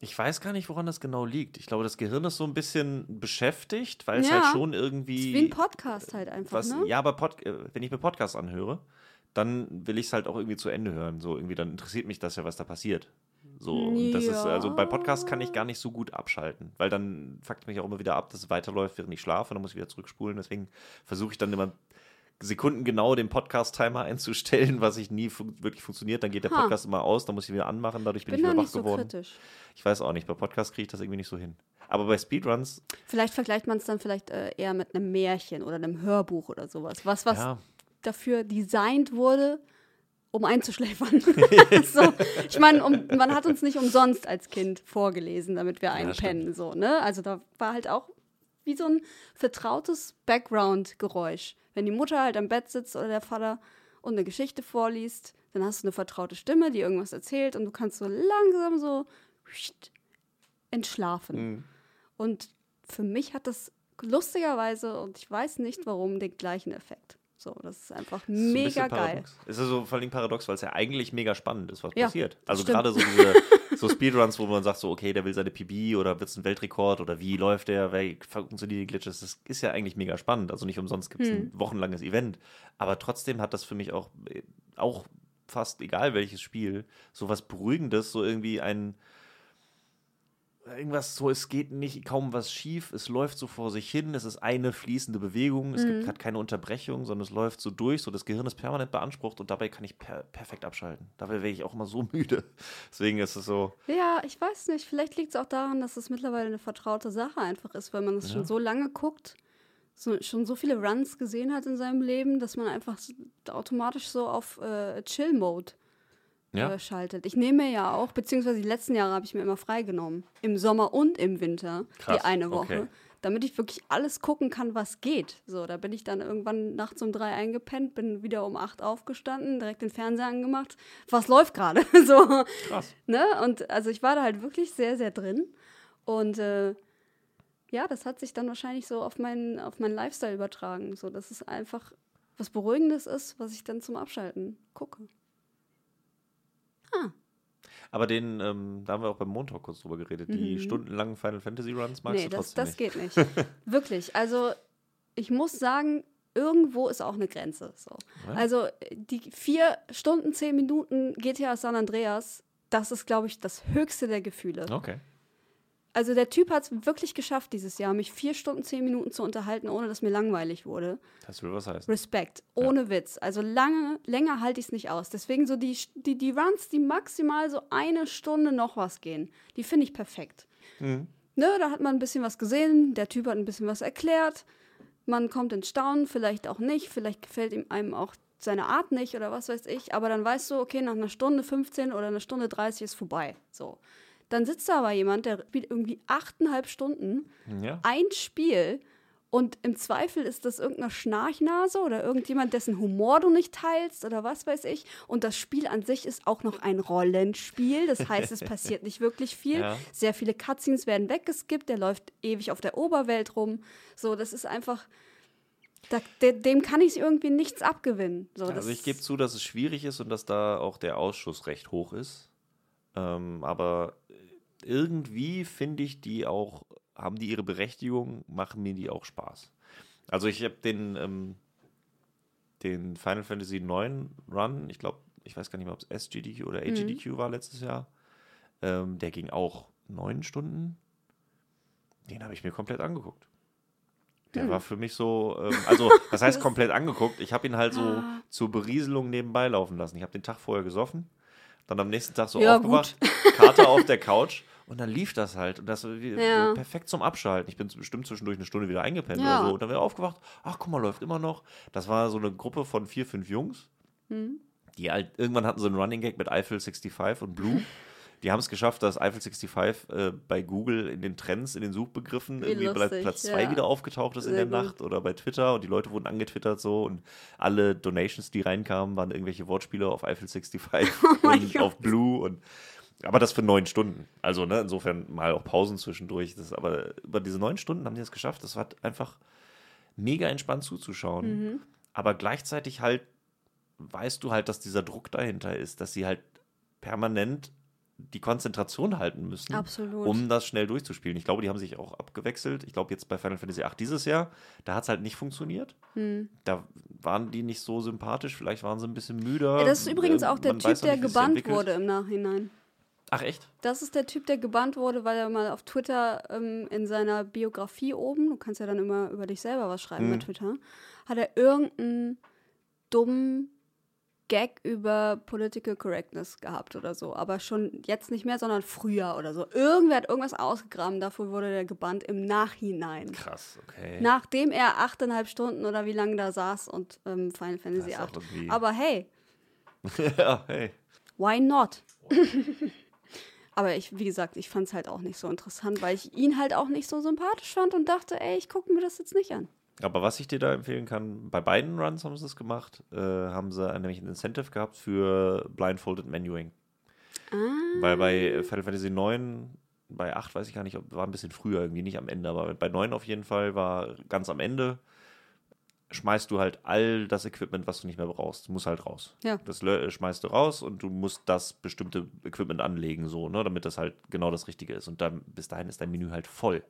Ich weiß gar nicht, woran das genau liegt. Ich glaube, das Gehirn ist so ein bisschen beschäftigt, weil es Ja. halt schon irgendwie. ist wie ein Podcast halt einfach, was, ne? Ja, aber Pod, äh, wenn ich mir Podcasts anhöre, dann will ich es halt auch irgendwie zu Ende hören. So irgendwie, dann interessiert mich das ja, was da passiert. So, und das ist, also bei Podcasts kann ich gar nicht so gut abschalten, weil dann fuckt mich auch immer wieder ab, dass es weiterläuft, während ich schlafe, dann muss ich wieder zurückspulen. Deswegen versuche ich dann immer sekundengenau den Podcast-Timer einzustellen, was ich nie fun wirklich funktioniert. Dann geht der Ha. Podcast immer aus, dann muss ich ihn wieder anmachen, dadurch bin, Bin ich wieder wach nicht so geworden. kritisch. Ich weiß auch nicht, bei Podcasts kriege ich das irgendwie nicht so hin. Aber bei Speedruns, Vielleicht vergleicht man es dann vielleicht äh, eher mit einem Märchen oder einem Hörbuch oder sowas. Was, was ja, dafür designt wurde, um einzuschläfern. [laughs] [laughs] so, ich meine, um, man hat uns nicht umsonst als Kind vorgelesen, damit wir einpennen. So, ne? Also da war halt auch wie so ein vertrautes Background-Geräusch. Wenn die Mutter halt am Bett sitzt oder der Vater und eine Geschichte vorliest, dann hast du eine vertraute Stimme, die irgendwas erzählt und du kannst so langsam so entschlafen. Mhm. Und für mich hat das lustigerweise, und ich weiß nicht warum, den gleichen Effekt. So, das ist einfach Das ist ein mega bisschen geil. Es ist so vor allem paradox, weil es ja eigentlich mega spannend ist, was Ja, passiert. Also gerade so diese so Speedruns, wo man sagt so, okay, der will seine PB oder wird es ein Weltrekord oder wie läuft der, wie funktionieren die Glitches, das ist ja eigentlich mega spannend. Also nicht umsonst gibt es Hm. ein wochenlanges Event. Aber trotzdem hat das für mich auch, äh, auch fast egal welches Spiel, so was Beruhigendes, so irgendwie ein irgendwas so, es geht nicht kaum was schief, es läuft so vor sich hin, es ist eine fließende Bewegung, es Mhm. gibt, hat keine Unterbrechung, sondern es läuft so durch, so das Gehirn ist permanent beansprucht und dabei kann ich per perfekt abschalten. Dabei wäre ich auch immer so [laughs] müde. Deswegen ist es so, Ja, ich weiß nicht. Vielleicht liegt es auch daran, dass es mittlerweile eine vertraute Sache einfach ist, weil man es Ja. schon so lange guckt, so, schon so viele Runs gesehen hat in seinem Leben, dass man einfach automatisch so auf äh, Chill-Mode ja. äh, schaltet. Ich nehme mir ja auch, beziehungsweise die letzten Jahre habe ich mir immer freigenommen. Im Sommer und im Winter. Krass, die eine Woche. okay. Damit ich wirklich alles gucken kann, was geht. So, da bin ich dann irgendwann nachts um drei eingepennt, bin wieder um acht aufgestanden, direkt den Fernseher angemacht. Was läuft gerade? [laughs] so, Krass. ne? Und also ich war da halt wirklich sehr, sehr drin. Und äh, ja, das hat sich dann wahrscheinlich so auf meinen, auf meinen Lifestyle übertragen. So, dass es einfach was Beruhigendes ist, was ich dann zum Abschalten gucke. Aber den, ähm, da haben wir auch beim Montag kurz drüber geredet, die stundenlangen Final Fantasy Runs magst Mhm. nee, du das, trotzdem das nicht. geht nicht. [laughs] Wirklich. Also, ich muss sagen, irgendwo ist auch eine Grenze. So. Ja. Also, die vier Stunden, zehn Minuten GTA San Andreas, das ist, glaube ich, das höchste der Gefühle. Okay. Also, der Typ hat es wirklich geschafft dieses Jahr, mich vier Stunden, zehn Minuten zu unterhalten, ohne dass mir langweilig wurde. Das will was heißen. Respekt, ohne Witz. Also lange, länger halte ich es nicht aus. Deswegen so die, die, die Runs, die maximal so eine Stunde noch was gehen, die finde ich perfekt. Mhm. Ne, da hat man ein bisschen was gesehen, der Typ hat ein bisschen was erklärt, man kommt ins Staunen, vielleicht auch nicht, vielleicht gefällt ihm einem auch seine Art nicht oder was weiß ich, aber dann weißt du, okay, nach einer Stunde 15 oder einer Stunde 30 ist vorbei. So. Dann sitzt da aber jemand, der spielt irgendwie achteinhalb Stunden Ja. ein Spiel und im Zweifel ist das irgendeine Schnarchnase oder irgendjemand, dessen Humor du nicht teilst oder was weiß ich. Und das Spiel an sich ist auch noch ein Rollenspiel. Das heißt, es [laughs] passiert nicht wirklich viel. Ja. Sehr viele Cutscenes werden weggeskippt. Der läuft ewig auf der Oberwelt rum. So, das ist einfach. Da, de, dem kann ich irgendwie nichts abgewinnen. So, Also ich gebe zu, dass es schwierig ist und dass da auch der Ausschuss recht hoch ist. Ähm, aber irgendwie finde ich die auch, haben die ihre Berechtigung, machen mir die auch Spaß. Also ich habe den, ähm, den Final Fantasy 9 Run, ich glaube, ich weiß gar nicht mehr, ob es SGDQ oder AGDQ mhm. war letztes Jahr. Ähm, der ging auch neun Stunden. Den habe ich mir komplett angeguckt. Der hm. war für mich so, ähm, also [laughs] das heißt komplett angeguckt. Ich habe ihn halt so ah. zur Berieselung nebenbei laufen lassen. Ich habe den Tag vorher gesoffen, dann am nächsten Tag so ja, aufgewacht, Karte auf der Couch und dann lief das halt. Und das ja. perfekt zum Abschalten. Ich bin bestimmt zwischendurch eine Stunde wieder eingepennt ja. oder so. Und dann wieder aufgewacht, ach guck mal, läuft immer noch. Das war so eine Gruppe von vier, fünf Jungs. Hm. Die halt, irgendwann hatten sie einen Running Gag mit Eiffel 65 und Blue. [laughs] Die haben es geschafft, dass Eiffel 65 äh, bei Google in den Trends, in den Suchbegriffen Wie irgendwie lustig, Platz 2 ja. wieder aufgetaucht ist Sehr in der gut. Nacht oder bei Twitter und die Leute wurden angetwittert so und alle Donations, die reinkamen, waren irgendwelche Wortspiele auf Eiffel 65 [laughs] oh und auf Blue und aber das für neun Stunden. Also, ne, insofern mal auch Pausen zwischendurch. Das, aber über diese neun Stunden haben die es geschafft. Das war einfach mega entspannt zuzuschauen. Mhm. Aber gleichzeitig halt weißt du halt, dass dieser Druck dahinter ist, dass sie halt permanent die Konzentration halten müssen, Absolut. um das schnell durchzuspielen. Ich glaube, die haben sich auch abgewechselt. Ich glaube, jetzt bei Final Fantasy VIII dieses Jahr, da hat es halt nicht funktioniert. Hm. Da waren die nicht so sympathisch, vielleicht waren sie ein bisschen müder. Ja, das ist übrigens auch der Man Typ, der gebannt wurde im Nachhinein. Ach echt? Das ist der Typ, der gebannt wurde, weil er mal auf Twitter ähm, in seiner Biografie oben, du kannst ja dann immer über dich selber was schreiben hm. bei Twitter, hat er irgendeinen dummen Gag über Political Correctness gehabt oder so. Aber schon jetzt nicht mehr, sondern früher oder so. Irgendwer hat irgendwas ausgegraben, dafür wurde der gebannt im Nachhinein. Krass, okay. Nachdem er achteinhalb Stunden oder wie lange da saß und ähm, Final Fantasy VIII. Aber hey. [laughs] ja, hey. Why not? Aber ich, wie gesagt, ich fand es halt auch nicht so interessant, weil ich ihn halt auch nicht so sympathisch fand und dachte, ey, ich gucke mir das jetzt nicht an. Aber was ich dir da empfehlen kann, bei beiden Runs haben sie es gemacht, äh, haben sie nämlich ein Incentive gehabt für Blindfolded Menuing. Ah. Weil bei Final Fantasy 9, bei 8 weiß ich gar nicht, war ein bisschen früher irgendwie, nicht am Ende, aber bei 9 auf jeden Fall war ganz am Ende, schmeißt du halt all das Equipment, was du nicht mehr brauchst, muss halt raus. Ja. Das schmeißt du raus und du musst das bestimmte Equipment anlegen, so, ne, damit das halt genau das Richtige ist. Und dann bis dahin ist dein Menü halt voll.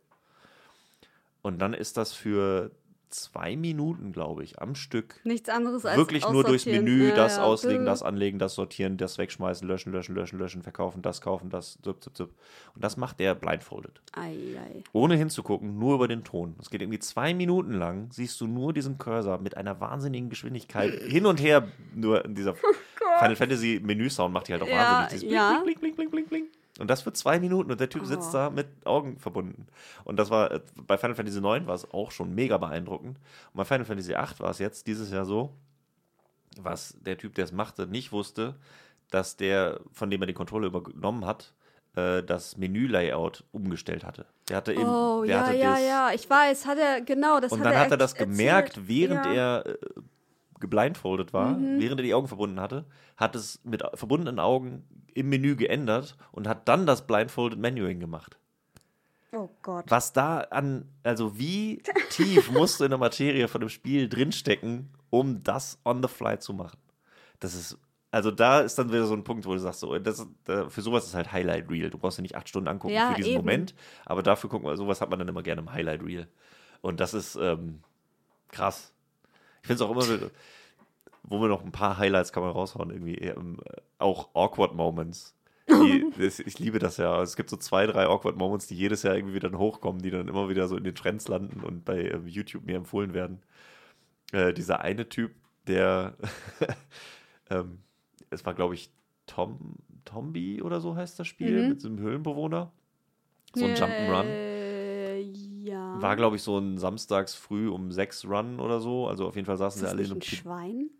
Und dann ist das für zwei Minuten, glaube ich, am Stück. Nichts anderes als Wirklich nur durchs Menü, ja, das ja. auslegen, das anlegen, das sortieren, das wegschmeißen, löschen, löschen, löschen, löschen, verkaufen, das kaufen, das, zip, zip, zip. Und das macht der blindfolded. Ei, ei. Ohne hinzugucken, nur über den Ton. Es geht irgendwie zwei Minuten lang, siehst du nur diesen Cursor mit einer wahnsinnigen Geschwindigkeit [laughs] hin und her, nur in dieser oh Final Fantasy Menü-Sound macht die halt auch ja, wahnsinnig. Dieses ja. blink, blink, blink, blink, blink, blink. Und das für zwei Minuten und der Typ oh. sitzt da mit Augen verbunden. Und das war, äh, bei Final Fantasy IX war es auch schon mega beeindruckend. Und bei Final Fantasy VIII war es jetzt dieses Jahr so, was der Typ, der es machte, nicht wusste, dass der, von dem er die Kontrolle übernommen hat, äh, das Menü-Layout umgestellt hatte. Der hatte eben. Oh, ja, hatte ja, das, ja, ich weiß, hat er, genau, das Und hat dann er hat er das gemerkt, erzählt. während ja. er äh, geblindfoldet war, mhm. während er die Augen verbunden hatte, hat es mit verbundenen Augen im Menü geändert und hat dann das Blindfolded Menuing gemacht. Oh Gott. Was da an, also wie tief [laughs] musst du in der Materie von dem Spiel drinstecken, um das on the fly zu machen? Das ist, also da ist dann wieder so ein Punkt, wo du sagst, so, das, da, für sowas ist halt Highlight Reel. Du brauchst ja nicht acht Stunden angucken ja, für diesen eben. Moment, aber dafür gucken wir, sowas hat man dann immer gerne im Highlight Reel. Und das ist ähm, krass. Ich finde es auch immer so, wo wir noch ein paar Highlights kann man raushauen, irgendwie ähm, auch awkward Moments. Die, [laughs] ich liebe das ja. Es gibt so zwei, drei awkward Moments, die jedes Jahr irgendwie wieder hochkommen, die dann immer wieder so in den Trends landen und bei äh, YouTube mir empfohlen werden. Äh, dieser eine Typ, der, [laughs] ähm, es war glaube ich Tom, Tombi oder so heißt das Spiel, mhm. mit so einem Höhlenbewohner. So ein Jump'n'Run. Ja. War, glaube ich, so ein samstags früh um sechs Run oder so. Also auf jeden Fall saßen sie alle in einem. Schwein?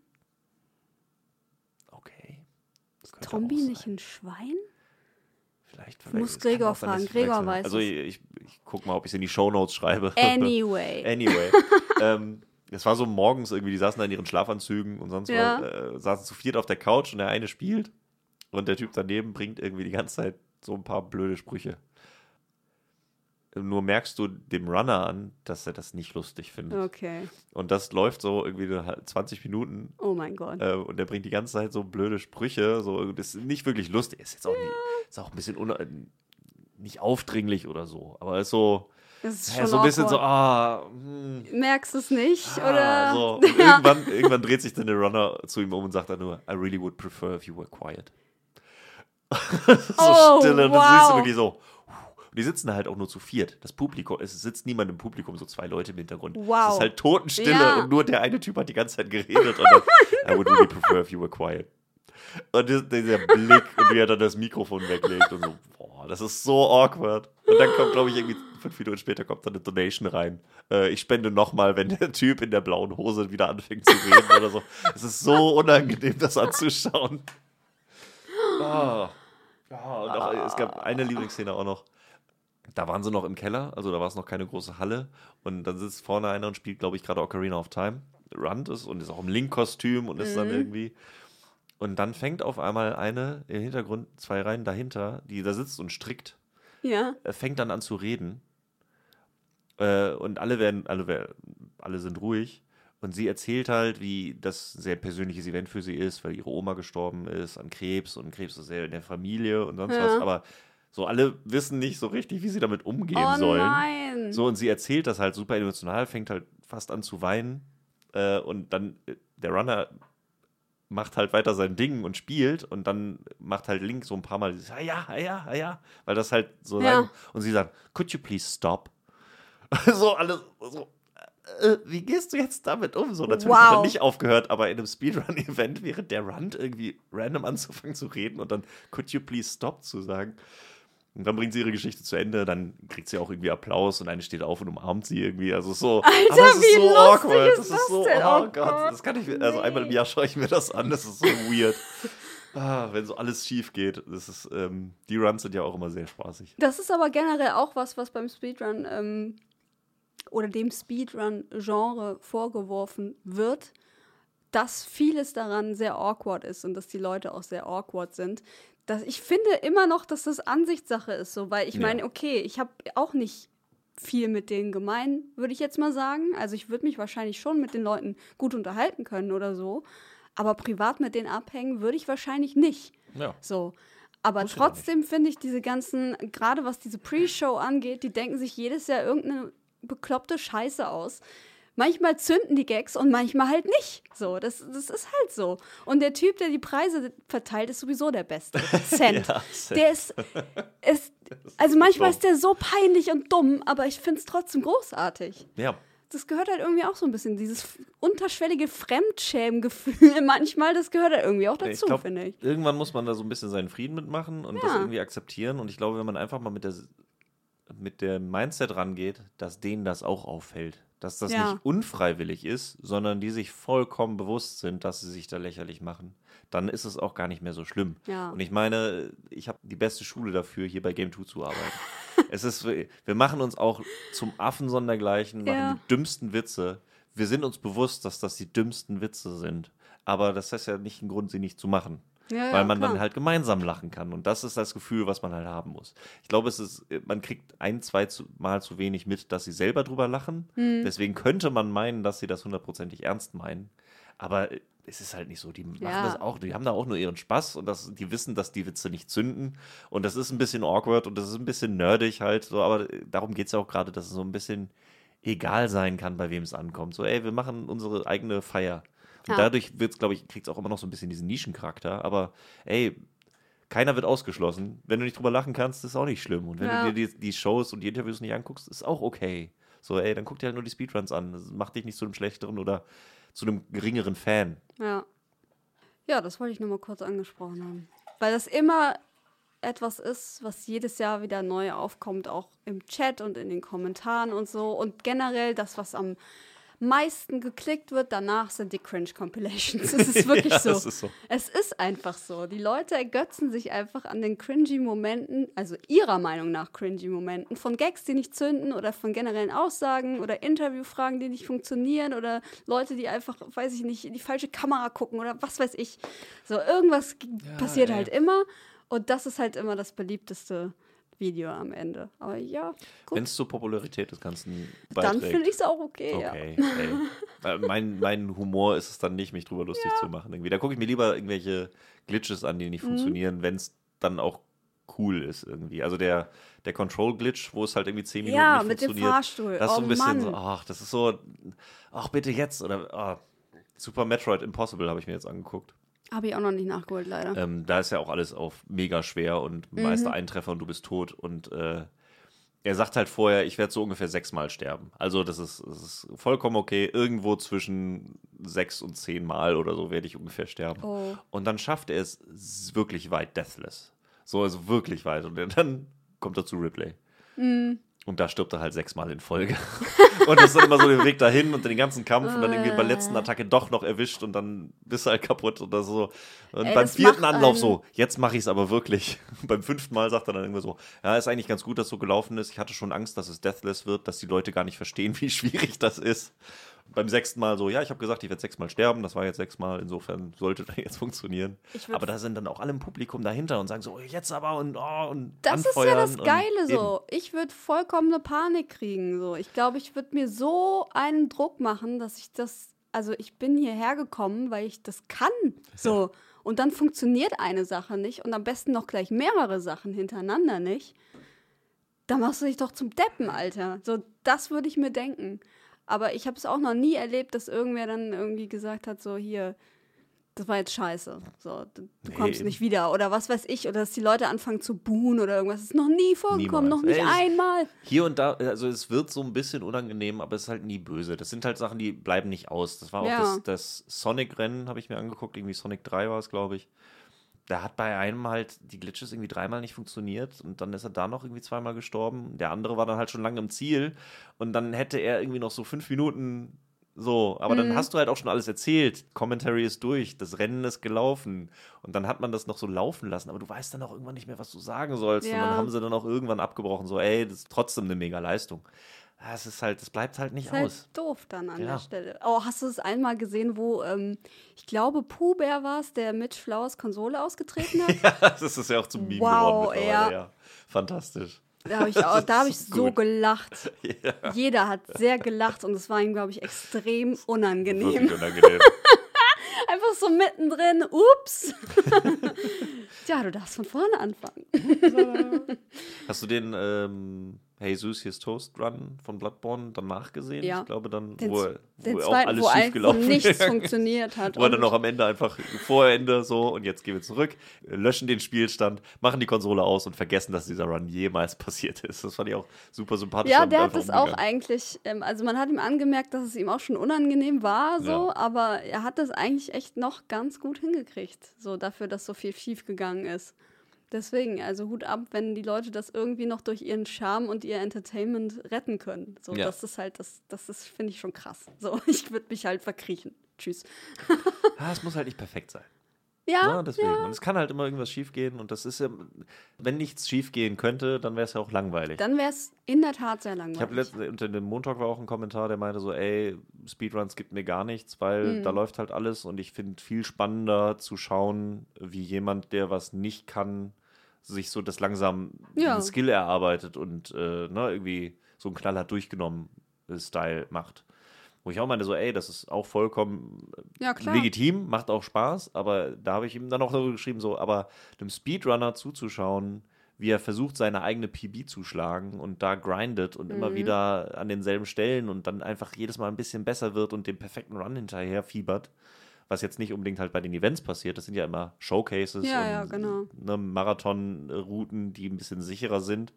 Tombi nicht ein Schwein? Vielleicht, vielleicht muss Gregor fragen. Gregor weiß Also ich, ich, ich guck mal, ob ich es in die Shownotes schreibe. [laughs] Anyway. anyway. [laughs] ähm, es war so morgens irgendwie, die saßen da in ihren Schlafanzügen und sonst ja. war, äh, saßen zu viert auf der Couch und der eine spielt und der Typ daneben bringt irgendwie die ganze Zeit so ein paar blöde Sprüche. Nur merkst du dem Runner an, dass er das nicht lustig findet. Okay. Und das läuft so irgendwie 20 Minuten. Oh mein Gott. Äh, und er bringt die ganze Zeit so blöde Sprüche. So, das ist nicht wirklich lustig. Ist jetzt auch, ja. nicht, ist auch ein bisschen nicht aufdringlich oder so, aber ist so, Das ist ja, so ein bisschen so, awkward. ah, hm, Merkst du es nicht? ah, oder? so. [laughs] Und irgendwann, irgendwann dreht sich dann der Runner zu ihm um und sagt dann nur, I really would prefer if you were quiet. [laughs] so Oh, Stille und das siehst du wow. wirklich so. Und die sitzen da halt auch nur zu viert. Das Publikum, es sitzt niemand im Publikum, so zwei Leute im Hintergrund. Wow. Es ist halt Totenstille Ja. und nur der eine Typ hat die ganze Zeit geredet und dann, [laughs] I would really prefer if you were quiet. Und dieser Blick und wie er dann das Mikrofon weglegt und so, boah, das ist so awkward. Und dann kommt, glaube ich, irgendwie fünf Minuten später kommt dann eine Donation rein. Äh, ich spende nochmal, wenn der Typ in der blauen Hose wieder anfängt zu reden oder so. Es ist so unangenehm, das anzuschauen. Ah. Ja, und auch, es gab eine Lieblingsszene auch noch. Da waren sie noch im Keller, also da war es noch keine große Halle. Und dann sitzt vorne einer und spielt, glaube ich, gerade Ocarina of Time. Rand ist und ist auch im Link-Kostüm und ist dann Mhm. irgendwie. Und dann fängt auf einmal eine im Hintergrund, zwei Reihen dahinter, die da sitzt und strickt, Ja. äh, fängt dann an zu reden. Äh, und alle werden, alle, alle sind ruhig. Und sie erzählt halt, wie das ein sehr persönliches Event für sie ist, weil ihre Oma gestorben ist an Krebs und Krebs ist sehr in der Familie und sonst Ja. was. Aber so alle wissen nicht so richtig, wie sie damit umgehen Oh sollen. nein. So, und sie erzählt das halt super emotional, fängt halt fast an zu weinen. Äh, und dann, äh, der Runner macht halt weiter sein Ding und spielt und dann macht halt Link so ein paar Mal dieses, ja, ja, ja, ja, weil das halt so Ja. sein- Und sie sagt, could you please stop? [laughs] so alles, so, äh, wie gehst du jetzt damit um? So, natürlich hat er Wow. nicht aufgehört, aber in einem Speedrun-Event während der Run irgendwie random anzufangen zu reden und dann could you please stop zu sagen. Und dann bringt sie ihre Geschichte zu Ende, dann kriegt sie auch irgendwie Applaus und eine steht auf und umarmt sie irgendwie. Also so. Alter, aber es ist wie so lustig awkward. ist das das ist so, denn? oh Oh Gott, Gott. das kann ich mir, also einmal im. Jahr schaue ich mir das an, das ist so weird. [laughs] Ah, wenn so alles schief geht, das ist, ähm, die Runs sind ja auch immer sehr spaßig. Das ist aber generell auch was, was beim Speedrun ähm, oder dem Speedrun-Genre vorgeworfen wird, dass vieles daran sehr awkward ist und dass die Leute auch sehr awkward sind. Dass ich finde immer noch, dass das Ansichtssache ist, so, weil ich Ja. meine, okay, ich habe auch nicht viel mit denen gemein, würde ich jetzt mal sagen. Also ich würde mich wahrscheinlich schon mit den Leuten gut unterhalten können oder so, aber privat mit denen abhängen würde ich wahrscheinlich nicht. Ja. So. Aber Muss trotzdem finde ich diese ganzen, gerade was diese Pre-Show angeht, die denken sich jedes Jahr irgendeine bekloppte Scheiße aus. Manchmal zünden die Gags und manchmal halt nicht. So, das, das ist halt so. Und der Typ, der die Preise verteilt, ist sowieso der Beste. [laughs] Cent. Ja, Cent. Der ist, ist [laughs] also manchmal ist der so peinlich und dumm, aber ich finde es trotzdem großartig. Ja, Das gehört halt irgendwie auch so ein bisschen, dieses unterschwellige Fremdschämengefühl [laughs] manchmal, das gehört halt irgendwie auch dazu, finde ich. irgendwann muss man da so ein bisschen seinen Frieden mitmachen und das Ja. irgendwie akzeptieren. Und ich glaube, wenn man einfach mal mit der mit dem Mindset rangeht, dass denen das auch auffällt. Dass das Ja. nicht unfreiwillig ist, sondern die sich vollkommen bewusst sind, dass sie sich da lächerlich machen, dann ist es auch gar nicht mehr so schlimm. Ja. Und ich meine, ich habe die beste Schule dafür, hier bei Game 2 zu arbeiten. [laughs] es ist, wir machen uns auch zum Affen sondergleichen, machen Ja. die dümmsten Witze. Wir sind uns bewusst, dass das die dümmsten Witze sind. Aber das ist ja nicht ein Grund, sie nicht zu machen Ja, weil man klar. dann halt gemeinsam lachen kann. Und das ist das Gefühl, was man halt haben muss. Ich glaube, es ist, man kriegt ein, zwei zu, Mal zu wenig mit, dass sie selber drüber lachen. Hm. Deswegen könnte man meinen, dass sie das hundertprozentig ernst meinen. Aber es ist halt nicht so. Die machen Ja. das auch, die haben da auch nur ihren Spaß und das, die wissen, dass die Witze nicht zünden. Und das ist ein bisschen awkward und das ist ein bisschen nerdig halt. So, aber darum geht es ja auch gerade, dass es so ein bisschen egal sein kann, bei wem es ankommt. So, ey, wir machen unsere eigene Feier. Und Ja. dadurch wird's, glaube ich, kriegt es auch immer noch so ein bisschen diesen Nischencharakter. Aber ey, keiner wird ausgeschlossen. Wenn du nicht drüber lachen kannst, ist auch nicht schlimm. Und wenn Ja. du dir die, die Shows und die Interviews nicht anguckst, ist auch okay. So, ey, dann guck dir halt nur die Speedruns an. Das macht dich nicht zu einem schlechteren oder zu einem geringeren Fan. Ja. Ja, das wollte ich nur mal kurz angesprochen haben. Weil das immer etwas ist, was jedes Jahr wieder neu aufkommt, auch im Chat und in den Kommentaren und so. Und generell das, was am meisten geklickt wird, danach sind die Cringe-Compilations. Es [laughs] ist wirklich Ja, so. das ist so. Es ist einfach so. Die Leute ergötzen sich einfach an den cringy Momenten, also ihrer Meinung nach cringy Momenten, von Gags, die nicht zünden oder von generellen Aussagen oder Interviewfragen, die nicht funktionieren oder Leute, die einfach, weiß ich nicht, in die falsche Kamera gucken oder was weiß ich. So, irgendwas g- passiert ey. halt immer und das ist halt immer das beliebteste Video am Ende. Aber ja. Wenn es zur Popularität des Ganzen Dann beiträgt. finde ich es auch okay, ja. Okay, ey. Weil mein, mein Humor ist es dann nicht, mich drüber lustig zu machen. Irgendwie. Da gucke ich mir lieber irgendwelche Glitches an, die Mhm. nicht funktionieren, wenn es dann auch cool ist irgendwie. Also der, der Control-Glitch, wo es halt irgendwie 10 Minuten Ja, nicht mit dem funktioniert. Fahrstuhl. Das ist so Oh ein bisschen Mann. so, ach, das ist so, ach, bitte jetzt. Oder ah, Super Metroid Impossible habe ich mir jetzt angeguckt. Habe ich auch noch nicht nachgeholt, leider. Ähm, da ist ja auch alles auf mega schwer und Mhm. Eintreffer und du bist tot. Und äh, er sagt halt vorher, ich werde so ungefähr sechsmal sterben. Also das ist, das ist vollkommen okay. Irgendwo zwischen sechs und zehn Mal oder so werde ich ungefähr sterben. Oh. Und dann schafft er es wirklich weit deathless. So, also wirklich weit. Und dann kommt er zu Ripley. Mhm. Und da stirbt er halt sechsmal in Folge. [laughs] und das ist dann immer so der Weg dahin und den ganzen Kampf und dann irgendwie bei der letzten Attacke doch noch erwischt und dann bist du halt kaputt oder so. Und Ey, beim vierten Anlauf so, jetzt mache ich es aber wirklich. [laughs] beim fünften Mal sagt er dann irgendwie so, ja, ist eigentlich ganz gut, dass so gelaufen ist. Ich hatte schon Angst, dass es Deathless wird, dass die Leute gar nicht verstehen, [laughs] wie schwierig das ist. Beim sechsten Mal so, ja, ich habe gesagt, ich werde sechsmal sterben. Das war jetzt sechsmal, insofern sollte das [laughs] jetzt funktionieren. Aber da sind dann auch alle im Publikum dahinter und sagen so, jetzt aber und oh und Das ist ja das Geile eben. so. Ich würde vollkommene Panik kriegen. So. Ich glaube, ich würde mir so einen Druck machen, dass ich das. Also ich bin hierher gekommen, weil ich das kann. So. Und dann funktioniert eine Sache nicht und am besten noch gleich mehrere Sachen hintereinander nicht. Da machst du dich doch zum Deppen, Alter. So, das würde ich mir denken. Aber ich habe es auch noch nie erlebt, dass irgendwer dann irgendwie gesagt hat, so hier, das war jetzt scheiße. So, du, du Nee, kommst nicht wieder. Oder was weiß ich. Oder dass die Leute anfangen zu buhen oder irgendwas. Das ist noch nie vorgekommen, Niemals. noch nicht Ey, einmal. Hier und da, also es wird so ein bisschen unangenehm, aber es ist halt nie böse. Das sind halt Sachen, die bleiben nicht aus. Das war auch Ja. das, das Sonic-Rennen, habe ich mir angeguckt, irgendwie Sonic 3 war es, glaube ich. Da hat bei einem halt die Glitches irgendwie dreimal nicht funktioniert und dann ist er da noch irgendwie zweimal gestorben. Der andere war dann halt schon lange im Ziel und dann hätte er irgendwie noch so fünf Minuten so, aber Mhm. dann hast du halt auch schon alles erzählt. Commentary ist durch, das Rennen ist gelaufen und dann hat man das noch so laufen lassen, aber du weißt dann auch irgendwann nicht mehr, was du sagen sollst und Ja. dann haben sie dann auch irgendwann abgebrochen, so, ey, das ist trotzdem eine mega Leistung. Ja, Es ist halt, es bleibt halt nicht ist halt aus. doof dann an Ja. der Stelle. Oh, hast du es einmal gesehen, wo, ähm, ich glaube, Pooh Bear war es, der Mitch Flowers Konsole ausgetreten hat? [laughs] das ist ja auch zum Meme Wow, geworden ja. ja. Fantastisch. Da habe ich, auch- da hab ich so gut. gelacht. [laughs] Ja, Jeder hat sehr gelacht und es war ihm, glaube ich, extrem unangenehm. unangenehm. [laughs] Einfach so mittendrin, ups. Tja, du darfst von vorne anfangen. Hast du den ähm, Jesus Here's Toast Run von Bloodborne danach gesehen? Ja. Ich glaube dann, Den, wo, z- wo auch zweiten, alles wo, schief ein, wo gelaufen nichts ist. funktioniert hat. [laughs] Wo er dann noch am Ende einfach vor Ende so und jetzt gehen wir zurück, löschen den Spielstand, machen die Konsole aus und vergessen, dass dieser Run jemals [laughs] passiert ist. Das fand ich auch super sympathisch. Ja, der hat das auch eigentlich, ähm, also man hat ihm angemerkt, dass es ihm auch schon unangenehm war, so, Ja. aber er hat das eigentlich echt noch ganz gut hingekriegt, so dafür, dass so viel schief gegangen ist. Deswegen, also Hut ab, wenn die Leute das irgendwie noch durch ihren Charme und ihr Entertainment retten können. So, Ja. das ist halt, das, das ist, finde ich schon krass. So, [laughs] ich würde mich halt verkriechen. Tschüss. [laughs] Ah, es muss halt nicht perfekt sein. Ja, Ja, deswegen. Und es kann halt immer irgendwas schiefgehen und das ist ja, wenn nichts schiefgehen könnte, dann wäre es ja auch langweilig. dann wäre es in der Tat sehr Ich langweilig. habe letztens unter dem Montag war auch ein Kommentar, der meinte so, ey, Speedruns gibt mir gar nichts, weil Mhm. da läuft halt alles und ich finde viel spannender zu schauen, wie jemand, der was nicht kann, sich so das langsam Ja. Skill erarbeitet und äh, ne, irgendwie so einen knallhart durchgenommen äh, Style macht. Wo ich auch meinte, so, ey, das ist auch vollkommen ja, klar. legitim, macht auch Spaß, aber da habe ich ihm dann auch darüber geschrieben, so, aber einem Speedrunner zuzuschauen, wie er versucht, seine eigene PB zu schlagen und da grindet und Mhm. immer wieder an denselben Stellen und dann einfach jedes Mal ein bisschen besser wird und dem perfekten Run hinterher fiebert. Was jetzt nicht unbedingt halt bei den Events passiert, das sind ja immer Showcases Ja, und ja, genau. ne, Marathonrouten, die ein bisschen sicherer sind.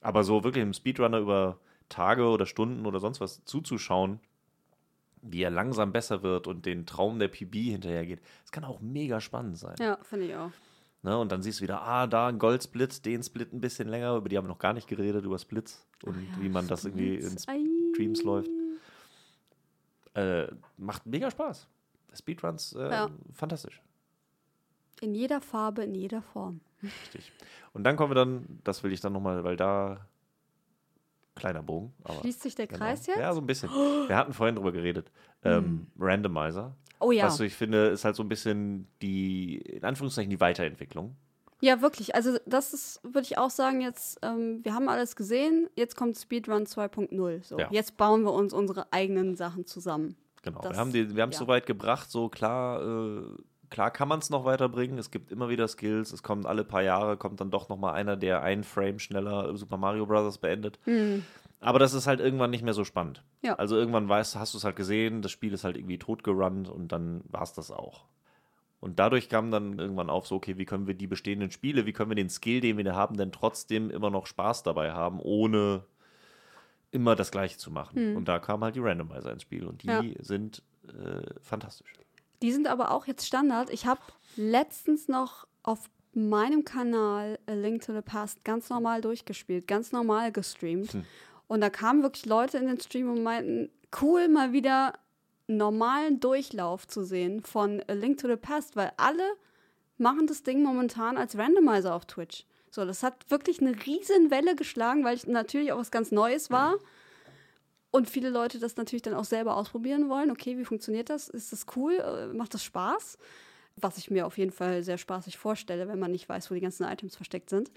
Aber so wirklich einem Speedrunner über Tage oder Stunden oder sonst was zuzuschauen, wie er langsam besser wird und den Traum der PB hinterhergeht, das kann auch mega spannend sein. Ja, finde ich auch. Ne? Und dann siehst du wieder, ah, da ein Goldsplit, den Split ein bisschen länger, über die haben wir noch gar nicht geredet, über Splits und Ah ja, wie man das irgendwie in Splits. Streams läuft. Äh, macht mega Spaß. Speedruns, äh, Ja. fantastisch. In jeder Farbe, in jeder Form. Richtig. Und dann kommen wir dann, das will ich dann nochmal, weil da kleiner Bogen. Aber Schließt sich der genau. Kreis jetzt? Ja, so ein bisschen. Wir hatten vorhin drüber geredet. Ähm, Randomizer. Oh ja. Was ich finde, ist halt so ein bisschen die, in Anführungszeichen, die Weiterentwicklung. Ja, wirklich. Also das ist, würde ich auch sagen, jetzt, ähm, wir haben alles gesehen, jetzt kommt Speedrun 2.0. So. Ja. Jetzt bauen wir uns unsere eigenen Sachen zusammen. Genau. Das- wir haben es ja. so weit gebracht, so klar, äh, klar kann man es noch weiterbringen. Es gibt immer wieder Skills. Es kommt alle paar Jahre, kommt dann doch noch mal einer, der ein Frame schneller Super Mario Bros. beendet. Hm. Aber das ist halt irgendwann nicht mehr so spannend. Ja. Also irgendwann weißt, hast du es halt gesehen, das Spiel ist halt irgendwie totgerannt und dann war es das auch. Und dadurch kam dann irgendwann auf, so, okay, wie können wir die bestehenden Spiele, wie können wir den Skill, den wir da haben, denn trotzdem immer noch Spaß dabei haben, ohne immer das Gleiche zu machen. Und da kam halt die Randomizer ins Spiel und die Ja. sind äh, fantastisch. Die sind aber auch jetzt Standard. Ich habe letztens noch auf meinem Kanal A Link to the Past ganz normal durchgespielt, ganz normal gestreamt. Hm. Und da kamen wirklich Leute in den Stream und meinten, cool, mal wieder normalen Durchlauf zu sehen von A Link to the Past, weil alle machen das Ding momentan als Randomizer auf Twitch. So, das hat wirklich eine riesen Welle geschlagen, weil es natürlich auch was ganz Neues war. Und viele Leute das natürlich dann auch selber ausprobieren wollen. Okay, wie funktioniert das? Ist das cool? Äh, Macht das Spaß? Was ich mir auf jeden Fall sehr spaßig vorstelle, wenn man nicht weiß, wo die ganzen Items versteckt sind.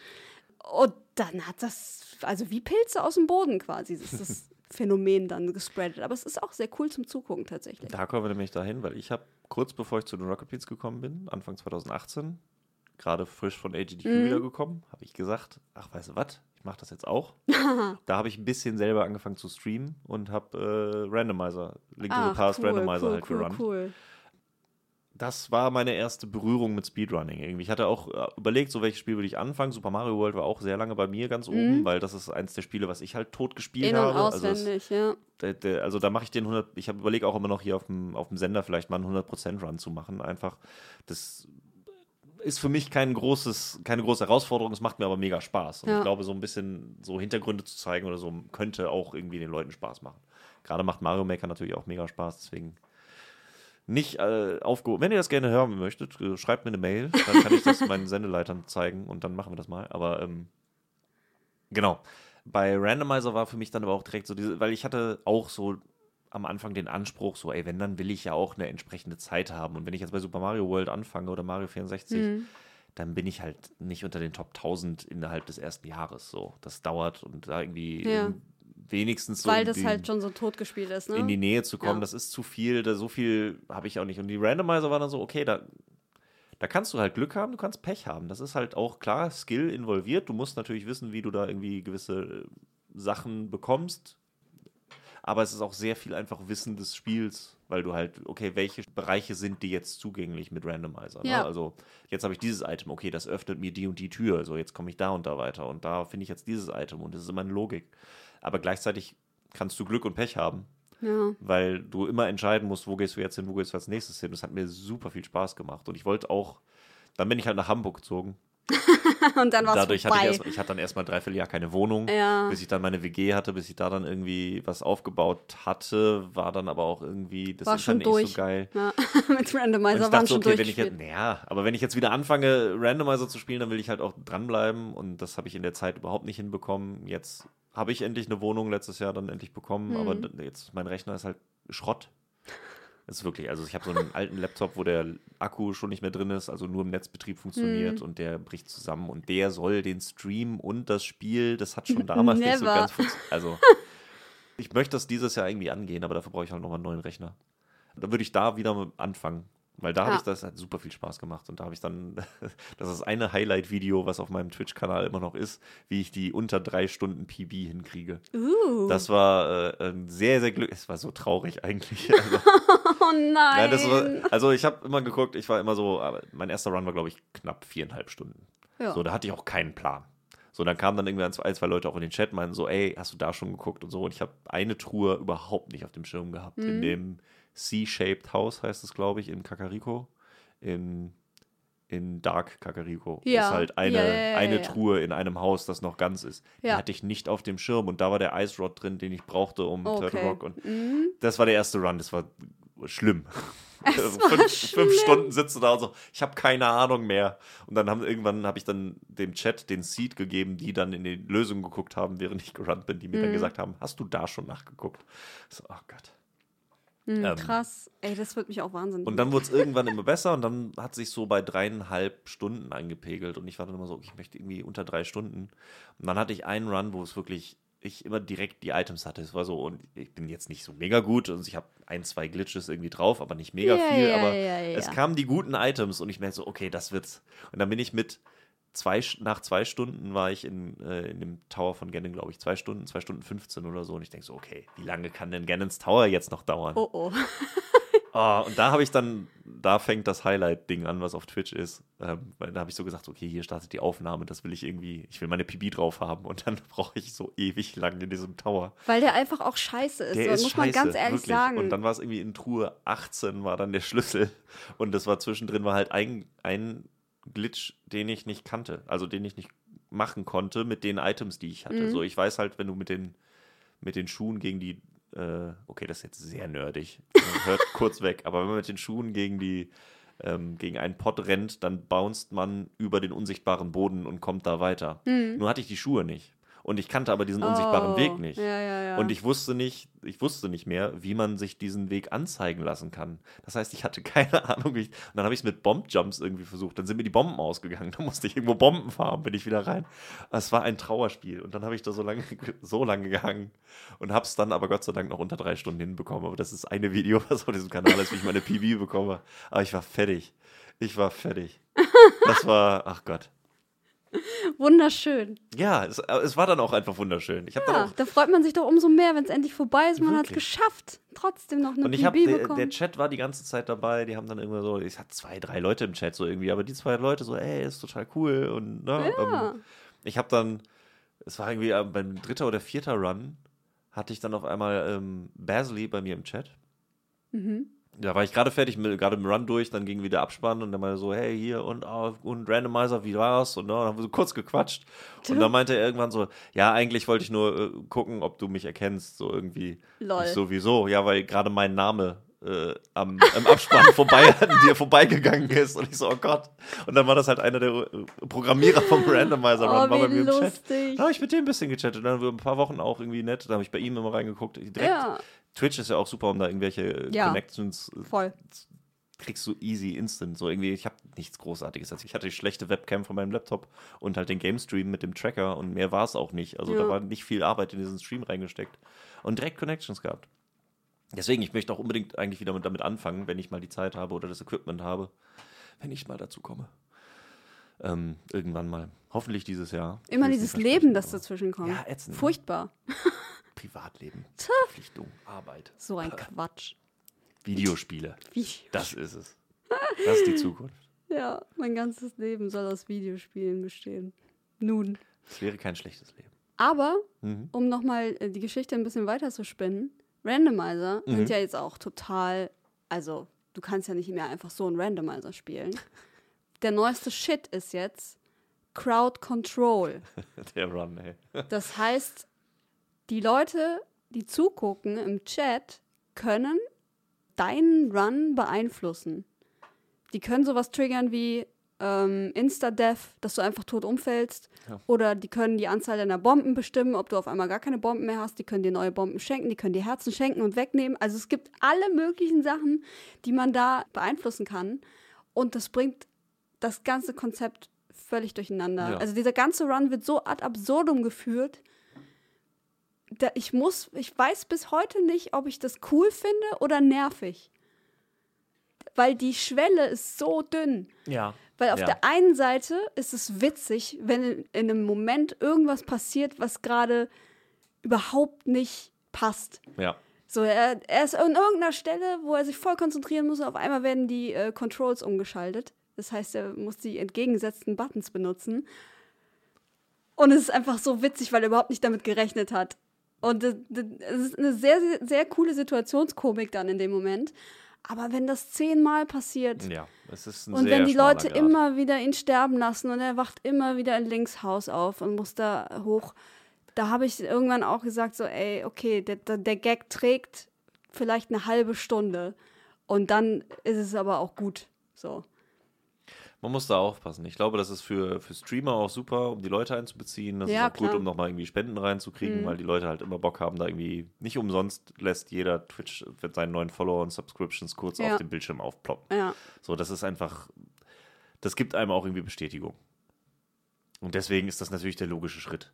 Und dann hat das, also wie Pilze aus dem Boden quasi, ist das [laughs] Phänomen dann gespreadet. Aber es ist auch sehr cool zum Zugucken tatsächlich. Da kommen wir nämlich dahin, weil ich habe kurz bevor ich zu den Rocket Beans gekommen bin, Anfang 2018, gerade frisch von AGDQ Mhm. wiedergekommen, habe ich gesagt, ach, weißt du was, ich mache das jetzt auch. [laughs] da habe ich ein bisschen selber angefangen zu streamen und habe äh, Randomizer, Link to the Past cool, Randomizer cool, halt cool, gerannt. cool. Das war meine erste Berührung mit Speedrunning irgendwie. Ich hatte auch äh, überlegt, so welches Spiel würde ich anfangen. Super Mario World war auch sehr lange bei mir ganz oben, weil das ist eins der Spiele, was ich halt tot gespielt Mhm. In- und habe. Also auswendig, ja. der, der, also da mache ich den 100, ich habe überlegt auch immer noch hier auf dem, auf dem Sender vielleicht mal einen 100% Run zu machen. Einfach, das ist für mich kein großes, keine große Herausforderung, es macht mir aber mega Spaß. Und Ja. ich glaube, so ein bisschen so Hintergründe zu zeigen oder so könnte auch irgendwie den Leuten Spaß machen. Gerade macht Mario Maker natürlich auch mega Spaß, deswegen nicht äh, aufgehoben. Wenn ihr das gerne hören möchtet, äh, schreibt mir eine Mail, dann kann ich das [laughs] meinen Sendeleitern zeigen und dann machen wir das mal. Aber ähm, genau. Bei Randomizer war für mich dann aber auch direkt so diese, weil ich hatte auch so am Anfang den Anspruch, so, ey, wenn, dann will ich ja auch eine entsprechende Zeit haben. Und wenn ich jetzt bei Super Mario World anfange oder Mario 64, Mhm. dann bin ich halt nicht unter den Top 1000 innerhalb des ersten Jahres. So, das dauert und da irgendwie Ja. wenigstens so Weil das halt schon so totgespielt ist, ne? in die Nähe zu kommen, Ja. das ist zu viel, da so viel habe ich auch nicht. Und die Randomizer waren dann so, okay, da, da kannst du halt Glück haben, du kannst Pech haben. Das ist halt auch klar Skill involviert. Du musst natürlich wissen, wie du da irgendwie gewisse äh, Sachen bekommst. Aber es ist auch sehr viel einfach Wissen des Spiels, weil du halt, okay, welche Bereiche sind die jetzt zugänglich mit Randomizer? Ne? Ja. Also jetzt habe ich dieses Item, okay, das öffnet mir die und die Tür, also jetzt komme ich da und da weiter und da finde ich jetzt dieses Item und das ist immer eine Logik. Aber gleichzeitig kannst du Glück und Pech haben ja. weil du immer entscheiden musst, wo gehst du jetzt hin, wo gehst du als nächstes hin. Das hat mir super viel Spaß gemacht. Und ich wollte auch, dann bin ich halt nach Hamburg gezogen. [laughs] Und dann war es Dadurch hatte ich, vorbei. erst, ich hatte dann erstmal dreiviertel Jahr keine Wohnung, Ja. bis ich dann meine WG hatte, bis ich da dann irgendwie was aufgebaut hatte, war dann aber auch irgendwie das War schon Internet nicht durch. so geil. ja. [laughs] Mit Und Randomizer ich waren dachte, schon okay, wenn ich jetzt, durchgespielt. ja, aber wenn ich jetzt wieder anfange, Randomizer zu spielen, dann will ich halt auch dranbleiben und das habe ich in der Zeit überhaupt nicht hinbekommen. Jetzt habe ich endlich eine Wohnung letztes Jahr dann endlich bekommen, aber Mhm. d- jetzt mein Rechner ist halt Schrott. Das ist wirklich, also ich habe so einen alten Laptop, wo der Akku schon nicht mehr drin ist, also nur im Netzbetrieb funktioniert Mhm. und der bricht zusammen und der soll den Stream und das Spiel, das hat schon [laughs] damals nicht so Never. ganz funktioniert. Also ich möchte das dieses Jahr irgendwie angehen, aber dafür brauche ich halt nochmal einen neuen Rechner. Da würde ich da wieder anfangen. Weil da habe Ja. ich das hat super viel Spaß gemacht und da habe ich dann, [laughs] das ist eine Highlight-Video, was auf meinem Twitch-Kanal immer noch ist, wie ich die unter drei Stunden PB hinkriege. Uh. Das war äh, ein sehr, sehr glücklich. Es war so traurig eigentlich. [laughs] Also, oh nein. nein, das war, also ich habe immer geguckt, ich war immer so, mein erster Run war, glaube ich, knapp viereinhalb Stunden. ja. So, da hatte ich auch keinen Plan. So, dann kamen dann irgendwie ein, zwei, zwei Leute auch in den Chat, meinen so, ey, hast du da schon geguckt und so. Und ich habe eine Truhe überhaupt nicht auf dem Schirm gehabt. Mhm. In dem C-Shaped House heißt es, glaube ich, in Kakariko. In, in Dark Kakariko. Ja. Ist halt eine, Ja, ja, eine. Truhe in einem Haus, das noch ganz ist. Die hatte ich nicht auf dem Schirm. Und da war der Ice Rod drin, den ich brauchte, um Turtle okay. Rock. Und Mhm. das war der erste Run. Das war schlimm. war [laughs] fünf, fünf. Stunden sitzt du da und so, ich habe keine Ahnung mehr. Und dann haben irgendwann habe ich dann dem Chat den Seed gegeben, die dann in die Lösung geguckt haben, während ich gerannt bin, die mir dann Mhm. gesagt haben, hast du da schon nachgeguckt? So, oh Gott. Mhm, Ähm, krass. Ey, das wird mich auch wahnsinnig. Und dann wurde es irgendwann immer besser und dann hat sich so bei dreieinhalb Stunden eingepegelt und ich war dann immer so, ich möchte irgendwie unter drei Stunden. Und dann hatte ich einen Run, wo es wirklich ich immer direkt die Items hatte. Es war so, und ich bin jetzt nicht so mega gut und ich habe ein, zwei Glitches irgendwie drauf, aber nicht mega Ja, viel. ja, aber ja, es kamen die guten Items und ich merke so, okay, das wird's. Und dann bin ich mit zwei, nach zwei Stunden war ich in, äh, in dem Tower von Ganon, glaube ich. Zwei Stunden, zwei Stunden 15 oder so. Und ich denke so, okay, wie lange kann denn Ganons Tower jetzt noch dauern? Oh oh. [laughs] Oh, und da habe ich dann, da fängt das Highlight-Ding an, was auf Twitch ist. Ähm, weil da habe ich so gesagt, okay, hier startet die Aufnahme, das will ich irgendwie, ich will meine PB drauf haben und dann [laughs] brauche ich so ewig lang in diesem Tower. Weil der einfach auch scheiße ist. Der ist muss scheiße, man ganz ehrlich wirklich. sagen. Und dann war es irgendwie in Truhe 18 war dann der [laughs] Schlüssel und das war zwischendrin war halt ein, ein Glitch, den ich nicht kannte, also den ich nicht machen konnte mit den Items, die ich hatte. Mhm. So, ich weiß halt, wenn du mit den, mit den Schuhen gegen die, äh, okay, das ist jetzt sehr nerdig, hört [laughs] kurz weg, aber wenn man mit den Schuhen gegen die, ähm, gegen einen Pott rennt, dann bounced man über den unsichtbaren Boden und kommt da weiter. Nur hatte ich die Schuhe nicht. Und ich kannte aber diesen unsichtbaren. Oh, Weg nicht. Ja, ja, ja. Und ich wusste nicht, ich wusste nicht mehr, wie man sich diesen Weg anzeigen lassen kann. Das heißt, ich hatte [laughs] keine Ahnung, wie ich. Und dann habe ich es mit Bomb-Jumps irgendwie versucht. Dann sind mir die Bomben ausgegangen. [laughs] Da musste ich irgendwo Bomben farmen, bin ich wieder rein. Es war ein Trauerspiel. Und dann habe ich da so lange, so lange gehangen und habe es dann aber Gott sei Dank noch unter drei Stunden hinbekommen. Aber das ist eine Video, [laughs] was auf diesem Kanal ist, wie ich meine PB bekomme. Aber ich war fertig. Ich war fertig. Das war, ach Gott. [laughs] Wunderschön. Ja, es, es war dann auch einfach wunderschön. Ich habe dann Ja, auch da freut man sich doch umso mehr, wenn es endlich vorbei ist. Man hat es geschafft. Trotzdem noch eine Und ich PB habe, der, bekommen. der Chat war die ganze Zeit dabei, die haben dann immer so, ich hatte zwei, drei Leute im Chat so irgendwie, aber die zwei Leute so, ey, ist total cool und ne, Ja. ähm, ich habe dann, es war irgendwie äh, beim dritter oder vierter Run, hatte ich dann auf einmal ähm, Basley bei mir im Chat. Mhm. Da war ich gerade fertig, mit, gerade im Run durch, dann ging wieder Abspann und dann meinte er so, hey, hier und, und Randomizer, wie war's? Und dann haben wir so kurz gequatscht. Und dann meinte er irgendwann so, ja, eigentlich wollte ich nur äh, gucken, ob du mich erkennst, so irgendwie. Lol. Ich sowieso, ja, weil gerade mein Name äh, am, im Abspann [laughs] vorbei an dir vorbeigegangen ist. Und ich so, oh Gott. Und dann war das halt einer der äh, Programmierer vom Randomizer Run, Oh, war bei mir im Chat. lustig. Da habe ich mit dem ein bisschen gechattet. Dann haben wir ein paar Wochen auch irgendwie nett. Da habe ich bei ihm immer reingeguckt. Direkt. Ja, Twitch ist ja auch super, um da irgendwelche Ja. Connections äh, voll. kriegst du easy instant. So irgendwie, ich habe nichts Großartiges. Also ich hatte die schlechte Webcam von meinem Laptop und halt den Game Stream mit dem Tracker und mehr war es auch nicht. Also da Ja. war nicht viel Arbeit in diesen Stream reingesteckt und direkt Connections gehabt. Deswegen, ich möchte auch unbedingt eigentlich wieder mit, damit anfangen, wenn ich mal die Zeit habe oder das Equipment habe, wenn ich mal dazu komme. Ähm, irgendwann mal. Hoffentlich dieses Jahr. Immer dieses Leben, das dazwischen kommt. Ja, ätzend. ne? Furchtbar. [laughs] Privatleben, Verpflichtung, Arbeit, So ein Quatsch. Videospiele. Wie? Das ist es. Das ist die Zukunft. [laughs] Ja, mein ganzes Leben soll aus Videospielen bestehen. Nun. Es wäre kein schlechtes Leben. Aber, Mhm. um nochmal die Geschichte ein bisschen weiter zu spinnen, Randomizer Mhm. sind ja jetzt auch total, also du kannst ja nicht mehr einfach so einen Randomizer spielen. [laughs] Der neueste Shit ist jetzt Crowd Control. [laughs] Der Run, ey. Das heißt, die Leute, die zugucken im Chat, können deinen Run beeinflussen. Die können sowas triggern wie ähm, Insta-Death, dass du einfach tot umfällst. Ja. Oder die können die Anzahl deiner Bomben bestimmen, ob du auf einmal gar keine Bomben mehr hast. Die können dir neue Bomben schenken, die können dir Herzen schenken und wegnehmen. Also es gibt alle möglichen Sachen, die man da beeinflussen kann. Und das bringt das ganze Konzept völlig durcheinander. Ja. Also dieser ganze Run wird so ad absurdum geführt. Ich muss, ich weiß bis heute nicht, ob ich das cool finde oder nervig. Weil die Schwelle ist so dünn. Ja. Weil auf Ja. der einen Seite ist es witzig, wenn in, in einem Moment irgendwas passiert, was gerade überhaupt nicht passt. Ja. So, er, er ist an irgendeiner Stelle, wo er sich voll konzentrieren muss und auf einmal werden die äh, Controls umgeschaltet. Das heißt, er muss die entgegengesetzten Buttons benutzen. Und es ist einfach so witzig, weil er überhaupt nicht damit gerechnet hat. Und es ist eine sehr, sehr, sehr coole Situationskomik dann in dem Moment. Aber wenn das zehnmal passiert, Ja. Und wenn die Leute Grad. immer wieder ihn sterben lassen und er wacht immer wieder in Linkshaus auf und muss da hoch, da habe ich irgendwann auch gesagt, so, ey, okay, der, der, der Gag trägt vielleicht eine halbe Stunde und dann ist es aber auch gut. So. Man muss da aufpassen. Ich glaube, das ist für, für Streamer auch super, um die Leute einzubeziehen. Das Ja, ist auch gut, klar. um nochmal irgendwie Spenden reinzukriegen, Mhm. weil die Leute halt immer Bock haben, da irgendwie nicht umsonst lässt jeder Twitch mit seinen neuen Follower und Subscriptions kurz Ja. auf dem Bildschirm aufploppen. Ja. So, das ist einfach, das gibt einem auch irgendwie Bestätigung. Und deswegen ist das natürlich der logische Schritt.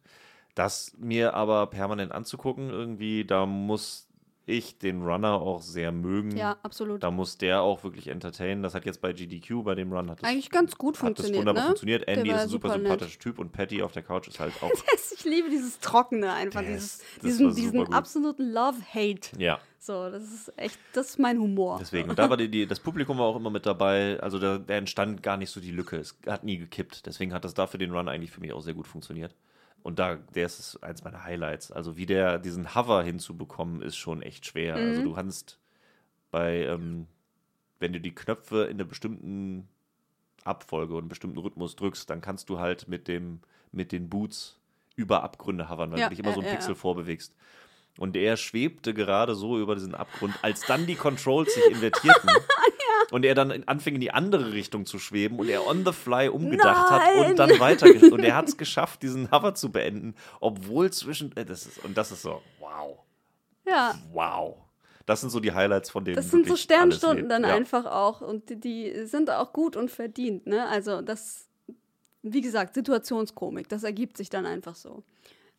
Das mir aber permanent anzugucken, irgendwie, da muss ich den Runner auch sehr mögen. Ja, absolut. Da muss der auch wirklich entertainen. Das hat jetzt bei GDQ, bei dem Run, hat das, Eigentlich ganz gut hat das funktioniert, wunderbar ne? funktioniert. Andy ist ein super, super sympathischer Typ und Patty auf der Couch ist halt [laughs] auch. ich liebe dieses Trockene einfach, dieses, ist- diesen, diesen gut. absoluten Love-Hate. ja, So, das ist echt, das ist mein Humor. deswegen. Und [laughs] da war die, die, das Publikum war auch immer mit dabei. Also da, da entstand gar nicht so die Lücke. Es hat nie gekippt. Deswegen hat das da für den Run eigentlich für mich auch sehr gut funktioniert. Und da, der ist eins meiner Highlights. Also wie der diesen Hover hinzubekommen, ist schon echt schwer. Also Mhm. du kannst bei, ähm, wenn du die Knöpfe in einer bestimmten Abfolge und einen bestimmten Rhythmus drückst, dann kannst du halt mit dem, mit den Boots über Abgründe hovern, weil Ja, du dich immer so ja, einen ja, Pixel ja. vorbewegst. Und er schwebte gerade so über diesen Abgrund, als dann die Controls sich invertierten [laughs] und er dann in- anfing in die andere Richtung zu schweben und er on the fly umgedacht hat Nein! und dann weiter und er hat es [laughs] geschafft, diesen Hover zu beenden, obwohl zwischen äh, das ist und das ist so wow, Ja, wow. Das sind so die Highlights von denen. das sind so Sternstunden dann ja. einfach auch. Und die, die sind auch gut und verdient, ne? Also das, wie gesagt, Situationskomik, das ergibt sich dann einfach so.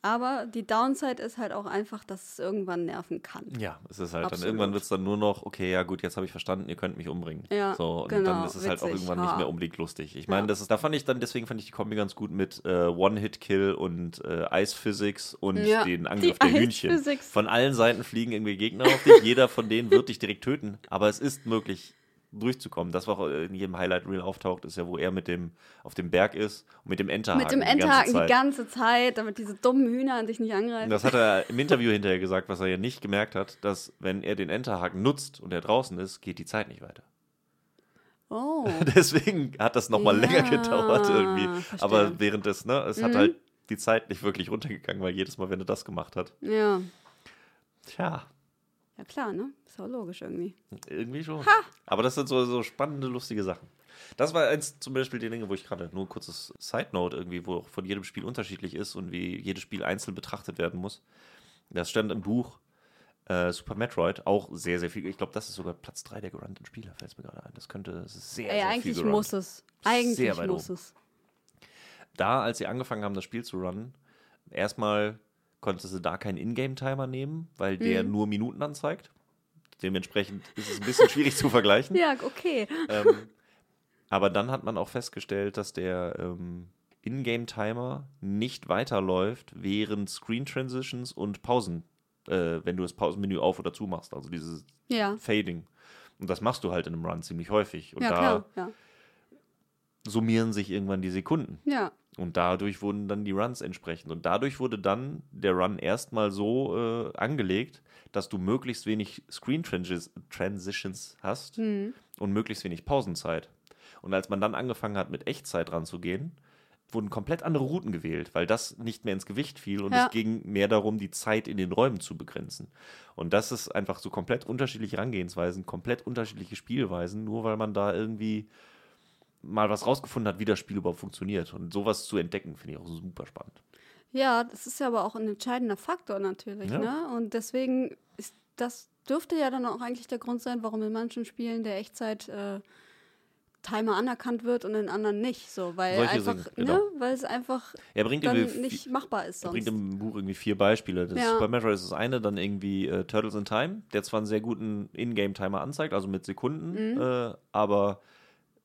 Aber die Downside ist halt auch einfach, dass es irgendwann nerven kann. Ja, es ist halt dann Absolut. irgendwann wird es dann nur noch, okay, ja gut, jetzt habe ich verstanden, ihr könnt mich umbringen. Ja, so, und genau, dann ist es halt auch witzig, irgendwann ha. nicht mehr unbedingt lustig. Ich meine, Ja. das ist, da fand ich dann, deswegen fand ich die Kombi ganz gut mit äh, One-Hit-Kill und äh, Ice Physics und Ja, den Angriff der Hühnchen. Physics. Von allen Seiten fliegen irgendwie Gegner auf dich, jeder von denen wird dich direkt töten, aber es ist möglich durchzukommen. Das, was auch in jedem Highlight-Reel auftaucht, ist ja, wo er mit dem auf dem Berg ist und mit dem Enterhaken Mit dem die ganze Enterhaken die ganze Zeit, damit diese dummen Hühner an dich nicht angreifen. Das hat er im Interview hinterher gesagt, was er ja nicht gemerkt hat, dass wenn er den Enterhaken nutzt und er draußen ist, geht die Zeit nicht weiter. oh. [laughs] Deswegen hat das nochmal Ja, länger gedauert irgendwie. verstehe. Aber während des, ne, es hat Mhm. halt die Zeit nicht wirklich runtergegangen, weil jedes Mal, wenn er das gemacht hat, Ja. tja, Ja klar, ne? Ist auch logisch irgendwie. irgendwie schon. Aber das sind so, so spannende, lustige Sachen. Das war eins zum Beispiel die Dinge, wo ich gerade nur ein kurzes Side Note irgendwie, wo auch von jedem Spiel unterschiedlich ist und wie jedes Spiel einzeln betrachtet werden muss. Das stand im Buch äh, Super Metroid auch sehr, sehr viel. Ich glaube, das ist sogar Platz 3 der gerunnten Spieler, fällt es mir gerade ein. Das könnte das ist sehr, Ey, sehr viel eigentlich gerunnt. muss es. Eigentlich Sehr muss oben. es. da, als sie angefangen haben, das Spiel zu runnen, erstmal konnte sie da keinen Ingame-Timer nehmen, weil der Mhm. nur Minuten anzeigt. Dementsprechend ist es ein bisschen schwierig zu vergleichen. [laughs] Ja, okay. Ähm, aber dann hat man auch festgestellt, dass der ähm, Ingame-Timer nicht weiterläuft während Screen-Transitions und Pausen, äh, wenn du das Pausenmenü auf oder zu machst, also dieses Ja. Fading. Und das machst du halt in einem Run ziemlich häufig. Und Ja, da klar. Ja. summieren sich irgendwann die Sekunden. ja. Und dadurch wurden dann die Runs entsprechend. Und dadurch wurde dann der Run erstmal so äh, angelegt, dass du möglichst wenig Screen Transis Transitions hast Hm. und möglichst wenig Pausenzeit. Und als man dann angefangen hat, mit Echtzeit ranzugehen, wurden komplett andere Routen gewählt, weil das nicht mehr ins Gewicht fiel und Ja. es ging mehr darum, die Zeit in den Räumen zu begrenzen. Und das ist einfach so komplett unterschiedliche Herangehensweisen, komplett unterschiedliche Spielweisen, nur weil man da irgendwie mal was rausgefunden hat, wie das Spiel überhaupt funktioniert. Und sowas zu entdecken, finde ich auch super spannend. Ja, das ist ja aber auch ein entscheidender Faktor natürlich, Ja. ne? Und deswegen ist das dürfte ja dann auch eigentlich der Grund sein, warum in manchen Spielen der Echtzeit äh, Timer anerkannt wird und in anderen nicht, so, weil Solche einfach, genau. ne, weil es einfach Er bringt dann nicht machbar ist Er bringt sonst. im Buch irgendwie vier Beispiele. Das Ja. Super Metroid ist das eine, dann irgendwie äh, Turtles in Time, der zwar einen sehr guten Ingame-Timer anzeigt, also mit Sekunden, Mhm. äh, aber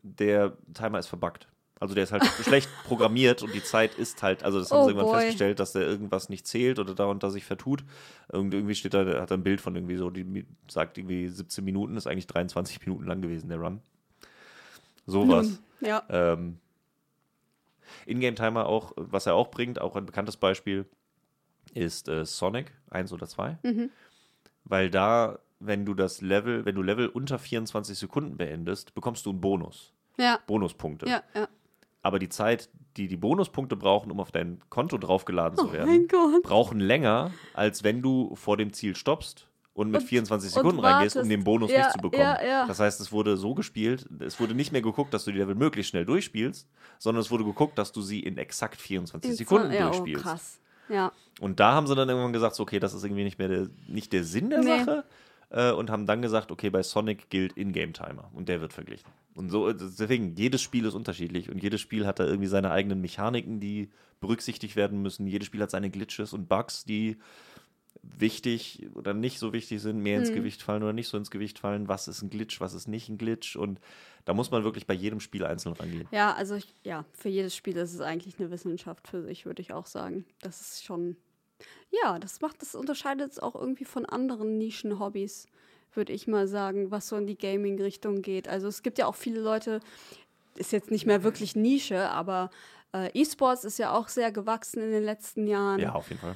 der Timer ist verbuggt. Also der ist halt [laughs] schlecht programmiert und die Zeit ist halt, also das haben Oh sie irgendwann boy. festgestellt, dass der irgendwas nicht zählt oder da und da sich vertut. Irgend- Irgendwie steht da, hat ein Bild von irgendwie so, die sagt irgendwie 17 Minuten, ist eigentlich 23 Minuten lang gewesen, der Run. Sowas. Ja, Ähm, Ingame-Timer auch, was er auch bringt, auch ein bekanntes Beispiel, ist äh, Sonic 1 oder 2. Mhm. Weil da, wenn du das Level, wenn du Level unter 24 Sekunden beendest, bekommst du einen Bonus. Ja, Bonuspunkte. ja, ja. Aber die Zeit, die die Bonuspunkte brauchen, um auf dein Konto draufgeladen zu Oh werden, Gott. brauchen länger, als wenn du vor dem Ziel stoppst und mit Und- 24 und Sekunden reingehst, um den Bonus Ja, nicht zu bekommen. ja, ja. Das heißt, es wurde so gespielt, es wurde nicht mehr geguckt, dass du die Level möglichst schnell durchspielst, sondern es wurde geguckt, dass du sie in exakt 24 In Sekunden Zwan- ja, durchspielst. Oh, krass. Ja, Und da haben sie dann irgendwann gesagt, so, okay, das ist irgendwie nicht mehr der, nicht der Sinn der Nee. Sache. Äh, und haben dann gesagt, okay, bei Sonic gilt In-Game-Timer und der wird verglichen. Und so, äh, deswegen, jedes Spiel ist unterschiedlich und jedes Spiel hat da irgendwie seine eigenen Mechaniken, die berücksichtigt werden müssen. Jedes Spiel hat seine Glitches und Bugs, die wichtig oder nicht so wichtig sind, mehr ins Hm. Gewicht fallen oder nicht so ins Gewicht fallen. Was ist ein Glitch, was ist nicht ein Glitch? Und da muss man wirklich bei jedem Spiel einzeln rangehen. Ja, also ich, ja, für jedes Spiel ist es eigentlich eine Wissenschaft für sich, würde ich auch sagen. Das ist schon, ja, das macht, das unterscheidet es auch irgendwie von anderen Nischen-Hobbys, würde ich mal sagen, was so in die Gaming-Richtung geht. Also es gibt ja auch viele Leute, ist jetzt nicht mehr wirklich Nische, aber äh, E-Sports ist ja auch sehr gewachsen in den letzten Jahren. Ja, auf jeden Fall.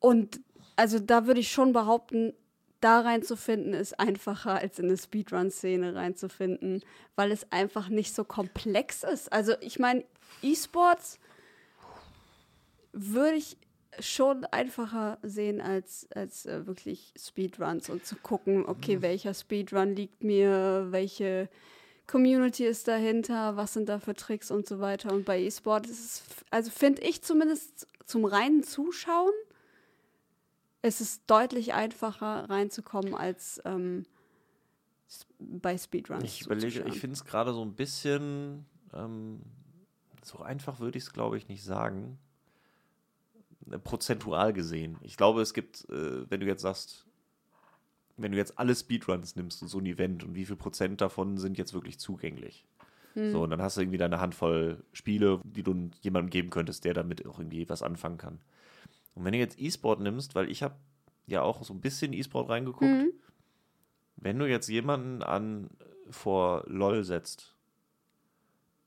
Und also da würde ich schon behaupten, da reinzufinden ist einfacher als in eine Speedrun-Szene reinzufinden, weil es einfach nicht so komplex ist. Also ich meine, E-Sports würde ich schon einfacher sehen als, als äh, wirklich Speedruns und zu gucken, okay, welcher Speedrun liegt mir, welche Community ist dahinter, was sind da für Tricks und so weiter. Und bei E-Sport ist es, also finde ich zumindest zum reinen Zuschauen, es ist deutlich einfacher reinzukommen als ähm, bei Speedruns. Ich überlege, ich finde es gerade so ein bisschen, ähm, so einfach würde ich es, glaube ich, nicht sagen. Prozentual gesehen. Ich glaube, es gibt, äh, wenn du jetzt sagst, wenn du jetzt alle Speedruns nimmst und so ein Event und wie viel Prozent davon sind jetzt wirklich zugänglich. Hm. So, und dann hast du irgendwie deine Handvoll Spiele, die du jemandem geben könntest, der damit auch irgendwie was anfangen kann. Und wenn du jetzt E-Sport nimmst, weil ich habe ja auch so ein bisschen E-Sport reingeguckt, Mhm. wenn du jetzt jemanden an vor LOL setzt,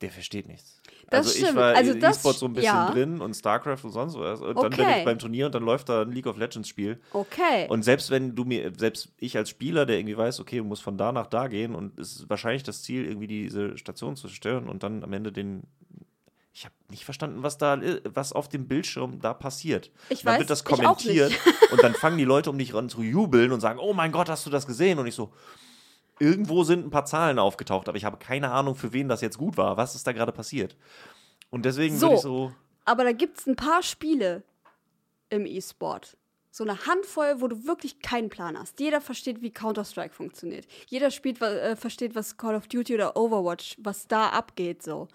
der versteht nichts. Das also ich stimmt. war Also in das- E-Sport so ein bisschen ja. drin und StarCraft und sonst was. Und dann bin Okay. ich beim Turnier und dann läuft da ein League of Legends Spiel. Okay. Und selbst wenn du mir, selbst ich als Spieler, der irgendwie weiß, okay, du musst von da nach da gehen und es ist wahrscheinlich das Ziel, irgendwie diese Station zu zerstören und dann am Ende den. Ich habe nicht verstanden, was da, was auf dem Bildschirm da passiert. Ich dann weiß, wird das ich kommentiert [laughs] und dann fangen die Leute um dich ran zu jubeln und sagen, oh mein Gott, hast du das gesehen? Und ich so, irgendwo sind ein paar Zahlen aufgetaucht, aber ich habe keine Ahnung, für wen das jetzt gut war. Was ist da gerade passiert? Und deswegen So. würde ich so, Aber da gibt es ein paar Spiele im E-Sport. So eine Handvoll, wo du wirklich keinen Plan hast. Jeder versteht, wie Counter-Strike funktioniert. Jeder spielt, äh, versteht, was Call of Duty oder Overwatch, was da abgeht, so.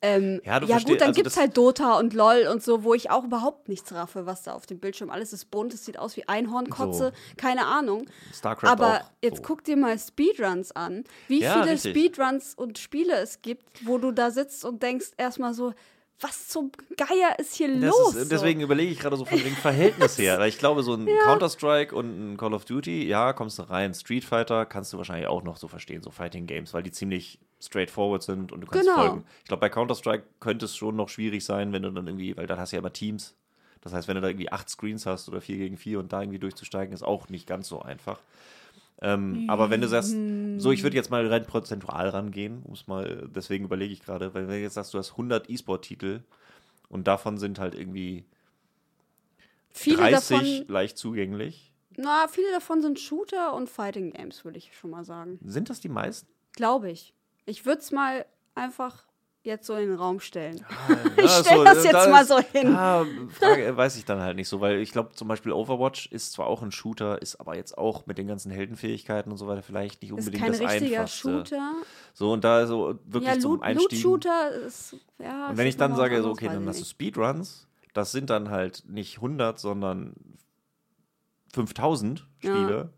Ähm, Ja, ja gut, dann also gibt's das- halt Dota und LOL und so, wo ich auch überhaupt nichts raffe, was da auf dem Bildschirm alles ist bunt, es sieht aus wie Einhornkotze, keine Ahnung. StarCraft Aber auch. jetzt so. guck dir mal Speedruns an, wie Ja, viele richtig. Speedruns und Spiele es gibt, wo du da sitzt und denkst erstmal so, was zum Geier ist hier Das los? Ist, deswegen überlege ich gerade so von dem Verhältnis her. Weil ich glaube, so ein [laughs] Counter-Strike und ein Call of Duty, ja, kommst du rein. Street Fighter kannst du wahrscheinlich auch noch so verstehen, so Fighting Games, weil die ziemlich straightforward sind und du kannst Genau. folgen. Ich glaube, bei Counter-Strike könnte es schon noch schwierig sein, wenn du dann irgendwie, weil dann hast du ja immer Teams. Das heißt, wenn du da irgendwie acht Screens hast oder vier gegen vier und da irgendwie durchzusteigen, ist auch nicht ganz so einfach. Ähm, aber wenn du sagst, so, ich würde jetzt mal rein prozentual rangehen, um's mal, deswegen überlege ich gerade, weil wenn du jetzt sagst, du hast 100 E-Sport-Titel und davon sind halt irgendwie viele 30 davon, leicht zugänglich. na, viele davon sind Shooter und Fighting Games, würde ich schon mal sagen. Sind das die meisten? Glaube ich. Ich würde es mal einfach jetzt so in den Raum stellen. Ja, [laughs] Ich stell das jetzt da mal ist- so hin. Ja, Frage, weiß ich dann halt nicht so, weil ich glaube zum Beispiel Overwatch ist zwar auch ein Shooter, ist aber jetzt auch mit den ganzen Heldenfähigkeiten und so weiter vielleicht nicht Ist unbedingt kein das richtiger einfachste. Shooter. So und da so wirklich Ja, zum Loot- Einstieg. Loot-Shooter ist, ja. Und ist wenn ich das dann sage, so, okay, dann hast du. Speedruns, das sind dann halt nicht 100, sondern 5000 Ja. Spiele.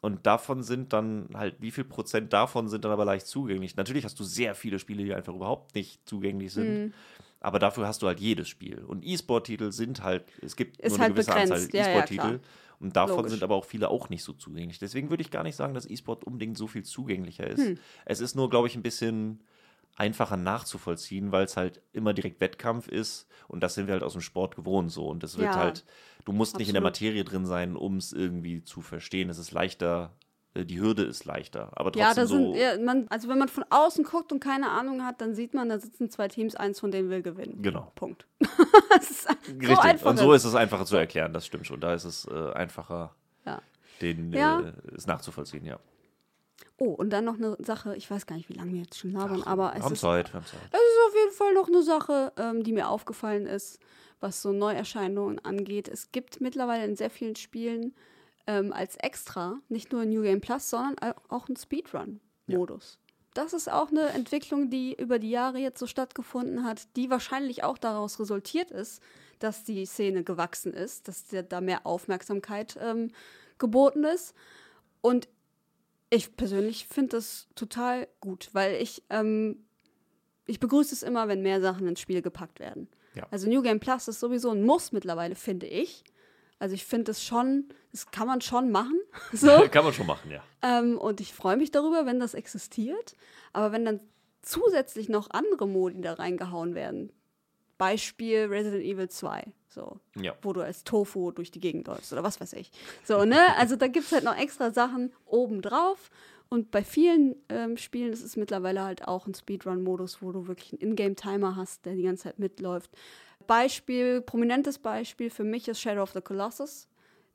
Und davon sind dann halt, wie viel Prozent davon sind dann aber leicht zugänglich? Natürlich hast du sehr viele Spiele, die einfach überhaupt nicht zugänglich sind. Mhm. Aber dafür hast du halt jedes Spiel. Und E-Sport-Titel sind halt, es gibt Ist nur eine halt gewisse begrenzt. Anzahl Ja, ja, E-Sport-Titel. klar. und davon Logisch. sind aber auch viele auch nicht so zugänglich. Deswegen würde ich gar nicht sagen, dass E-Sport unbedingt so viel zugänglicher ist. Hm. Es ist nur, glaube ich, ein bisschen einfacher nachzuvollziehen, weil es halt immer direkt Wettkampf ist und das sind wir halt aus dem Sport gewohnt so und es wird Ja, halt, du musst nicht in der absolut. Materie drin sein, um es irgendwie zu verstehen. Es ist leichter, äh, die Hürde ist leichter, aber trotzdem Ja, da so. sind, ja, man, also wenn man von außen guckt und keine Ahnung hat, dann sieht man, da sitzen zwei Teams, eins von denen will gewinnen. Genau. Punkt. [laughs] das Richtig. so und so ist es einfacher zu erklären, das stimmt schon. Da ist es äh, einfacher, Ja. den Ja. äh, es nachzuvollziehen, ja. Oh, und dann noch eine Sache, ich weiß gar nicht, wie lange wir jetzt schon labern, aber Wir es ist, Zeit, es ist auf jeden Fall noch eine Sache, ähm, die mir aufgefallen ist, was so Neuerscheinungen angeht. Es gibt mittlerweile in sehr vielen Spielen ähm, als extra, nicht nur New Game Plus, sondern auch ein Speedrun-Modus. Ja. Das ist auch eine Entwicklung, die über die Jahre jetzt so stattgefunden hat, die wahrscheinlich auch daraus resultiert ist, dass die Szene gewachsen ist, dass da mehr Aufmerksamkeit ähm, geboten ist. Und ich persönlich finde das total gut, weil ich, ähm, ich begrüße es immer, wenn mehr Sachen ins Spiel gepackt werden. Ja. Also New Game Plus ist sowieso ein Muss mittlerweile, finde ich. Also ich finde es schon, das kann man schon machen. [laughs] So. [laughs] kann man schon machen, ja. Ähm, und ich freue mich darüber, wenn das existiert. Aber wenn dann zusätzlich noch andere Modi da reingehauen werden, Beispiel Resident Evil 2, so, ja. wo du als Tofu durch die Gegend läufst oder was weiß ich. So, ne? Also da gibt es halt noch extra Sachen obendrauf. Und bei vielen ähm, Spielen ist es mittlerweile halt auch ein Speedrun-Modus, wo du wirklich einen Ingame-Timer hast, der die ganze Zeit mitläuft. Beispiel, prominentes Beispiel für mich ist Shadow of the Colossus.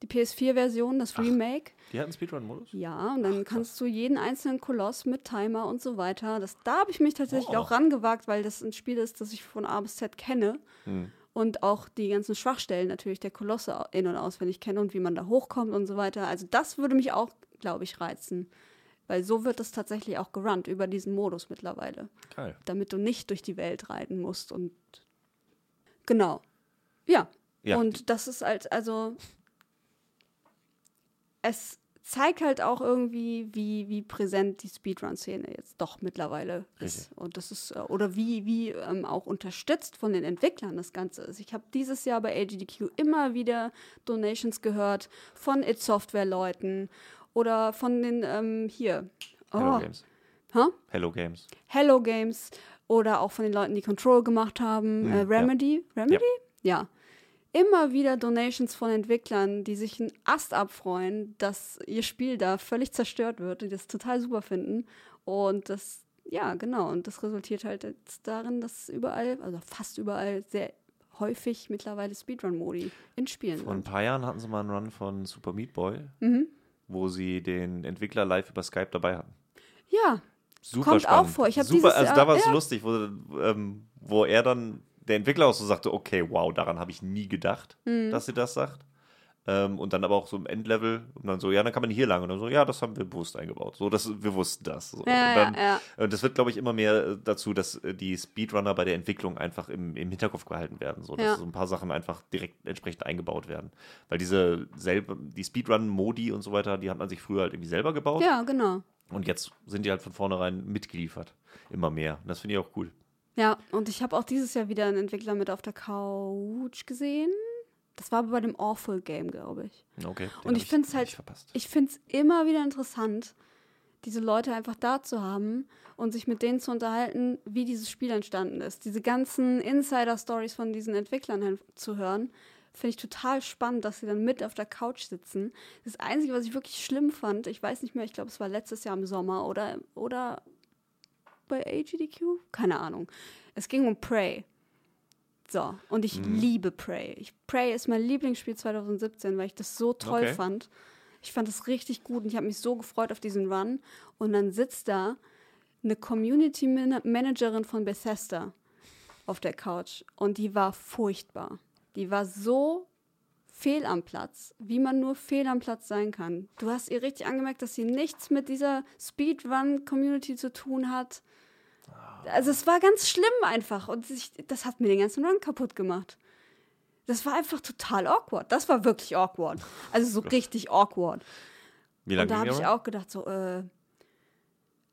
Die PS4-Version, das Remake. Ach, die hat einen Speedrun-Modus? Ja, und dann Ach, kannst du jeden einzelnen Koloss mit Timer und so weiter. Das, da habe ich mich tatsächlich oh. auch rangewagt, weil das ein Spiel ist, das ich von A bis Z kenne. Hm. Und auch die ganzen Schwachstellen natürlich der Kolosse in- und auswendig kenne und wie man da hochkommt und so weiter. Also das würde mich auch, glaube ich, reizen. Weil so wird es tatsächlich auch gerannt über diesen Modus mittlerweile. Geil. Damit du nicht durch die Welt reiten musst und genau. Ja. ja. Und das ist halt, also es zeigt halt auch irgendwie, wie, wie präsent die Speedrun-Szene jetzt doch mittlerweile ist. Richtig. Und das ist, äh, oder wie, wie ähm, auch unterstützt von den Entwicklern das Ganze ist. Ich habe dieses Jahr bei AGDQ immer wieder Donations gehört von It Software-Leuten oder von den, ähm, hier. Oh. Hello Games. Huh? Hello Games. Hello Games. Oder auch von den Leuten, die Control gemacht haben. Mhm, äh, Remedy. Ja. Remedy? ja. ja immer wieder Donations von Entwicklern, die sich einen Ast abfreuen, dass ihr Spiel da völlig zerstört wird und das total super finden. Und das, ja, genau. Und das resultiert halt jetzt darin, dass überall, also fast überall, sehr häufig mittlerweile Speedrun-Modi in Spielen Vor ein paar Jahren hatten sie mal einen Run von Super Meat Boy, mhm. wo sie den Entwickler live über Skype dabei hatten. Ja, super kommt spannend. auch vor. Ich super, also da war es ja. lustig, wo, ähm, wo er dann der Entwickler auch so sagte, okay, wow, daran habe ich nie gedacht, mhm. dass sie das sagt. Ähm, und dann aber auch so im Endlevel und dann so, ja, dann kann man hier lang und dann so, ja, das haben wir bewusst eingebaut. So, das, wir wussten das. So. Ja, und dann, ja, ja. das wird, glaube ich, immer mehr äh, dazu, dass äh, die Speedrunner bei der Entwicklung einfach im, im Hinterkopf gehalten werden. So, dass so ein paar Sachen einfach direkt entsprechend eingebaut werden. Weil diese selbe, die Speedrun-Modi und so weiter, die hat man sich früher halt irgendwie selber gebaut. Ja, genau. Und jetzt sind die halt von vornherein mitgeliefert. Immer mehr. Und das finde ich auch cool. Ja, und ich habe auch dieses Jahr wieder einen Entwickler mit auf der Couch gesehen. Das war bei dem Awful Game, glaube ich. Okay. Und ich finde es halt, ich finde es immer wieder interessant, diese Leute einfach da zu haben und sich mit denen zu unterhalten, wie dieses Spiel entstanden ist. Diese ganzen Insider-Stories von diesen Entwicklern zu hören, finde ich total spannend, dass sie dann mit auf der Couch sitzen. Das Einzige, was ich wirklich schlimm fand, ich weiß nicht mehr, ich glaube, es war letztes Jahr im Sommer oder, oder bei AGDQ? Keine Ahnung. Es ging um Prey. So, und ich mhm. liebe Prey. Ich, Prey ist mein Lieblingsspiel 2017, weil ich das so toll okay. fand. Ich fand es richtig gut und ich habe mich so gefreut auf diesen Run. Und dann sitzt da eine Community Managerin von Bethesda auf der Couch und die war furchtbar. Die war so fehl am Platz, wie man nur fehl am Platz sein kann. Du hast ihr richtig angemerkt, dass sie nichts mit dieser Speedrun-Community zu tun hat. Also es war ganz schlimm einfach und ich, das hat mir den ganzen Run kaputt gemacht. Das war einfach total awkward. Das war wirklich awkward. Also so richtig awkward. Wie lange Und da habe ich auch gedacht, so, äh,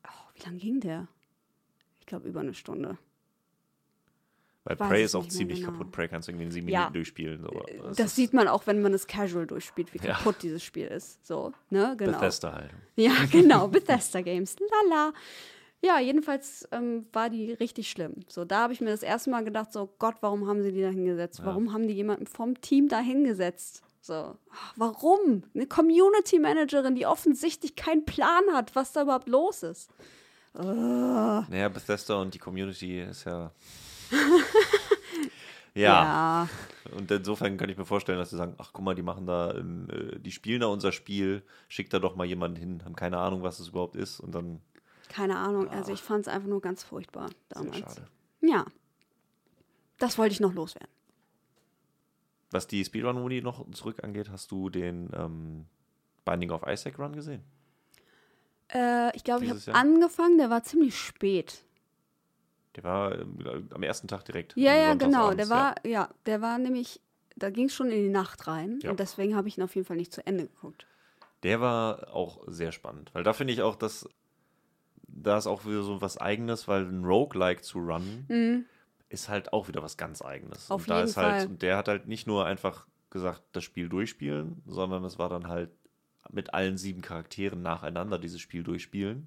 oh, wie lange ging der? Ich glaube, über eine Stunde. Weil Weiß Prey ist auch ziemlich genau. kaputt. Prey kannst du irgendwie in sieben ja. Minuten durchspielen. So. Das, das sieht man auch, wenn man es casual durchspielt, wie ja. kaputt dieses Spiel ist. So, ne? Genau. Bethesda halt. Ja, [laughs] genau. [laughs] Bethesda Games. Lala. Ja, jedenfalls ähm, war die richtig schlimm. So, da habe ich mir das erste Mal gedacht, so Gott, warum haben sie die da hingesetzt? Ja. Warum haben die jemanden vom Team da hingesetzt? So, warum? Eine Community Managerin, die offensichtlich keinen Plan hat, was da überhaupt los ist. Uh. Naja, Bethesda und die Community ist ja. [laughs] ja. ja. Und insofern kann ich mir vorstellen, dass sie sagen, ach guck mal, die machen da, äh, die spielen da unser Spiel, schickt da doch mal jemanden hin, haben keine Ahnung, was es überhaupt ist und dann keine Ahnung, also ich fand es einfach nur ganz furchtbar damals. Sehr schade. Ja. Das wollte ich noch loswerden. Was die Speedrun-Modi noch zurück angeht, hast du den ähm, Binding of Isaac Run gesehen? Äh, ich glaube, ich habe angefangen, der war ziemlich spät. Der war ähm, am ersten Tag direkt. Ja, ja, genau. Der war, ja. der war nämlich, da ging es schon in die Nacht rein. Ja. Und deswegen habe ich ihn auf jeden Fall nicht zu Ende geguckt. Der war auch sehr spannend, weil da finde ich auch, dass da ist auch wieder so was Eigenes, weil ein Roguelike zu runnen ist halt auch wieder was ganz Eigenes. Mhm. Auf und da jeden ist halt, Fall. und der hat halt nicht nur einfach gesagt, das Spiel durchspielen, sondern es war dann halt mit allen sieben Charakteren nacheinander dieses Spiel durchspielen.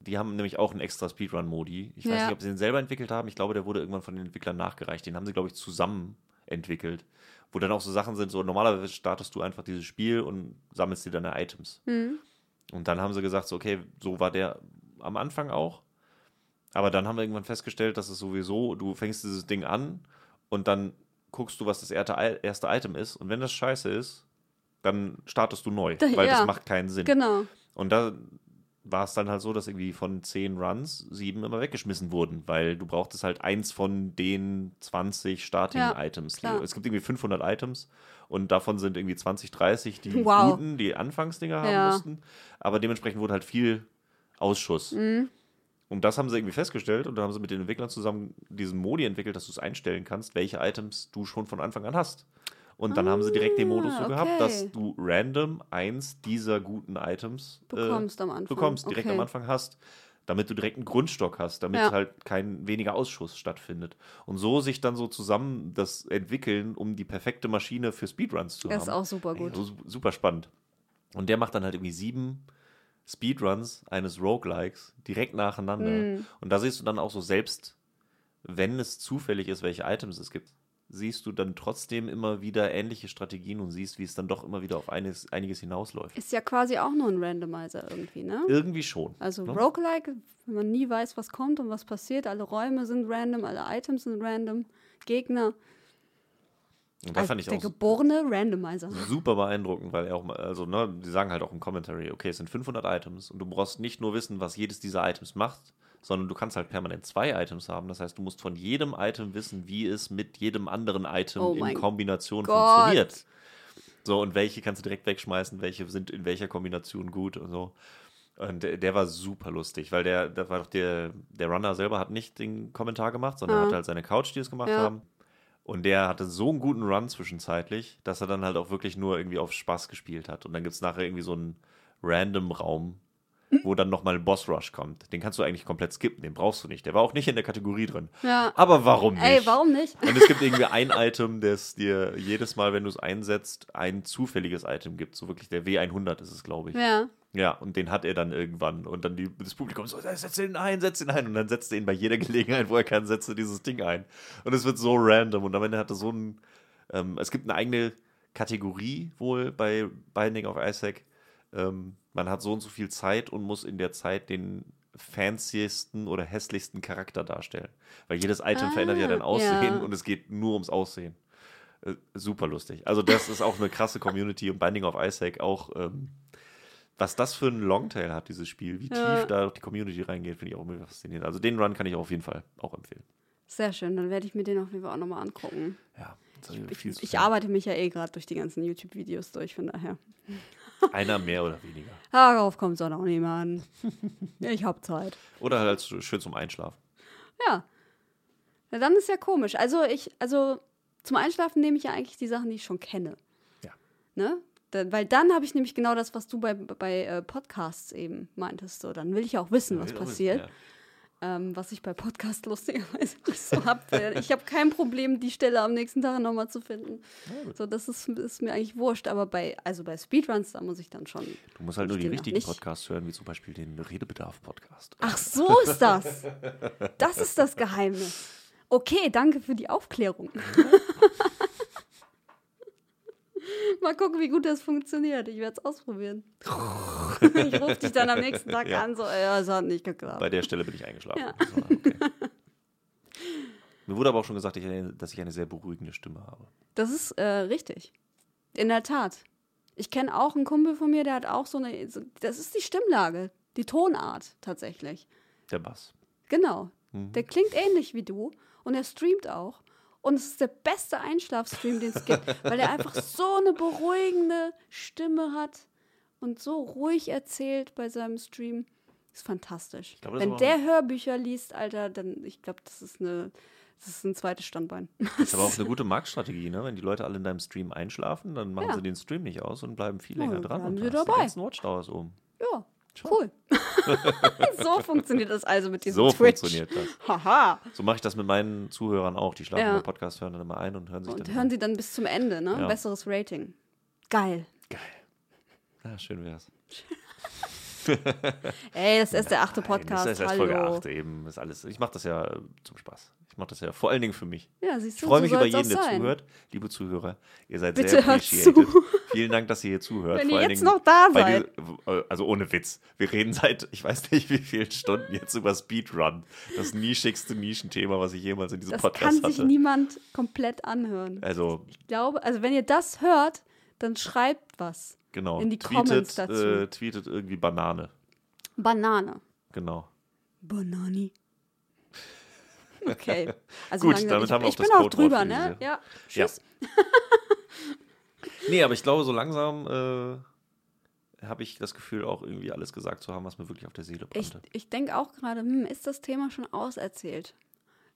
Die haben nämlich auch einen extra Speedrun-Modi. Ich weiß Ja. nicht, ob sie den selber entwickelt haben. Ich glaube, der wurde irgendwann von den Entwicklern nachgereicht. Den haben sie, glaube ich, zusammen entwickelt. Wo dann auch so Sachen sind, so normalerweise startest du einfach dieses Spiel und sammelst dir deine Items. Und dann haben sie gesagt, so, okay, so war der am Anfang auch. Aber dann haben wir irgendwann festgestellt, dass es sowieso, du fängst dieses Ding an und dann guckst du, was das erste, Item ist. Und wenn das scheiße ist, dann startest du neu, weil ja. das macht keinen Sinn. Genau. Und da war es dann halt so, dass irgendwie von zehn Runs sieben immer weggeschmissen wurden, weil du brauchtest halt eins von den 20 Starting-Items. klar. es gibt irgendwie 500 Items und davon sind irgendwie 20, 30 die [laughs] Wow. guten, die Anfangsdinger haben Ja. mussten. Aber dementsprechend wurde halt viel Ausschuss. Mhm. Und das haben sie irgendwie festgestellt und da haben sie mit den Entwicklern zusammen diesen Modi entwickelt, dass du es einstellen kannst, welche Items du schon von Anfang an hast. Und dann haben sie direkt den Modus so Ah, gehabt, okay. dass du random eins dieser guten Items äh, Bekommst am Anfang. bekommst, direkt Okay. am Anfang hast, damit du direkt einen Grundstock hast, damit Ja. halt kein weniger Ausschuss stattfindet. Und so sich dann so zusammen das entwickeln, um die perfekte Maschine für Speedruns zu Das haben. ist auch super gut. so, super spannend. Und der macht dann halt irgendwie sieben Speedruns eines Roguelikes direkt nacheinander. Mhm. Und da siehst du dann auch so, selbst wenn es zufällig ist, welche Items es gibt, siehst du dann trotzdem immer wieder ähnliche Strategien und siehst, wie es dann doch immer wieder auf eines, einiges hinausläuft. Ist ja quasi auch nur ein Randomizer irgendwie, ne? Irgendwie schon. Also ne? Roguelike, wenn man nie weiß, was kommt und was passiert, alle Räume sind random, alle Items sind random, Gegner. Und da Also fand ich der auch geborene Randomizer. super beeindruckend, weil er auch mal, also, ne, die sagen halt auch im Commentary, okay, es sind 500 Items und du brauchst nicht nur wissen, was jedes dieser Items macht, sondern du kannst halt permanent zwei Items haben. Das heißt, du musst von jedem Item wissen, wie es mit jedem anderen Item Oh in Kombination Gott. funktioniert. So, und welche kannst du direkt wegschmeißen, welche sind in welcher Kombination gut und so. Und der, der war super lustig, weil der, das war doch der, der Runner selber hat nicht den Kommentar gemacht, sondern Ah. hat halt seine Couch, die es gemacht Ja. haben. Und der hatte so einen guten Run zwischenzeitlich, dass er dann halt auch wirklich nur irgendwie auf Spaß gespielt hat. Und dann gibt es nachher irgendwie so einen random Raum, wo dann nochmal ein Boss Rush kommt. Den kannst du eigentlich komplett skippen, den brauchst du nicht. Der war auch nicht in der Kategorie drin. Ja. Aber warum nicht? Ey, warum nicht? Und es gibt irgendwie ein Item, das dir jedes Mal, wenn du es einsetzt, ein zufälliges Item gibt. So wirklich der W100 ist es, glaube ich. Ja. Ja, und den hat er dann irgendwann. Und dann die, das Publikum so, setz den ein, setz den ein. Und dann setzt er ihn bei jeder Gelegenheit, wo er kann, setzt er dieses Ding ein. Und es wird so random. Und am Ende hat er so ein. Ähm, es gibt eine eigene Kategorie wohl bei Binding of Isaac. Ähm, man hat so und so viel Zeit und muss in der Zeit den fanciesten oder hässlichsten Charakter darstellen. Weil jedes Item Ah, verändert ja dein Aussehen ja. und es geht nur ums Aussehen. Äh, super lustig. Also, das ist auch eine krasse Community und Binding of Isaac auch. Ähm, was das für ein Longtail hat, dieses Spiel, wie Ja. tief da die Community reingeht, finde ich auch mega faszinierend. Also den Run kann ich auf jeden Fall auch empfehlen. Sehr schön, dann werde ich mir den auf jeden Fall auch nochmal angucken. Ja, das Ich, viel ich tun. arbeite mich ja eh gerade durch die ganzen YouTube-Videos durch, von daher. [laughs] Einer mehr oder weniger. Darauf kommt es auch noch nicht mehr an. Ich hab Zeit. Oder halt schön zum Einschlafen. Ja. Na, dann ist ja komisch. Also ich, also zum Einschlafen nehme ich ja eigentlich die Sachen, die ich schon kenne. Ja. Ne? Da, weil dann habe ich nämlich genau das, was du bei, bei äh, Podcasts eben meintest. So, dann will ich ja auch wissen, was Ja, passiert. ja. Ähm, was ich bei Podcasts [laughs] lustigerweise nicht so habe. Ich habe kein Problem, die Stelle am nächsten Tag nochmal zu finden. So, das ist, ist mir eigentlich wurscht. Aber bei, also bei Speedruns, da muss ich dann schon. Du musst halt nur die richtigen. Podcasts hören, wie zum Beispiel den Redebedarf-Podcast. Ach, so ist das. Das ist das Geheimnis. Okay, danke für die Aufklärung. [laughs] [laughs] Mal gucken, wie gut das funktioniert. Ich werde es ausprobieren. [laughs] Ich rufe dich dann am nächsten Tag Ja. an, so, ja, es hat nicht geklappt. Bei der Stelle bin ich eingeschlafen. Ja. Okay. Mir wurde aber auch schon gesagt, dass ich eine sehr beruhigende Stimme habe. Das ist äh, richtig. In der Tat. Ich kenne auch einen Kumpel von mir, der hat auch so eine. Das ist die Stimmlage, die Tonart tatsächlich. Der Bass. Genau. Mhm. Der klingt ähnlich wie du und er streamt auch. Und es ist der beste Einschlafstream, den es gibt, weil er einfach so eine beruhigende Stimme hat. und so ruhig erzählt bei seinem Stream. Ist fantastisch. glaub, Wenn der Hörbücher liest, Alter, dann, ich glaube, das ist eine, das ist ein zweites Standbein. Das ist aber auch eine [laughs] gute Marktstrategie, ne? Wenn die Leute alle in deinem Stream einschlafen, dann machen Ja. sie den Stream nicht aus und bleiben viel Ja, länger dann dran. bleiben und sie dabei. Die ganzen Watchtowers oben. Ja, cool. [laughs] so funktioniert das also mit diesem So Twitch. funktioniert das. Haha. So mache ich das mit meinen Zuhörern auch. Die schlafen Ja. beim Podcast, hören dann immer ein und hören sich Und dann hören sie dann bis zum Ende, ne? Ja. Besseres Rating. Geil. Ja, schön wär's. [laughs] Ey, das ist der achte Nein, Podcast. Das ist erst. Folge 8 eben. Ist alles. Ich mache das ja zum Spaß. Ich mache das ja vor allen Dingen für mich. Ja, siehst Ich du, freue so mich über soll's jeden, der sein. zuhört. Liebe Zuhörer, ihr seid Bitte sehr appreciated. zu. [laughs] Vielen Dank, dass ihr hier zuhört. Wenn vor ihr jetzt Dingen noch da seid. diese- also ohne Witz. Wir reden seit, ich weiß nicht wie vielen Stunden jetzt über Speedrun. Das nischigste Nischenthema, was ich jemals in diesem Das Podcast kann sich hatte. niemand komplett anhören. Also, Ich glaube, also wenn ihr das hört, dann schreibt was. genau. In die tweetet, Comments dazu. Äh, tweetet irgendwie Banane. Banane. Genau. Banani. Okay. [laughs] Also Gut, damit ich, haben wir ich auch bin das auch Codewort drüber, ne? Ja. Ja. Tschüss. [laughs] [laughs] Nee, aber ich glaube, so langsam äh, habe ich das Gefühl, auch irgendwie alles gesagt zu haben, was mir wirklich auf der Seele Ich, brannte. ich denke auch gerade, hm, ist das Thema schon auserzählt?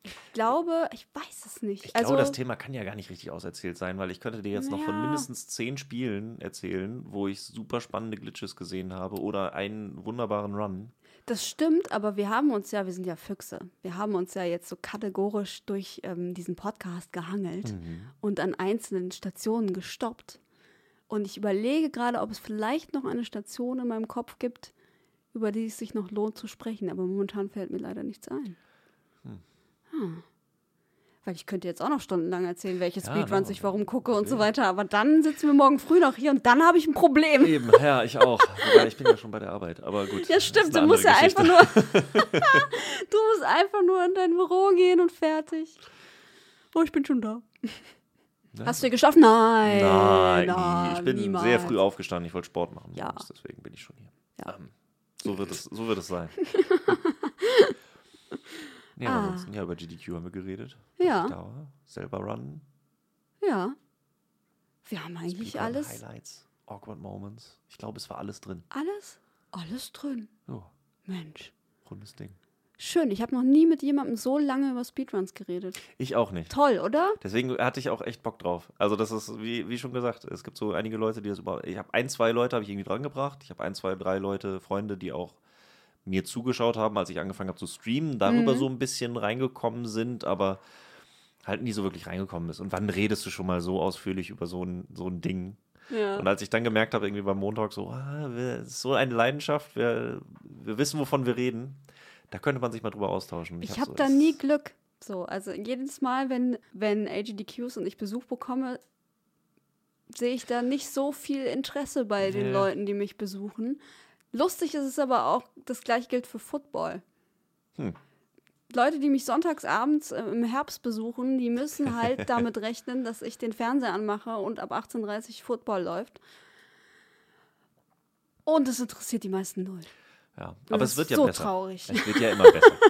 Ich glaube, ich weiß es nicht. Ich also, glaube, das Thema kann ja gar nicht richtig auserzählt sein, weil ich könnte dir jetzt noch von Ja. mindestens zehn Spielen erzählen, wo ich super spannende Glitches gesehen habe oder einen wunderbaren Run. Das stimmt, aber wir haben uns ja, wir sind ja Füchse. Wir haben uns ja jetzt so kategorisch durch ähm, diesen Podcast gehangelt Mhm. und an einzelnen Stationen gestoppt. Und ich überlege gerade, ob es vielleicht noch eine Station in meinem Kopf gibt, über die es sich noch lohnt zu sprechen. Aber momentan fällt mir leider nichts ein. Hm. Weil ich könnte jetzt auch noch stundenlang erzählen, welche Ja, Speedruns ich warum gucke und so weiter. Aber dann sitzen wir morgen früh noch hier und dann habe ich ein Problem. Eben, ja, ich auch. Wobei, ich bin ja schon bei der Arbeit, aber gut. Ja, stimmt. Du musst ja einfach nur. [laughs] [laughs] du musst einfach nur in dein Büro gehen und fertig. Oh, ich bin schon da. Ja. Hast du geschlafen? Nein. Nein, nein, ich bin niemals. sehr früh aufgestanden. Ich wollte Sport machen. Ja. Deswegen bin ich schon hier. Ja. Ähm, so, wird es, so wird es sein. [laughs] nee, Ah. ansonsten, ja, über GDQ haben wir geredet. Ja. Selber Run. Ja. Wir haben eigentlich Speedrun alles. Highlights, Awkward Moments. Ich glaube, es war alles drin. Alles? Alles drin. Oh, Mensch. rundes Ding. Schön. Ich habe noch nie mit jemandem so lange über Speedruns geredet. Ich auch nicht. Toll, oder? Deswegen hatte ich auch echt Bock drauf. Also das ist, wie, wie schon gesagt, es gibt so einige Leute, die das über... Ich habe ein, zwei Leute habe ich irgendwie drangebracht. Ich habe ein, zwei, drei Leute, Freunde, die auch mir zugeschaut haben, als ich angefangen habe zu streamen, darüber Mhm. so ein bisschen reingekommen sind, aber halt nie so wirklich reingekommen ist. Und wann redest du schon mal so ausführlich über so ein, so ein Ding? Ja. Und als ich dann gemerkt habe, irgendwie beim Montag so, ah, wir- so eine Leidenschaft, wir, wir wissen, wovon wir reden, da könnte man sich mal drüber austauschen. Ich hab habe so da nie Glück. So, also jedes Mal, wenn, wenn AGDQs und ich Besuch bekomme, sehe ich da nicht so viel Interesse bei den Nee. Leuten, die mich besuchen. Lustig ist es aber auch, das gleiche gilt für Football. Hm. Leute, die mich sonntags abends äh, im Herbst besuchen, die müssen halt [laughs] damit rechnen, dass ich den Fernseher anmache und ab 18.30 Uhr Football läuft. Und es interessiert die meisten null. Ja, aber das es wird ja so besser. traurig. Es wird ja immer besser. [laughs]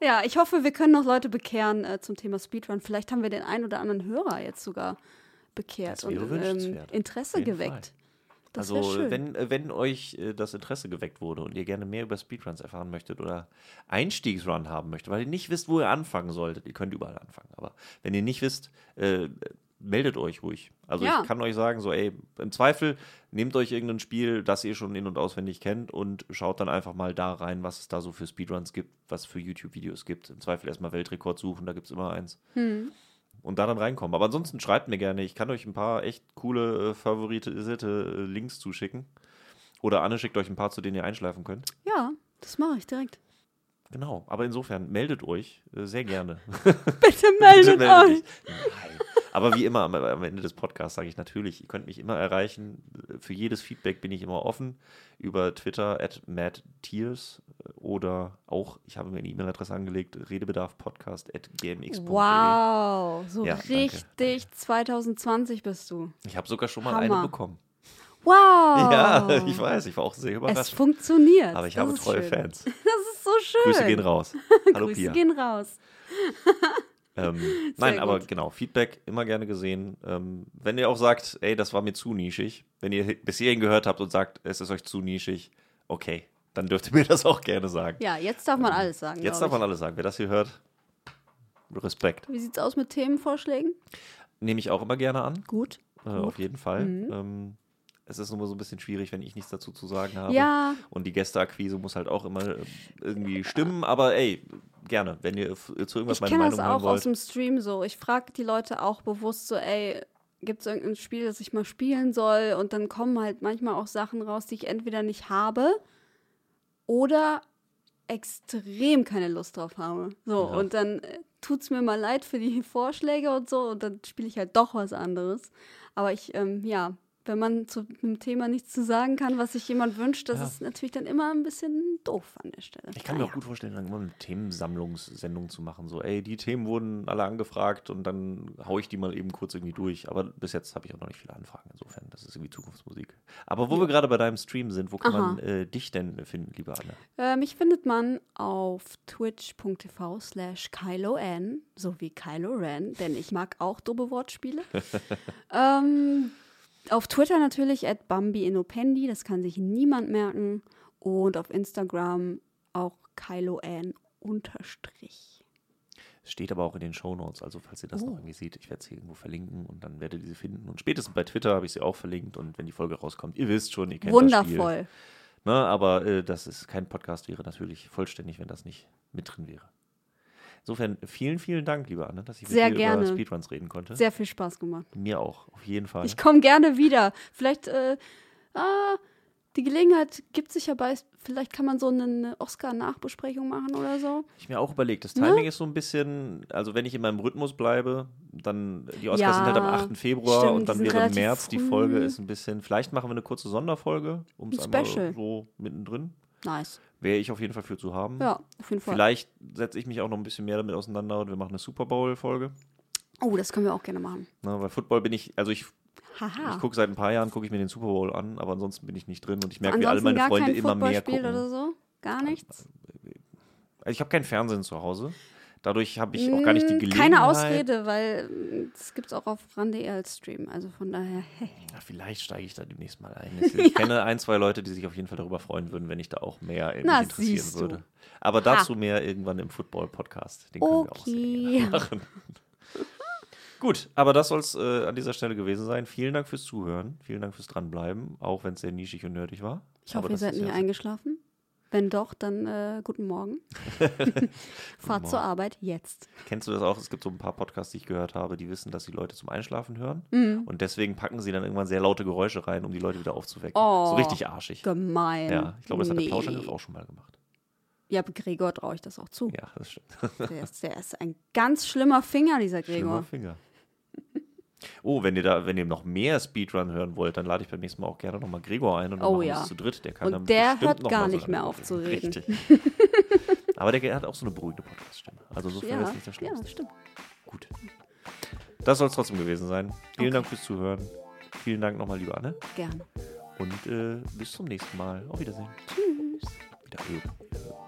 Ja, ich hoffe, wir können noch Leute bekehren äh, zum Thema Speedrun. Vielleicht haben wir den einen oder anderen Hörer jetzt sogar bekehrt Das und ähm. Interesse geweckt. Das also, schön. wenn, äh, wenn euch äh, das Interesse geweckt wurde und ihr gerne mehr über Speedruns erfahren möchtet oder Einstiegsrun haben möchtet, weil ihr nicht wisst, wo ihr anfangen solltet, ihr könnt überall anfangen, aber wenn ihr nicht wisst, äh, meldet euch ruhig. Also Ja. ich kann euch sagen, so, ey, im Zweifel nehmt euch irgendein Spiel, das ihr schon in- und auswendig kennt und schaut dann einfach mal da rein, was es da so für Speedruns gibt, was es für YouTube-Videos gibt. Im Zweifel erstmal Weltrekord suchen, da gibt es immer eins. Hm. Und da dann reinkommen. Aber ansonsten schreibt mir gerne. Ich kann euch ein paar echt coole, äh, favorisierte äh, Links zuschicken. Oder Anne schickt euch ein paar, zu denen ihr einschlafen könnt. Ja, das mache ich direkt. Genau. Aber insofern meldet euch äh, sehr gerne. [laughs] [laughs] Bitte meldet Meldet euch. Nein. Aber wie immer am, am Ende des Podcasts sage ich natürlich, ihr könnt mich immer erreichen. Für jedes Feedback bin ich immer offen. Über Twitter at matttears oder auch, ich habe mir eine E-Mail-Adresse angelegt, redebedarfpodcast at gmx.de. Wow, so Ja, danke, richtig 2020 bist du. Ich habe sogar schon mal Hammer. eine bekommen. Wow. Ja, [laughs] ich weiß, ich war auch sehr Es überrascht. funktioniert. Aber ich Das habe treue schön. Fans. [laughs] Das ist so schön. Grüße gehen raus. [laughs] Hallo Grüße Pia. gehen raus. Ähm, nein, aber gut. genau, Feedback immer gerne gesehen. Ähm, wenn ihr auch sagt, ey, das war mir zu nischig, wenn ihr bis hierhin gehört habt und sagt, es ist euch zu nischig, okay, dann dürft ihr mir das auch gerne sagen. Ja, jetzt darf man alles sagen. Jetzt darf man alles sagen. Wer das hier hört, Respekt. ich. Wie sieht's aus mit Themenvorschlägen? Nehme ich auch immer gerne an, Gut. äh, auf jeden Fall. Ähm, es ist nur so ein bisschen schwierig, wenn ich nichts dazu zu sagen habe. Ja, Und die Gästeakquise muss halt auch immer äh, irgendwie stimmen. Aber ey, gerne, wenn ihr zu irgendwas ich meine kenne Meinung das hören auch wollt. aus dem Stream so. Ich frage die Leute auch bewusst so, ey, gibt es irgendein Spiel, das ich mal spielen soll? Und dann kommen halt manchmal auch Sachen raus, die ich entweder nicht habe oder extrem keine Lust drauf habe. So, Ja. und dann äh, tut es mir mal leid für die [laughs] Vorschläge und so und dann spiele ich halt doch was anderes. Aber ich, ähm, ja, wenn man zu einem Thema nichts zu sagen kann, was sich jemand wünscht, das Ja. ist natürlich dann immer ein bisschen doof an der Stelle. Ich kann mir Naja. auch gut vorstellen, dann immer eine Themensammlungssendung zu machen. So, ey, die Themen wurden alle angefragt und dann hau ich die mal eben kurz irgendwie durch. Aber bis jetzt habe ich auch noch nicht viele Anfragen. Insofern, das ist irgendwie Zukunftsmusik. Aber wo wir gerade bei deinem Stream sind, wo kann Aha. man äh, dich denn finden, liebe Anne? Äh, mich findet man auf twitch.tv slash KyloN, sowie Kylo Ren, denn ich mag auch doofe Wortspiele. [laughs] ähm, auf Twitter natürlich at Bambi Inopendi, das kann sich niemand merken. Und auf Instagram auch KyloN unterstrich. Es steht aber auch in den Shownotes, also falls ihr das noch Oh. irgendwie seht, ich werde sie irgendwo verlinken und dann werdet ihr sie finden. Und spätestens bei Twitter habe ich sie auch verlinkt und wenn die Folge rauskommt, ihr wisst schon, ihr kennt das Spiel. Wundervoll. Ne, aber äh, das ist kein Podcast, wäre natürlich vollständig, wenn das nicht mit drin wäre. Insofern vielen, vielen Dank, liebe Anne, dass ich Sehr mit dir gerne. über Speedruns reden konnte. Sehr viel Spaß gemacht. Mir auch, auf jeden Fall. Ich komme gerne wieder. Vielleicht, äh, ah, die Gelegenheit gibt sich ja bei, vielleicht kann man so eine Oscar-Nachbesprechung machen oder so. Ich mir auch überlegt, das Ne? Timing ist so ein bisschen, also wenn ich in meinem Rhythmus bleibe, dann, die Oscars Ja, sind halt am 8. Februar stimmt, und dann wäre relativ März die. Folge ist ein bisschen, vielleicht machen wir eine kurze Sonderfolge, um es Ein einmal so mittendrin. Nice. Wäre ich auf jeden Fall für zu haben. Ja, auf jeden Fall. Vielleicht setze ich mich auch noch ein bisschen mehr damit auseinander und wir machen eine Super Bowl-Folge. Oh, das können wir auch gerne machen. Ne, weil Football bin ich, also ich Haha. Ich gucke seit ein paar Jahren, gucke ich mir den Super Bowl an, aber ansonsten bin ich nicht drin und ich merke, wie alle meine Freunde immer mehr gucken. oder so? Gar nichts? Also ich habe kein Fernsehen zu Hause. Dadurch habe ich auch gar nicht die Mm, Gelegenheit. Keine Ausrede, weil mm, das gibt es auch auf RAN.de als Stream. Also von daher, [laughs] Ja, vielleicht steige ich da demnächst mal ein. Ich, [laughs] ich kenne ein, zwei Leute, die sich auf jeden Fall darüber freuen würden, wenn ich da auch mehr in- Na, interessieren würde. Aber dazu mehr irgendwann im Football-Podcast. Den können wir auch sehr Okay. [laughs] machen. Gut, aber das soll es äh, an dieser Stelle gewesen sein. Vielen Dank fürs Zuhören. Vielen Dank fürs Dranbleiben, auch wenn es sehr nischig und nerdig war. ich hoffe, ihr seid ja- eingeschlafen. Wenn doch, dann äh, guten Morgen. [laughs] [laughs] Fahrt zur. Arbeit jetzt. Kennst du das auch? Es gibt so ein paar Podcasts, die ich gehört habe, die wissen, dass die Leute zum Einschlafen hören. Mhm. Und deswegen packen sie dann irgendwann sehr laute Geräusche rein, um die Leute wieder aufzuwecken. Oh, so richtig arschig. Gemein. Ja, ich glaube, das hat nee. der Plauschangriff auch schon mal gemacht. Ja, aber Gregor traue ich das auch zu. Ja, das stimmt. Der, ist, der ist ein ganz schlimmer Finger, dieser Schlimmer Gregor. Finger. Oh, wenn ihr da, wenn ihr noch mehr Speedrun hören wollt, dann lade ich beim nächsten Mal auch gerne nochmal Gregor ein und dann Oh ja. es zu dritt. Der kann Und der hört gar so nicht mehr auf zu reden. Richtig. [laughs] Aber der hat auch so eine beruhigende Podcast-Stimme. Also insofern Ja, ist nicht der ja, Schlimmste. stimmt. Gut. Das soll es trotzdem gewesen sein. Vielen Okay. Dank fürs Zuhören. Vielen Dank nochmal, liebe Anne. Gerne. Und äh, bis zum nächsten Mal. Auf Wiedersehen. Tschüss. Wiederhören.